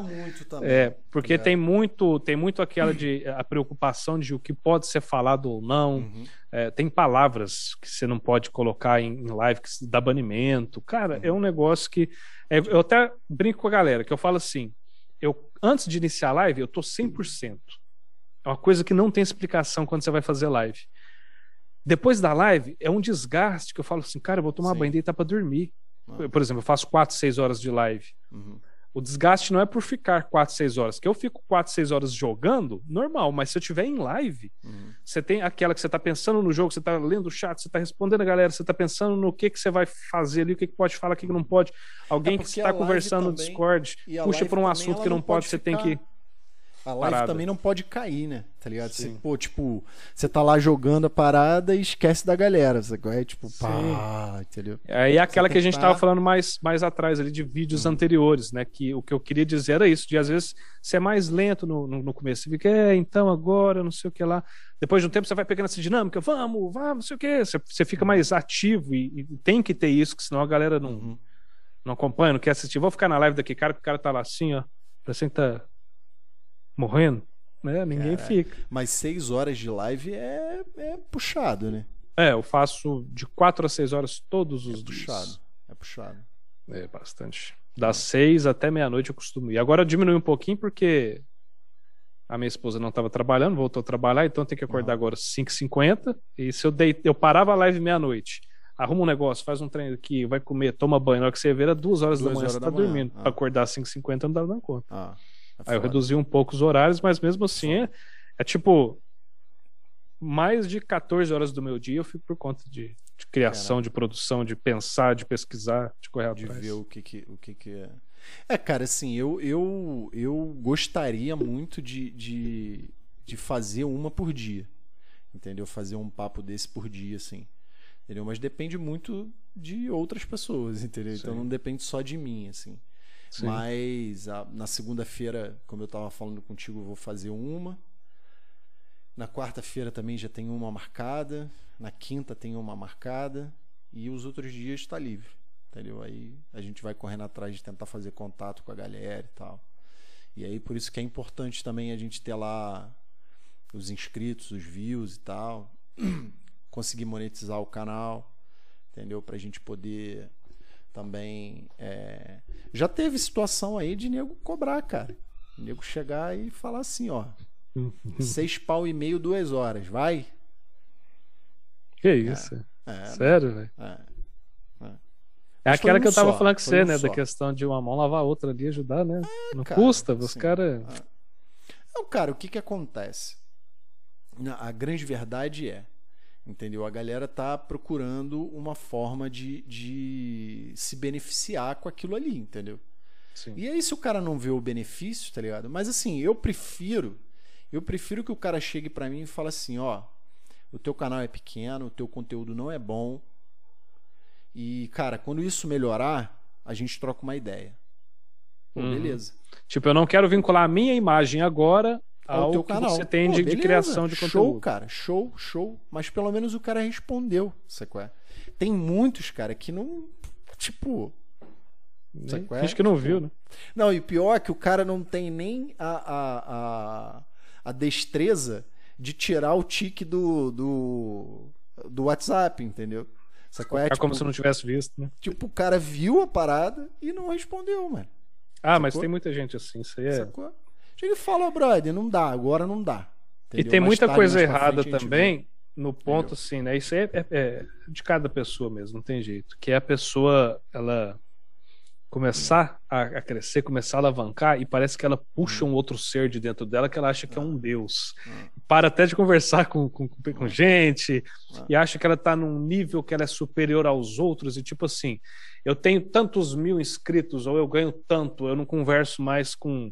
É, porque tá tem muito, tem muito aquela de a preocupação de o que pode ser falado ou não. Uhum. É, tem palavras que você não pode colocar em, em live que dá banimento. Cara, uhum. é um negócio que. É, eu até brinco com a galera, que eu falo assim: eu antes de iniciar a live, eu tô 100%. É uma coisa que não tem explicação quando você vai fazer live. Depois da live, é um desgaste que eu falo assim, cara, eu vou tomar Sim. banho e deitar pra dormir. Ah. Por exemplo, eu faço 4, 6 horas de live. Uhum. O desgaste não é por ficar 4, 6 horas. Que eu fico 4, 6 horas jogando, normal. Mas se eu tiver em live, uhum. você tem aquela que você está pensando no jogo, você está lendo o chat, você está respondendo a galera, você está pensando no que, que você vai fazer ali, o que, que pode falar, o que, que não pode. Alguém é que está conversando também, no Discord puxa por um assunto que não, não pode, pode você tem que a live parada. também não pode cair, né? Tá ligado? Você, pô, tipo, você tá lá jogando a parada e esquece da galera. Você é tipo, pá, entendeu? Aí é aquela que a gente tava falando mais, mais atrás ali de vídeos uhum. anteriores, né? Que o que eu queria dizer era isso, de às vezes você é mais lento no, no, no começo. Você fica, é, então agora, não sei o que lá. Depois de um tempo você vai pegando essa dinâmica, vamos, vamos, não sei o que. Você, você fica mais ativo e, e, tem que ter isso, que senão a galera não, uhum. não acompanha, não quer assistir. Vou ficar na live daqui, cara, que o cara tá lá assim, ó. Parece que tá morrendo, né? Ninguém Cara, fica. Mas seis horas de live é, é puxado, né? É, eu faço de quatro a seis horas todos os é dias. Puxado, é puxado. É bastante. Das seis até meia-noite eu costumo ir. Agora diminui um pouquinho porque a minha esposa não estava trabalhando, voltou a trabalhar, então tem que acordar uhum. agora 5h50. E se eu dei, eu parava a live meia-noite, arruma um negócio, faz um treino aqui, vai comer, toma banho, na hora que você vê, era duas horas duas da manhã, horas você tá dormindo. Ah. Pra acordar às 5h50 não dava dando conta. Ah. É Aí eu reduzi um pouco os horários, mas mesmo assim é, é, tipo mais de 14 horas do meu dia eu fico por conta de, de criação, Caraca. de produção, de pensar, de pesquisar, de correr de atrás. ver o que que, o que, que é. É, cara, assim, eu, eu, eu gostaria muito de, de, de fazer uma por dia. Entendeu? Fazer um papo desse por dia, assim. Entendeu? Mas depende muito de outras pessoas, entendeu? Então Sim. Então não depende só de mim, assim. Sim. Mas a, na segunda-feira, como eu estava falando contigo, eu vou fazer uma. Na quarta-feira também já tem uma marcada. Na quinta tem uma marcada. E os outros dias está livre. Entendeu? Aí a gente vai correndo atrás de tentar fazer contato com a galera e tal. E aí por isso que é importante também a gente ter lá os inscritos, os views e tal. Conseguir monetizar o canal. Entendeu? Pra gente poder também. É... Já teve situação aí de nego cobrar, cara. nego chegar e falar assim, ó. seis pau e meio, duas horas, vai? Que isso? É, é, Sério, velho? É, é. é aquela que eu tava só, falando com você, um né? Só. Da questão de uma mão lavar a outra ali ajudar, né? É, Não cara, custa, os caras. É. Não, cara, o que que acontece? A grande verdade é Entendeu? A galera tá procurando uma forma de, de se beneficiar com aquilo ali, entendeu? Sim. E aí, se o cara não vê o benefício, tá ligado? Mas assim, eu prefiro. Eu prefiro que o cara chegue para mim e fale assim, ó. O teu canal é pequeno, o teu conteúdo não é bom. E, cara, quando isso melhorar, a gente troca uma ideia. Pô, uhum. beleza. Tipo, eu não quero vincular a minha imagem agora ao teu canal. você tem Pô, de, de, criação de conteúdo. Show, cara, show, show. Mas pelo menos o cara respondeu, sacou? Tem muitos, cara, que não. Tipo. Sacou? Acho que não viu, né? Não, e pior é que o cara não tem nem a, a, a, a destreza de tirar o tique do, do, do WhatsApp, entendeu? Sacou? É, tipo, como se não tivesse visto, né? Tipo, o cara viu a parada e não respondeu, mano. Ah, Sacou? mas tem muita gente assim, isso aí é. Sacou? Chega e fala, brother, não dá, agora não dá. Entendeu? E tem mais muita tarde, coisa errada também no ponto entendeu? assim, né? Isso é, é, é, de cada pessoa mesmo, não tem jeito. Que é a pessoa, ela começar a, a, crescer, começar a alavancar e parece que ela puxa um outro ser de dentro dela que ela acha que é um deus. Para até de conversar com, com, com gente e acha que ela está num nível que ela é superior aos outros e tipo assim, eu tenho tantos mil inscritos ou eu ganho tanto, eu não converso mais com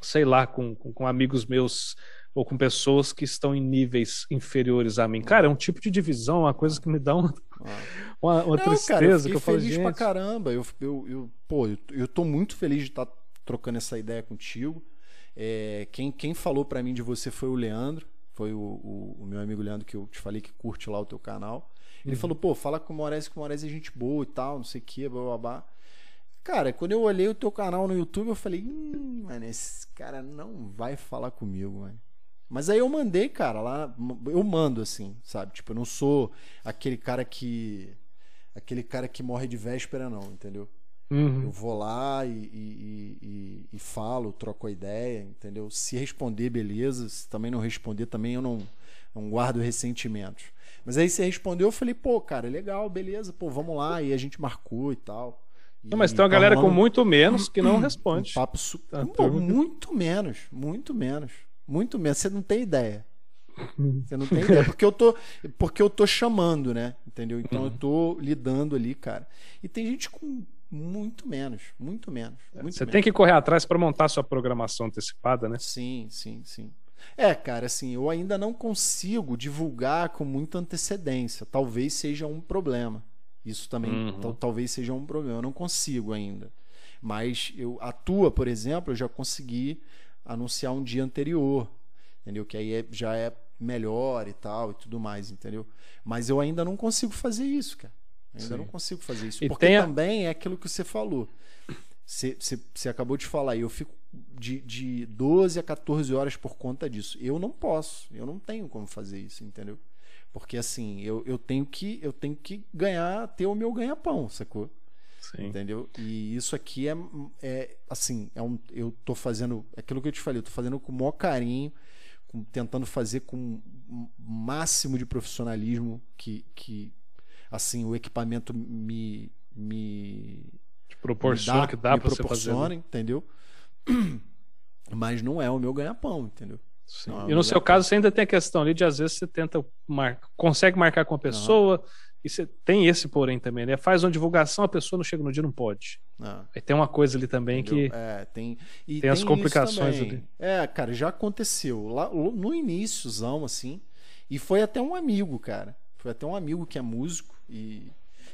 sei lá, com, com, com, amigos meus ou com pessoas que estão em níveis inferiores a mim. Cara, é um tipo de divisão, uma coisa que me dá uma, uma, uma Não, tristeza. Cara, eu que eu feliz falo, pra caramba. Eu, eu, eu, pô, eu, eu tô muito feliz de estar tá trocando essa ideia contigo. É, quem, quem falou para mim de você foi o Leandro, foi o, o, o, meu amigo Leandro que eu te falei que curte lá o teu canal. Ele uhum. falou, pô, fala com o Moraes que o Moraes é gente boa e tal, não sei o que, blá blá blá. Cara, quando eu olhei o teu canal no YouTube, eu falei, hum, mano, esse cara não vai falar comigo, mano. Mas aí eu mandei, cara, lá, eu mando assim, sabe? Tipo, eu não sou aquele cara que aquele cara que morre de véspera não, entendeu? Uhum. Eu vou lá e, e, e, e, falo, troco a ideia, entendeu? Se responder, beleza. Se também não responder, também eu não, não guardo ressentimentos. Mas aí você respondeu, eu falei, pô, cara, legal, beleza, pô, vamos lá. E a gente marcou e tal. Não, mas tem uma galera com muito menos que não responde. Um papo su... Tá, pô, muito menos, muito menos. Muito menos. Você não tem ideia. Você não tem ideia. Porque eu tô, porque eu tô chamando, né? Entendeu? Então eu tô lidando ali, cara. E tem gente com muito menos, muito menos. Muito Você menos. tem que correr atrás para montar sua programação antecipada, né? Sim, sim, sim. É, cara, assim, eu ainda não consigo divulgar com muita antecedência. Talvez seja um problema. Isso também uhum. talvez seja um problema. Eu não consigo ainda. Mas eu a tua, por exemplo, eu já consegui anunciar um dia anterior, entendeu? Que aí é, já é melhor e tal e tudo mais, entendeu? Mas eu ainda não consigo fazer isso, cara. Ainda Sim. não consigo fazer isso. E porque a... também é aquilo que você falou. Você, você, você acabou de falar, eu fico de, de 12 a 14 horas por conta disso. Eu não posso, eu não tenho como fazer isso, entendeu? Porque assim, eu, eu tenho que eu tenho que ganhar, ter o meu ganha-pão, sacou? Sim. Entendeu? E isso aqui é, é assim, é um, eu tô fazendo é aquilo que eu te falei, eu tô fazendo com o maior carinho, com, tentando fazer com o máximo de profissionalismo que, que assim, o equipamento me me te proporciona me dá, que dá para você fazer, né? entendeu? Mas não é o meu ganha-pão, entendeu? Não, e no seu caso, você ainda tem a questão ali de às vezes você tenta mar... consegue marcar com a pessoa, uhum. e você tem esse porém também, né? Faz uma divulgação, a pessoa não chega no dia, não pode. Uhum. Aí tem uma coisa ali também Entendeu? que. É, tem. E tem, tem as complicações ali. É, cara, já aconteceu. Lá no iníciozão, assim. E foi até um amigo, cara. Foi até um amigo que é músico. E,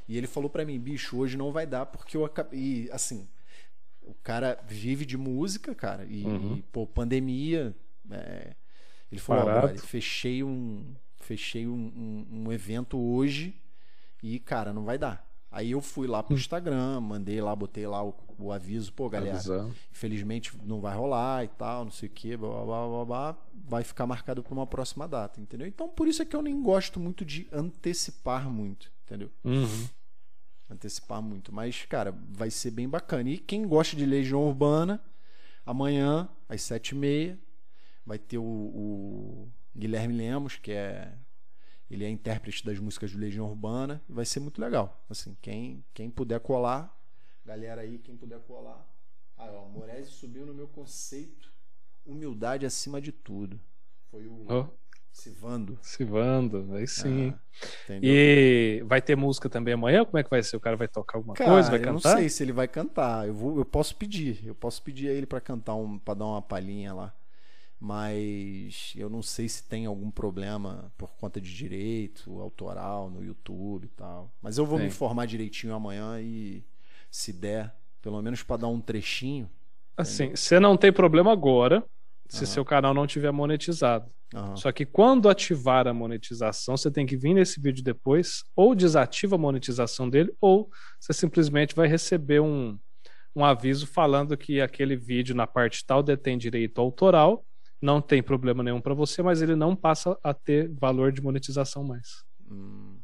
e ele falou para mim, bicho, hoje não vai dar, porque eu acabei. E, assim, o cara vive de música, cara. E, uhum. e pô, pandemia. É, ele falou: fechei um. Fechei um, um, um, evento hoje e, cara, não vai dar. Aí eu fui lá pro hum. Instagram, mandei lá, botei lá o, o aviso, pô, galera, Avisando. infelizmente não vai rolar e tal, não sei o que, blá, blá, blá, blá, vai ficar marcado para uma próxima data, entendeu? Então por isso é que eu nem gosto muito de antecipar muito, entendeu? Uhum antecipar muito. Mas, cara, vai ser bem bacana. E quem gosta de Legião Urbana, amanhã, às sete e meia, vai ter o, o, Guilherme Lemos, que é. Ele é intérprete das músicas de Legião Urbana. Vai ser muito legal. Assim, quem, quem puder colar, galera aí, quem puder colar. Ah, ó, Morese subiu no meu conceito. Humildade acima de tudo. Foi o. Oh. Sivando. Sivando, aí sim. Ah, e vai ter música também amanhã? Como é que vai ser? O cara vai tocar alguma cara, coisa? Vai cantar? Eu não sei se ele vai cantar. Eu, vou, eu posso pedir. Eu posso pedir a ele para cantar um, para dar uma palhinha lá. Mas eu não sei se tem algum problema por conta de direito autoral no YouTube e tal. Mas eu vou sim. me informar direitinho amanhã e se der, pelo menos para dar um trechinho. Assim, você não tem problema agora se uhum. seu canal não tiver monetizado. Uhum. Só que quando ativar a monetização, você tem que vir nesse vídeo depois, ou desativa a monetização dele, ou você simplesmente vai receber um, um aviso falando que aquele vídeo na parte tal detém direito autoral, não tem problema nenhum para você, mas ele não passa a ter valor de monetização mais. Hum,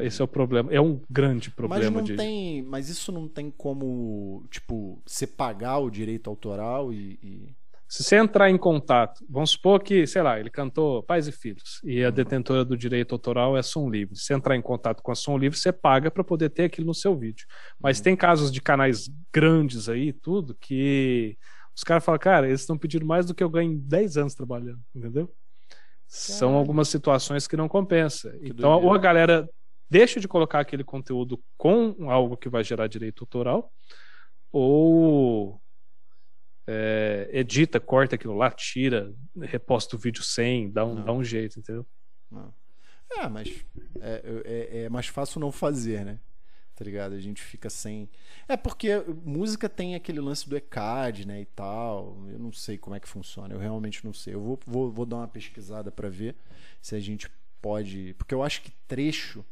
Esse é o problema. É um grande problema. Mas, não de... tem, mas isso não tem como, tipo, você pagar o direito autoral e... e... Se você entrar em contato, vamos supor que, sei lá, ele cantou Pais e Filhos e a detentora do direito autoral é Som Livre. Se entrar em contato com a Som Livre, você paga para poder ter aquilo no seu vídeo. Mas uhum. tem casos de canais grandes aí, tudo, que os caras falam, cara, eles estão pedindo mais do que eu ganho em 10 anos trabalhando, entendeu? São algumas situações que não compensa. Que então, doideira. ou a galera deixa de colocar aquele conteúdo com algo que vai gerar direito autoral, ou é, edita, corta aquilo lá, tira, reposta o vídeo sem, dá um, dá um jeito, entendeu? Não. É, mas é, é, é, mais fácil não fazer, né? Tá ligado? A gente fica sem. É porque música tem aquele lance do ECAD, né? E tal. Eu não sei como é que funciona. Eu realmente não sei. Eu vou, vou, vou dar uma pesquisada para ver se a gente pode. Porque eu acho que trecho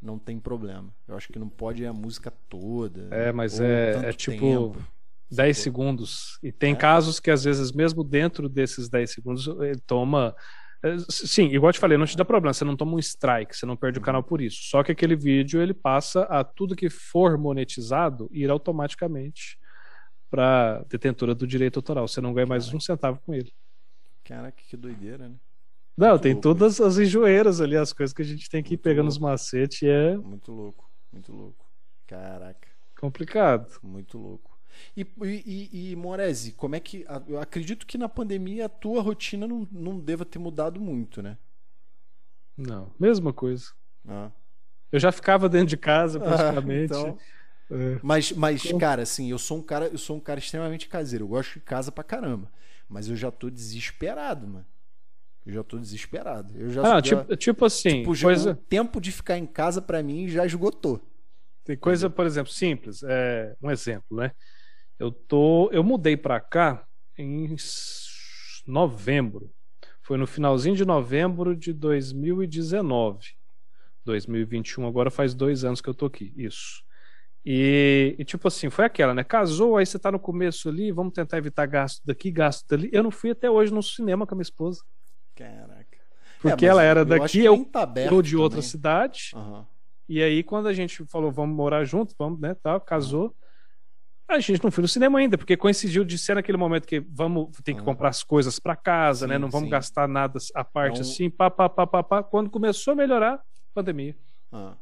não tem problema. Eu acho que não pode a música toda. É, mas é, é tipo. Tempo. 10 segundos. E tem é. casos que, às vezes, mesmo dentro desses 10 segundos, ele toma sim, igual eu te falei, não te dá problema, você não toma um strike, você não perde o canal por isso. Só que aquele vídeo ele passa a tudo que for monetizado ir automaticamente para detentora do direito autoral. Você não ganha mais Caraca. um centavo com ele. Caraca, que doideira, né? Não, muito tem louco, todas as enjoeiras ali, as coisas que a gente tem que ir pegando louco. os macetes é. Muito louco, muito louco. Caraca. Complicado. Muito louco. E, e, e Moresi, como é que. Eu acredito que na pandemia a tua rotina não, não deva ter mudado muito, né? Não, mesma coisa. Ah. Eu já ficava dentro de casa, ah, praticamente. Ah, então... é. Mas, mas cara, assim, eu sou um cara, eu sou um cara extremamente caseiro. Eu gosto de casa pra caramba. Mas eu já tô desesperado, mano. Eu já tô desesperado. Eu já, ah, tipo, tipo assim, tipo, coisa... o tempo de ficar em casa para mim já esgotou. Tem coisa, por exemplo, simples. É, um exemplo, né? Eu tô, eu mudei para cá em novembro. Foi no finalzinho de novembro de 2019. 2021 agora faz dois anos que eu tô aqui. Isso. E, e, tipo assim, foi aquela, né? Casou, aí você tá no começo ali, vamos tentar evitar gasto daqui, gasto dali. Eu não fui até hoje no cinema com a minha esposa. Caraca. Porque é, ela era daqui, eu, tá eu de outra também. cidade. Uhum. E aí, quando a gente falou, vamos morar junto, vamos, né, tal, casou. A gente não foi no cinema ainda, porque coincidiu de ser naquele momento que vamos tem que comprar as coisas para casa, né? sim, né? Não vamos sim. gastar nada à parte então... assim, pá, pá, pá, pá, pá. Quando começou a melhorar, pandemia. Ah.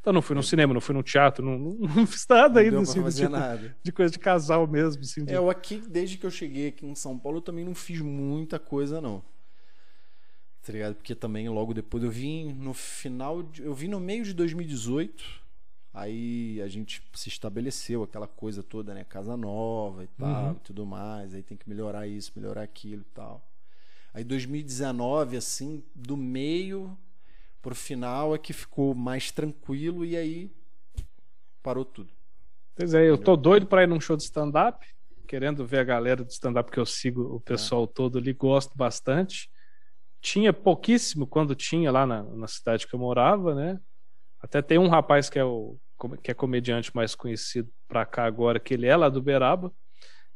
Então não fui no cinema, não fui no teatro, não, não, não fiz nada não ainda, assim, tipo, nada. de coisa de casal mesmo. Assim, de... É, eu aqui, desde que eu cheguei aqui em São Paulo, eu também não fiz muita coisa, não. Tá ligado? Porque também logo depois eu vim no final, de, eu vim no meio de 2018 Aí a gente se estabeleceu aquela coisa toda, né? Casa nova e tal, uhum. e tudo mais. Aí tem que melhorar isso, melhorar aquilo e tal. Aí 2019, assim, do meio pro final é que ficou mais tranquilo e aí parou tudo. Pois é, eu tô doido para ir num show de stand-up, querendo ver a galera do stand-up que eu sigo, o pessoal é. todo ali, gosto bastante. Tinha pouquíssimo quando tinha lá na, na cidade que eu morava, né? Até tem um rapaz que é o que é comediante mais conhecido pra cá agora, que ele é lá do Beraba.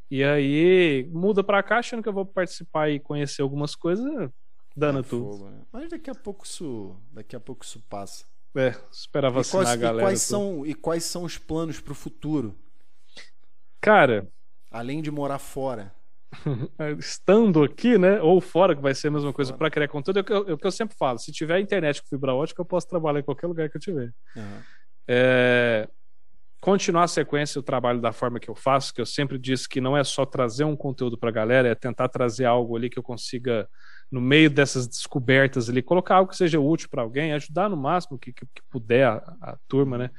E aí muda pra cá achando que eu vou participar e conhecer algumas coisas, dando é tudo. Fogo, né? Mas daqui a pouco isso, daqui a pouco isso passa. É, esperava vacinar quais, a galera. E quais, são, e quais são os planos pro futuro? Cara, além de morar fora. estando aqui, né, ou fora, que vai ser a mesma coisa para criar conteúdo, é o, que eu, é o que eu sempre falo. Se tiver internet com fibra ótica, eu posso trabalhar em qualquer lugar que eu tiver. Uhum é, continuar a sequência o trabalho da forma que eu faço, que eu sempre disse que não é só trazer um conteúdo para a galera, é tentar trazer algo ali que eu consiga, no meio dessas descobertas ali, colocar algo que seja útil para alguém, ajudar no máximo que, que, que puder a, a, turma, né?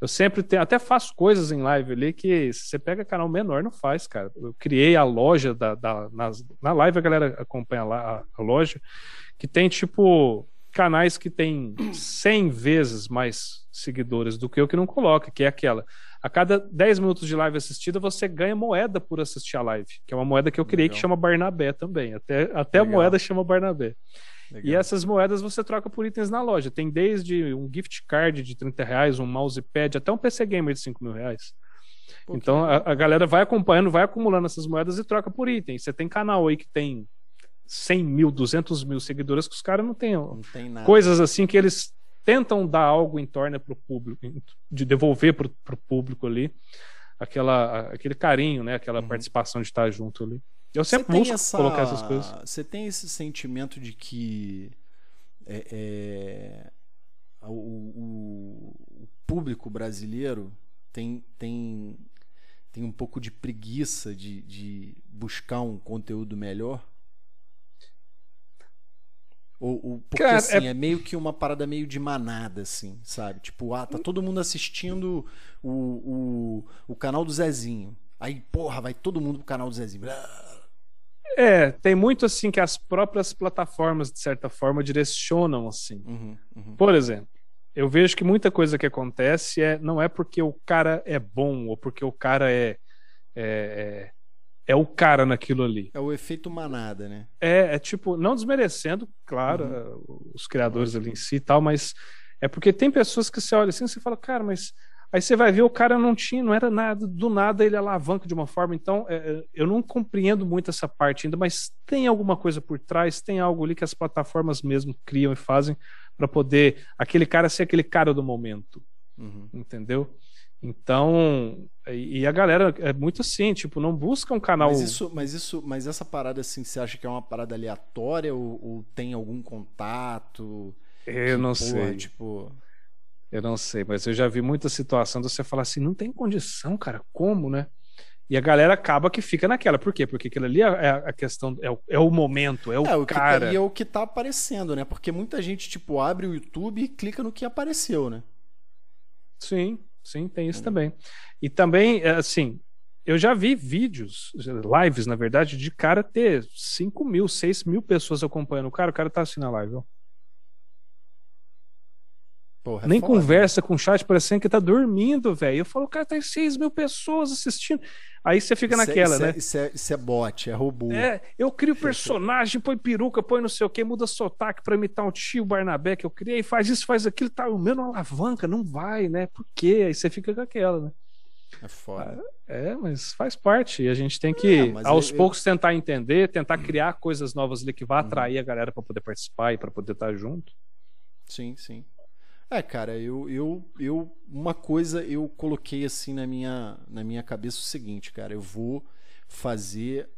Eu sempre tenho, até faço coisas em live ali que se você pega canal menor, não faz, cara. Eu criei a loja da, da nas, na live a galera acompanha lá a, a loja, que tem tipo canais que tem 100 vezes mais seguidores do que eu que não coloca, que é aquela. A cada 10 minutos de live assistida, você ganha moeda por assistir a live, que é uma moeda que eu criei Legal. que chama Barnabé também. Até, até a moeda chama Barnabé. Legal. E essas moedas você troca por itens na loja. Tem desde um gift card de 30 reais, um mousepad, até um PC Gamer de 5 mil reais. então a, a, galera vai acompanhando, vai acumulando essas moedas e troca por itens. Você tem canal aí que tem 100 mil, 200 mil seguidores que os caras não têm. Não tem nada. Coisas assim que eles tentam dar algo em torno para o público, de devolver para o público ali aquela, aquele carinho, né? Aquela uhum. participação de estar junto ali. Eu sempre busco essa, colocar essas coisas. Você tem esse sentimento de que é, é, o, o, o, público brasileiro tem, tem, tem um pouco de preguiça de, de buscar um conteúdo melhor? Ou, ou porque Cara, assim, é... é... meio que uma parada meio de manada, assim, sabe? Tipo, ah, tá todo mundo assistindo o, o, o canal do Zezinho. Aí, porra, vai todo mundo pro canal do Zezinho. É, tem muito assim que as próprias plataformas, de certa forma, direcionam assim. Uhum, uhum. Por exemplo, eu vejo que muita coisa que acontece é não é porque o cara é bom ou porque o cara é, é, é é o cara naquilo ali. É o efeito manada, né? É, é tipo, não desmerecendo, claro, uhum. os criadores ali em si e tal, mas é porque tem pessoas que você olha assim e você fala, cara, mas Aí você vai ver o cara não tinha, não era nada, do nada ele alavanca de uma forma. Então, é, eu não compreendo muito essa parte ainda, mas tem alguma coisa por trás, tem algo ali que as plataformas mesmo criam e fazem para poder aquele cara ser aquele cara do momento. Uhum. Entendeu? Então, e a galera é muito assim, tipo, não busca um canal. Mas isso, mas isso, mas essa parada assim, você acha que é uma parada aleatória ou, ou tem algum contato? Eu que, não porra, sei. Tipo, eu não sei, mas eu já vi muita situação de você falar assim, não tem condição, cara, como, né? E a galera acaba que fica naquela. Por quê? Porque aquilo ali é, é a questão, é o, é o momento, é o, é, o tá, cara. Que, e é o que tá aparecendo, né? Porque muita gente, tipo, abre o YouTube e clica no que apareceu, né? Sim, sim, tem isso também. E também, é, assim, eu já vi vídeos, lives, na verdade, de cara ter 5 mil, 6 mil pessoas acompanhando o cara, o cara tá assim na live, ó. Porra, é Nem foda, conversa né? com o chat, parecendo que tá dormindo, velho. Eu falo, cara, tá 6 mil pessoas assistindo. Aí você fica isso é- naquela, é, né? É, isso, é, isso é bot, é robô. É, eu crio personagem, põe peruca, põe não sei o que, muda sotaque pra imitar um tio Barnabé que eu criei, faz isso, faz aquilo, tá, o meu alavanca, não vai, né? Por quê? Aí você fica com aquela, né? É foda. É, mas faz parte. E a gente tem que, é, aos eu, poucos, eu... tentar entender, tentar criar coisas novas ali que vá uhum. atrair a galera para poder participar e para poder estar junto. Sim, sim. É, cara, eu, eu, eu uma coisa eu coloquei assim na minha, na minha cabeça o seguinte, cara, eu vou fazer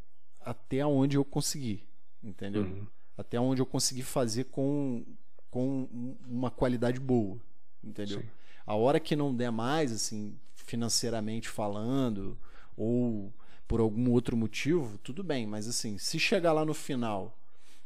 até onde eu conseguir, entendeu? Uhum. Até onde eu conseguir fazer com, com uma qualidade boa, entendeu? Sim. A hora que não der mais, assim, financeiramente falando, ou por algum outro motivo, tudo bem, mas assim, se chegar lá no final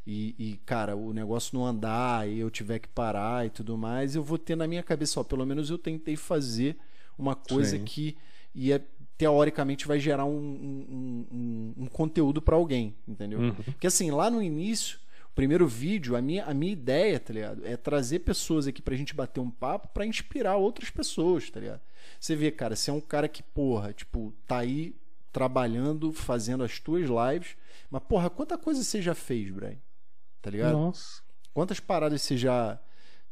e, e, cara, o negócio não andar e eu tiver que parar e tudo mais, eu vou ter na minha cabeça, ó, pelo menos eu tentei fazer uma coisa Sim. que ia teoricamente vai gerar um, um, um, um conteúdo para alguém, entendeu? Uhum. Porque assim, lá no início, o primeiro vídeo, a minha, a minha ideia, tá ligado? É trazer pessoas aqui pra gente bater um papo para inspirar outras pessoas, tá ligado? Você vê, cara, você é um cara que, porra, tipo, tá aí trabalhando, fazendo as tuas lives, mas, porra, quanta coisa você já fez, Brian? Tá ligado? Nossa. Quantas paradas você já,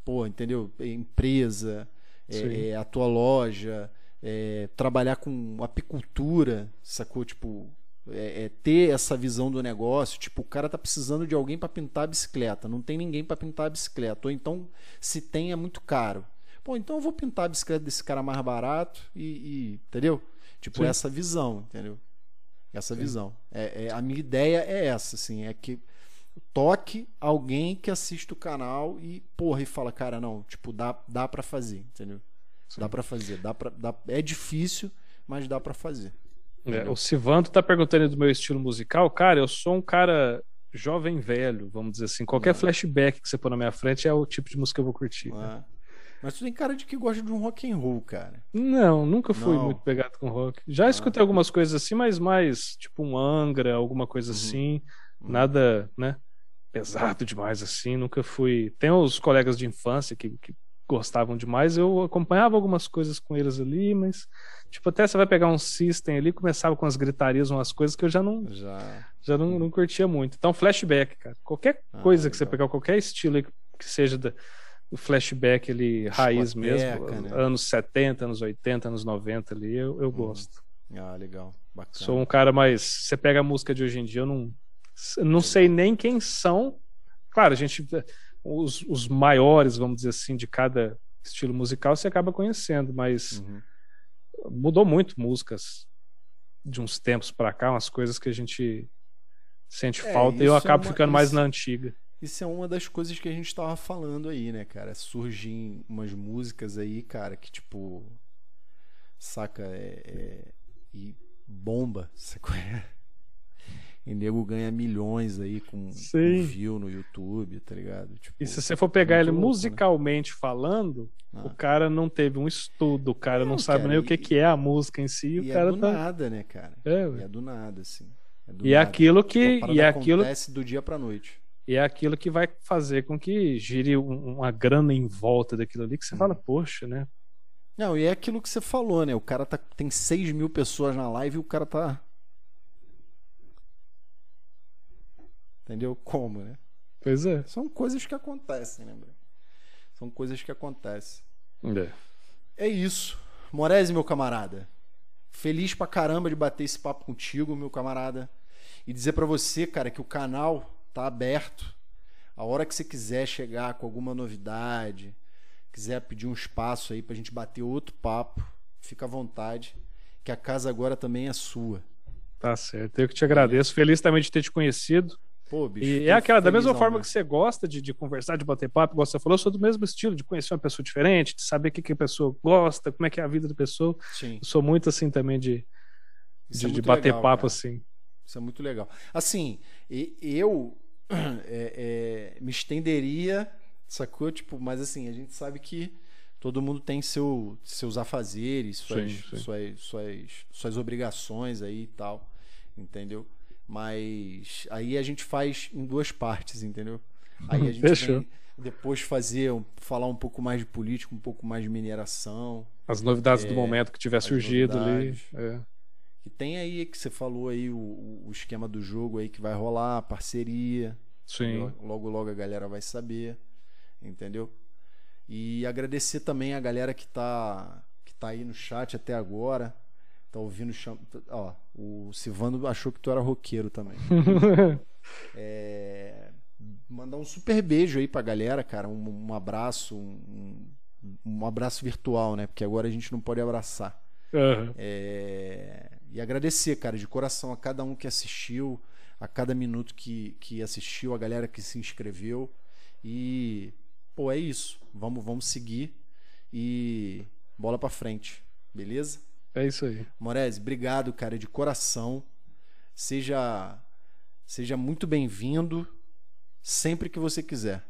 pô, entendeu? Empresa, é, é, a tua loja, é, trabalhar com apicultura, sacou? Tipo, é, é, ter essa visão do negócio. Tipo, o cara tá precisando de alguém para pintar a bicicleta, não tem ninguém para pintar a bicicleta. Ou então, se tem, é muito caro. Pô, então eu vou pintar a bicicleta desse cara mais barato e. e entendeu? Tipo, Sim. essa visão, entendeu? Essa Sim. visão. É, é, a minha ideia é essa, assim, é que toque alguém que assiste o canal e, porra, e fala, cara, não, tipo, dá, dá para fazer, entendeu? Sim. Dá para fazer, dá pra, dá, é difícil, mas dá para fazer. É, o Sivanto tá perguntando do meu estilo musical, cara, eu sou um cara jovem velho, vamos dizer assim. Qualquer é. flashback que você pôr na minha frente é o tipo de música que eu vou curtir. É. Mas tu tem cara de que gosta de um rock and roll, cara. Não, nunca fui não. muito pegado com rock. Já ah. escutei algumas coisas assim, mas mais tipo um Angra, alguma coisa uhum. assim. Uhum. Nada, né? Pesado demais assim, nunca fui. Tem os colegas de infância que, que gostavam demais, eu acompanhava algumas coisas com eles ali, mas tipo até você vai pegar um system ali, começava com as gritarias, umas coisas que eu já não já, já não, não curtia muito. Então flashback, cara, qualquer ah, coisa legal. que você pegar, qualquer estilo que seja da, o flashback ali raiz mesmo, né? anos 70, anos 80, anos 90 ali, eu, eu hum. gosto. Ah, legal. Bacana. Sou um cara mais. Você pega a música de hoje em dia, eu não, não sei nem quem são. Claro, a gente. Os, os maiores, vamos dizer assim, de cada estilo musical você acaba conhecendo, mas uhum. mudou muito músicas de uns tempos para cá, umas coisas que a gente sente é, falta e eu acabo é uma, ficando isso, mais na antiga. Isso é uma das coisas que a gente tava falando aí, né, cara? Surgem umas músicas aí, cara, que tipo. Saca? É, é, e bomba, saca? E nego ganha milhões aí com um view no YouTube, tá ligado? Tipo, e se você for pegar ele louco, né? musicalmente né? falando, ah. o cara não teve um estudo, o cara não, não sabe cara, nem e, o que, que é a música em si. E o cara é do tá... nada, né, cara? É, e é do nada, assim. É do e é nada. é aquilo que. E é aquilo... acontece do dia pra noite. E é aquilo que vai fazer com que gire uma grana em volta daquilo ali que você hum. fala, poxa, né? Não, e é aquilo que você falou, né? O cara tá, tem 6 mil pessoas na live e o cara tá Entendeu? Como, né? Pois é. São coisas que acontecem, lembra? Né, São coisas que acontecem. É. É isso. Morese, meu camarada. Feliz pra caramba de bater esse papo contigo, meu camarada. E dizer para você, cara, que o canal tá aberto. A hora que você quiser chegar com alguma novidade, quiser pedir um espaço aí pra gente bater outro papo, fica à vontade, que a casa agora também é sua. Tá certo. Eu que te agradeço. Feliz também de ter te conhecido. Pô, bicho, e é aquela, da mesma forma né? que você gosta de, de conversar, de bater papo, igual você falou, eu sou do mesmo estilo, de conhecer uma pessoa diferente, de saber o que, que a pessoa gosta, como é que é a vida da pessoa. Sim. Eu sou muito assim também de, de, é de bater legal, papo cara. assim. Isso é muito legal. Assim, eu é, é, me estenderia, sacou? Tipo, mas assim, a gente sabe que todo mundo tem seu, seus afazeres, suas, sim, sim. Suas, suas, suas obrigações aí e tal, entendeu? Mas aí a gente faz em duas partes, entendeu? Aí a gente Fechou. vem depois fazer, falar um pouco mais de política, um pouco mais de mineração. As novidades é, do momento que tiver surgido ali. É. E tem aí que você falou aí o, o, esquema do jogo aí que vai rolar, parceria. Sim. Logo, logo a galera vai saber, entendeu? E agradecer também a galera que tá, que tá aí no chat até agora. Tá ouvindo. Ó, o Silvano achou que tu era roqueiro também. é... Mandar um super beijo aí pra galera, cara. Um, um abraço, um, um, abraço virtual, né? Porque agora a gente não pode abraçar. Uhum. É... E agradecer, cara, de coração a cada um que assistiu, a cada minuto que, que assistiu, a galera que se inscreveu. E, pô, é isso. Vamos, vamos seguir e bola pra frente. Beleza? É isso aí. Morese, obrigado, cara, de coração. Seja seja muito bem-vindo sempre que você quiser.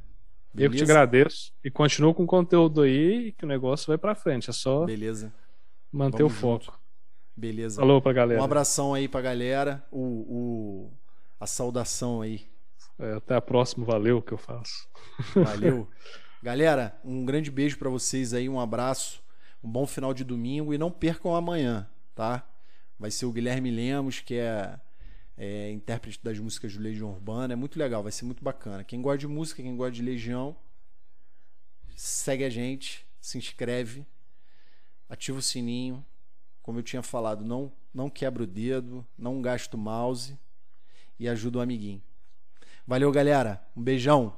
Beleza? Eu que te agradeço e continuo com o conteúdo aí que o negócio vai para frente. É só Beleza. manter Vamos o foco. Junto. Beleza. Falou pra galera. Um abração aí pra galera. O, o a saudação aí. É, até a próxima. Valeu que eu faço. Valeu. galera, um grande beijo para vocês aí. Um abraço um bom final de domingo e não percam amanhã, tá? Vai ser o Guilherme Lemos, que é, é intérprete das músicas de Legião Urbana. É muito legal, vai ser muito bacana. Quem gosta de música, quem gosta de Legião, segue a gente, se inscreve, ativa o sininho. Como eu tinha falado, não, não quebra o dedo, não gasta o mouse e ajuda o amiguinho. Valeu, galera. Um beijão.